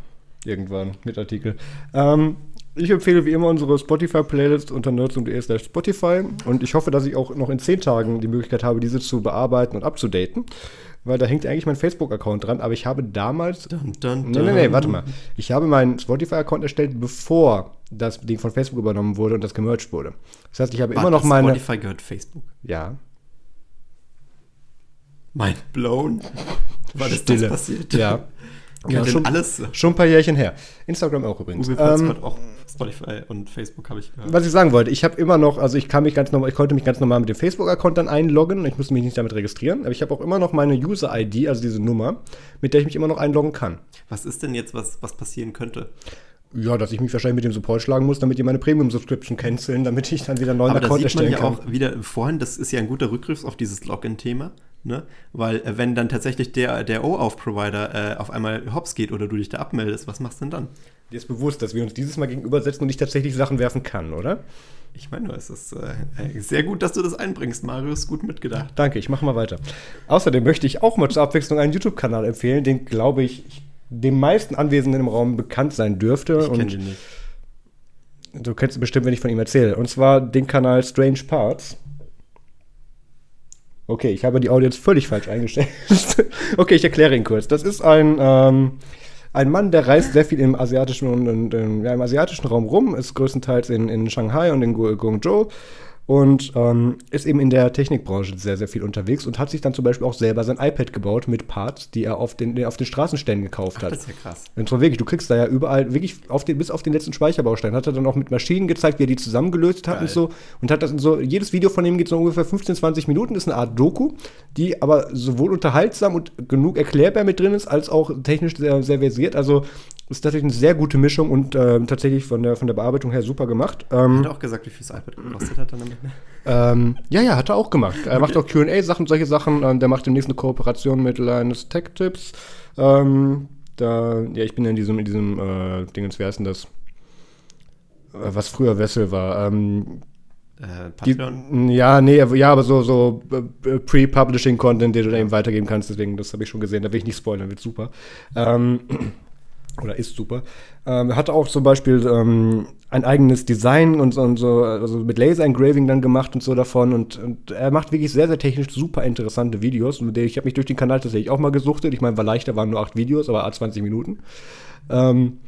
irgendwann mit Artikel. Ähm, ich empfehle wie immer unsere Spotify-Playlist unter nerds.de slash Spotify und ich hoffe, dass ich auch noch in zehn Tagen die Möglichkeit habe, diese zu bearbeiten und abzudaten, weil da hängt eigentlich mein Facebook-Account dran, aber ich habe damals Dun, dun, Nee, nee, nee, warte mal. Ich habe meinen Spotify-Account erstellt, bevor das Ding von Facebook übernommen wurde und das gemerged wurde. Das heißt, ich habe immer noch meine. Spotify gehört Facebook. Ja. Mind blown. Das Stille. das passiert? Ja. Ja, schon, alles. schon ein paar Jährchen her. Instagram auch übrigens. Google Ähm, auch Spotify und Facebook habe ich gehört. was ich sagen wollte, ich habe immer noch, also ich kann mich ganz normal, ich konnte mich ganz normal mit dem Facebook-Account dann einloggen. Ich musste mich nicht damit registrieren, aber ich habe auch immer noch meine User-ID, also diese Nummer, mit der ich mich immer noch einloggen kann. Was ist denn jetzt, was, was passieren könnte? Ja, dass ich mich wahrscheinlich mit dem Support schlagen muss, damit die meine Premium-Subscription canceln, damit ich dann wieder einen neuen Aber da Account sieht man erstellen ja kann. auch wieder vorhin, das ist ja ein guter Rückgriff auf dieses Login-Thema, ne? Weil äh, wenn dann tatsächlich der, der OAuth-Provider äh, auf einmal hops geht oder du dich da abmeldest, was machst du denn dann? Dir ist bewusst, dass wir uns dieses Mal gegenübersetzen und ich tatsächlich Sachen werfen kann, oder? Ich meine, es ist äh, sehr gut, dass du das einbringst, Marius. Gut mitgedacht. Danke, ich mache mal weiter. Außerdem möchte ich auch mal zur Abwechslung einen YouTube-Kanal empfehlen, den, glaube ich, dem meisten Anwesenden im Raum bekannt sein dürfte. Ich kenne den nicht. Du kennst ihn bestimmt, wenn ich von ihm erzähle. Und zwar den Kanal Strange Parts. Okay, ich habe die Audience völlig falsch eingestellt. okay, ich erkläre ihn kurz. Das ist ein, ähm, ein Mann, der reist sehr viel im asiatischen, und, und, ja, im asiatischen Raum rum, ist größtenteils in, in Shanghai und in Guangzhou und ähm, ist eben in der Technikbranche sehr, sehr viel unterwegs und hat sich dann zum Beispiel auch selber sein iPad gebaut mit Parts, die er auf den, auf den Straßenständen gekauft hat. Ach, das ist ja krass. Und zwar wirklich, du kriegst da ja überall, wirklich auf den, bis auf den letzten Speicherbaustein, hat er dann auch mit Maschinen gezeigt, wie er die zusammengelöst hat Geil. und so. Und hat das in so, jedes Video von ihm geht so ungefähr 15, 20 Minuten, ist eine Art Doku, die aber sowohl unterhaltsam und genug erklärbar mit drin ist, als auch technisch sehr, sehr versiert. Also ist tatsächlich eine sehr gute Mischung und äh, tatsächlich von der, von der Bearbeitung her super gemacht. Ähm, hat er auch gesagt, wie viel das iPad gekostet hat dann damit? Ähm, ja, ja, hat er auch gemacht. Er macht auch QA-Sachen, solche Sachen. Ähm, der macht demnächst eine Kooperation mit Linus Tech Tips. Ähm, da, ja, ich bin in diesem, in diesem äh, Dingens, wie heißt denn das? Äh, was früher Wessel war. Ähm, äh, die, ja, nee, ja, aber so, so äh, Pre-Publishing-Content, den du da eben weitergeben kannst, deswegen, das habe ich schon gesehen, da will ich nicht spoilern, wird super. Ähm, oder ist super. Ähm, hat auch zum Beispiel ähm, ein eigenes Design und, und, so, also mit Laser Engraving dann gemacht und so davon. Und, und, er macht wirklich sehr, sehr technisch super interessante Videos. Und ich habe mich durch den Kanal tatsächlich auch mal gesuchtet. Ich meine, war leichter, waren nur acht Videos, aber 20 Minuten. Ähm,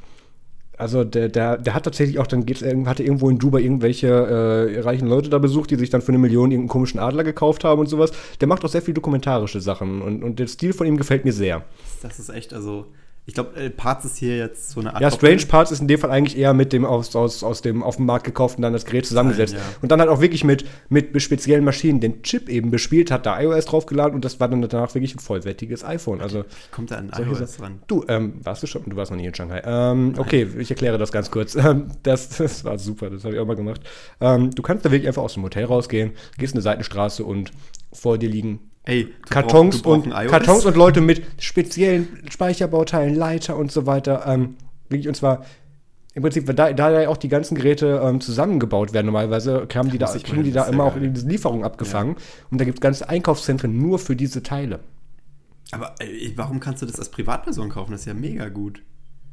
also der, der, der hat tatsächlich auch, dann geht's, hatte irgendwo in Dubai irgendwelche äh, reichen Leute da besucht, die sich dann für eine Million irgendeinen komischen Adler gekauft haben und sowas. Der macht auch sehr viel dokumentarische Sachen und, und der Stil von ihm gefällt mir sehr. Das ist echt, also ich glaube, Parts ist hier jetzt so eine Art. Ja, Strange Parts ist in dem Fall eigentlich eher mit dem aus, aus, aus dem auf dem Markt gekauften dann das Gerät zusammengesetzt. Nein, ja. Und dann halt auch wirklich mit, mit speziellen Maschinen den Chip eben bespielt, hat da iOS draufgeladen und das war dann danach wirklich ein vollwertiges iPhone. Also, Wie kommt da an iOS ran? Du, ähm, warst du schon? Du warst noch nie in Shanghai. Ähm, okay, ich erkläre das ganz kurz. Ähm, das, das war super, das habe ich auch mal gemacht. Ähm, du kannst da wirklich einfach aus dem Hotel rausgehen, gehst eine Seitenstraße und vor dir liegen Ey, Kartons, brauch, und, Kartons und Leute mit speziellen Speicherbauteilen, Leiter und so weiter. Ähm, und zwar im Prinzip, da, da ja auch die ganzen Geräte ähm, zusammengebaut werden, normalerweise kamen die da, kriegen die da immer auch in diese Lieferung abgefangen. Ja. Und da gibt es ganze Einkaufszentren nur für diese Teile. Aber ey, warum kannst du das als Privatperson kaufen? Das ist ja mega gut.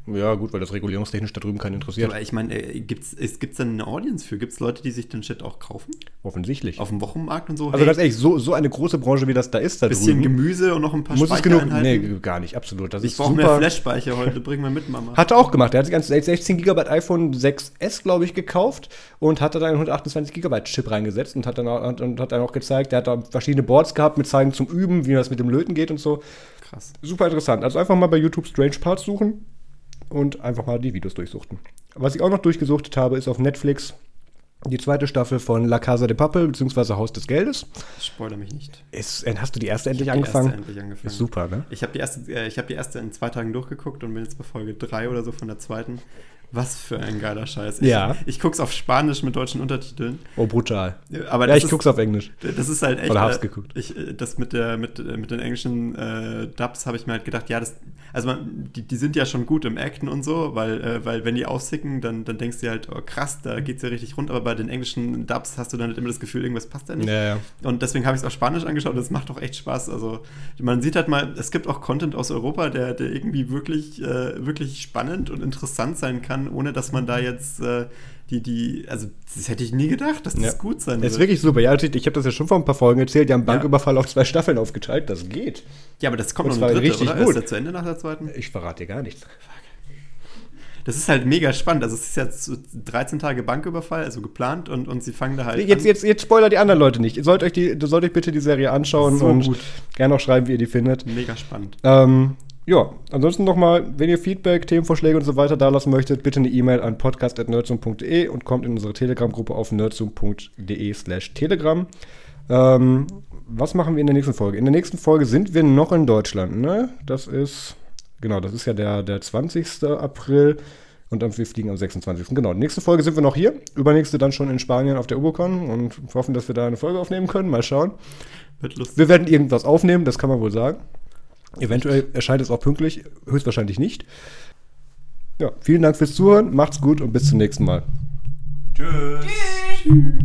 Ja, gut, weil das regulierungstechnisch da drüben keinen interessiert. Aber ich meine, äh, gibt es gibt's dann eine Audience für? Gibt es Leute, die sich den Shit auch kaufen? Offensichtlich. Auf dem Wochenmarkt und so? Also hey, ganz ehrlich, so, so eine große Branche, wie das da ist, da bisschen drüben, Gemüse und noch ein paar Muss es genug? Nee, gar nicht, absolut. Das ich brauche mehr Flash-Speicher heute, bring mal mit, Mama. Hat er auch gemacht. Er hat sich ganz 16 GB iPhone 6S, glaube ich, gekauft und hat da einen 128 GB Chip reingesetzt und hat dann, auch, und hat dann auch gezeigt, er hat da verschiedene Boards gehabt mit Zeigen zum Üben, wie das mit dem Löten geht und so. Krass. Super interessant. Also einfach mal bei YouTube Strange Parts suchen und einfach mal die Videos durchsuchten. Was ich auch noch durchgesuchtet habe, ist auf Netflix die zweite Staffel von La Casa de Papel, beziehungsweise Haus des Geldes. Spoiler mich nicht. Ist, äh, hast du die erste endlich angefangen? Die erste endlich angefangen. Ist super, ne? Ich habe die, erste, äh, hab die erste in zwei Tagen durchgeguckt und bin jetzt bei Folge 3 oder so von der zweiten. Was für ein geiler Scheiß. Ich, ja. Ich guck's auf Spanisch mit deutschen Untertiteln. Oh, brutal. Aber ja, ich ist, guck's auf Englisch. Das ist halt echt. Oder hab's äh, geguckt. Ich, äh, das mit, der, mit, äh, mit den englischen äh, Dubs habe ich mir halt gedacht, ja, das, also man, die, die sind ja schon gut im Acten und so, weil, äh, weil wenn die aussicken, dann, dann denkst du halt, oh krass, da geht's ja richtig rund, aber bei den englischen Dubs hast du dann halt immer das Gefühl, irgendwas passt da nicht. Ja, ja. Und deswegen habe ich es auf Spanisch angeschaut und es macht auch echt Spaß. Also man sieht halt mal, es gibt auch Content aus Europa, der, der irgendwie wirklich, äh, wirklich spannend und interessant sein kann, ohne dass man da jetzt äh, die, die, also das hätte ich nie gedacht, dass das ja. gut sein wird. Das ist wirklich super. Ja, ich, ich habe das ja schon vor ein paar Folgen erzählt. Die haben Banküberfall auf zwei Staffeln aufgeteilt. Das geht. Ja, aber das kommt Und noch eine dritte, richtig oder? Gut. Ist zu Ende nach der zweiten? Ich verrate dir gar nichts. Das ist halt mega spannend. Also es ist jetzt 13 Tage Banküberfall, also geplant und, und sie fangen da halt. Jetzt, an. jetzt, jetzt spoiler die anderen Leute nicht. Ihr sollt euch, die, sollt euch bitte die Serie anschauen so und gut. gerne auch schreiben, wie ihr die findet. Mega spannend. Ähm, ja, ansonsten nochmal, wenn ihr Feedback, Themenvorschläge und so weiter da lassen möchtet, bitte eine E-Mail an podcast.nerdsum.de und kommt in unsere Telegram-Gruppe auf nerdsum.de slash telegram. Ähm, was machen wir in der nächsten Folge? In der nächsten Folge sind wir noch in Deutschland, ne? Das ist, genau, das ist ja der, der 20. April und dann, wir fliegen am 26. Genau, nächste Folge sind wir noch hier, übernächste dann schon in Spanien auf der Ubocon und hoffen, dass wir da eine Folge aufnehmen können. Mal schauen. Wird lustig. Wir werden irgendwas aufnehmen, das kann man wohl sagen. Eventuell erscheint es auch pünktlich, höchstwahrscheinlich nicht. Ja, vielen Dank fürs Zuhören, macht's gut und bis zum nächsten Mal. Tschüss.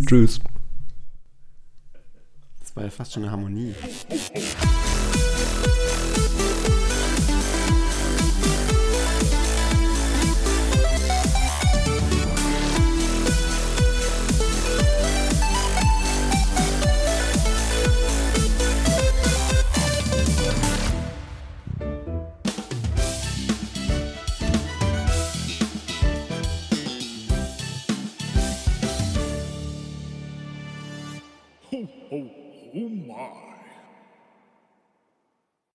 Tschüss. Das war ja fast schon eine Harmonie. 哦好马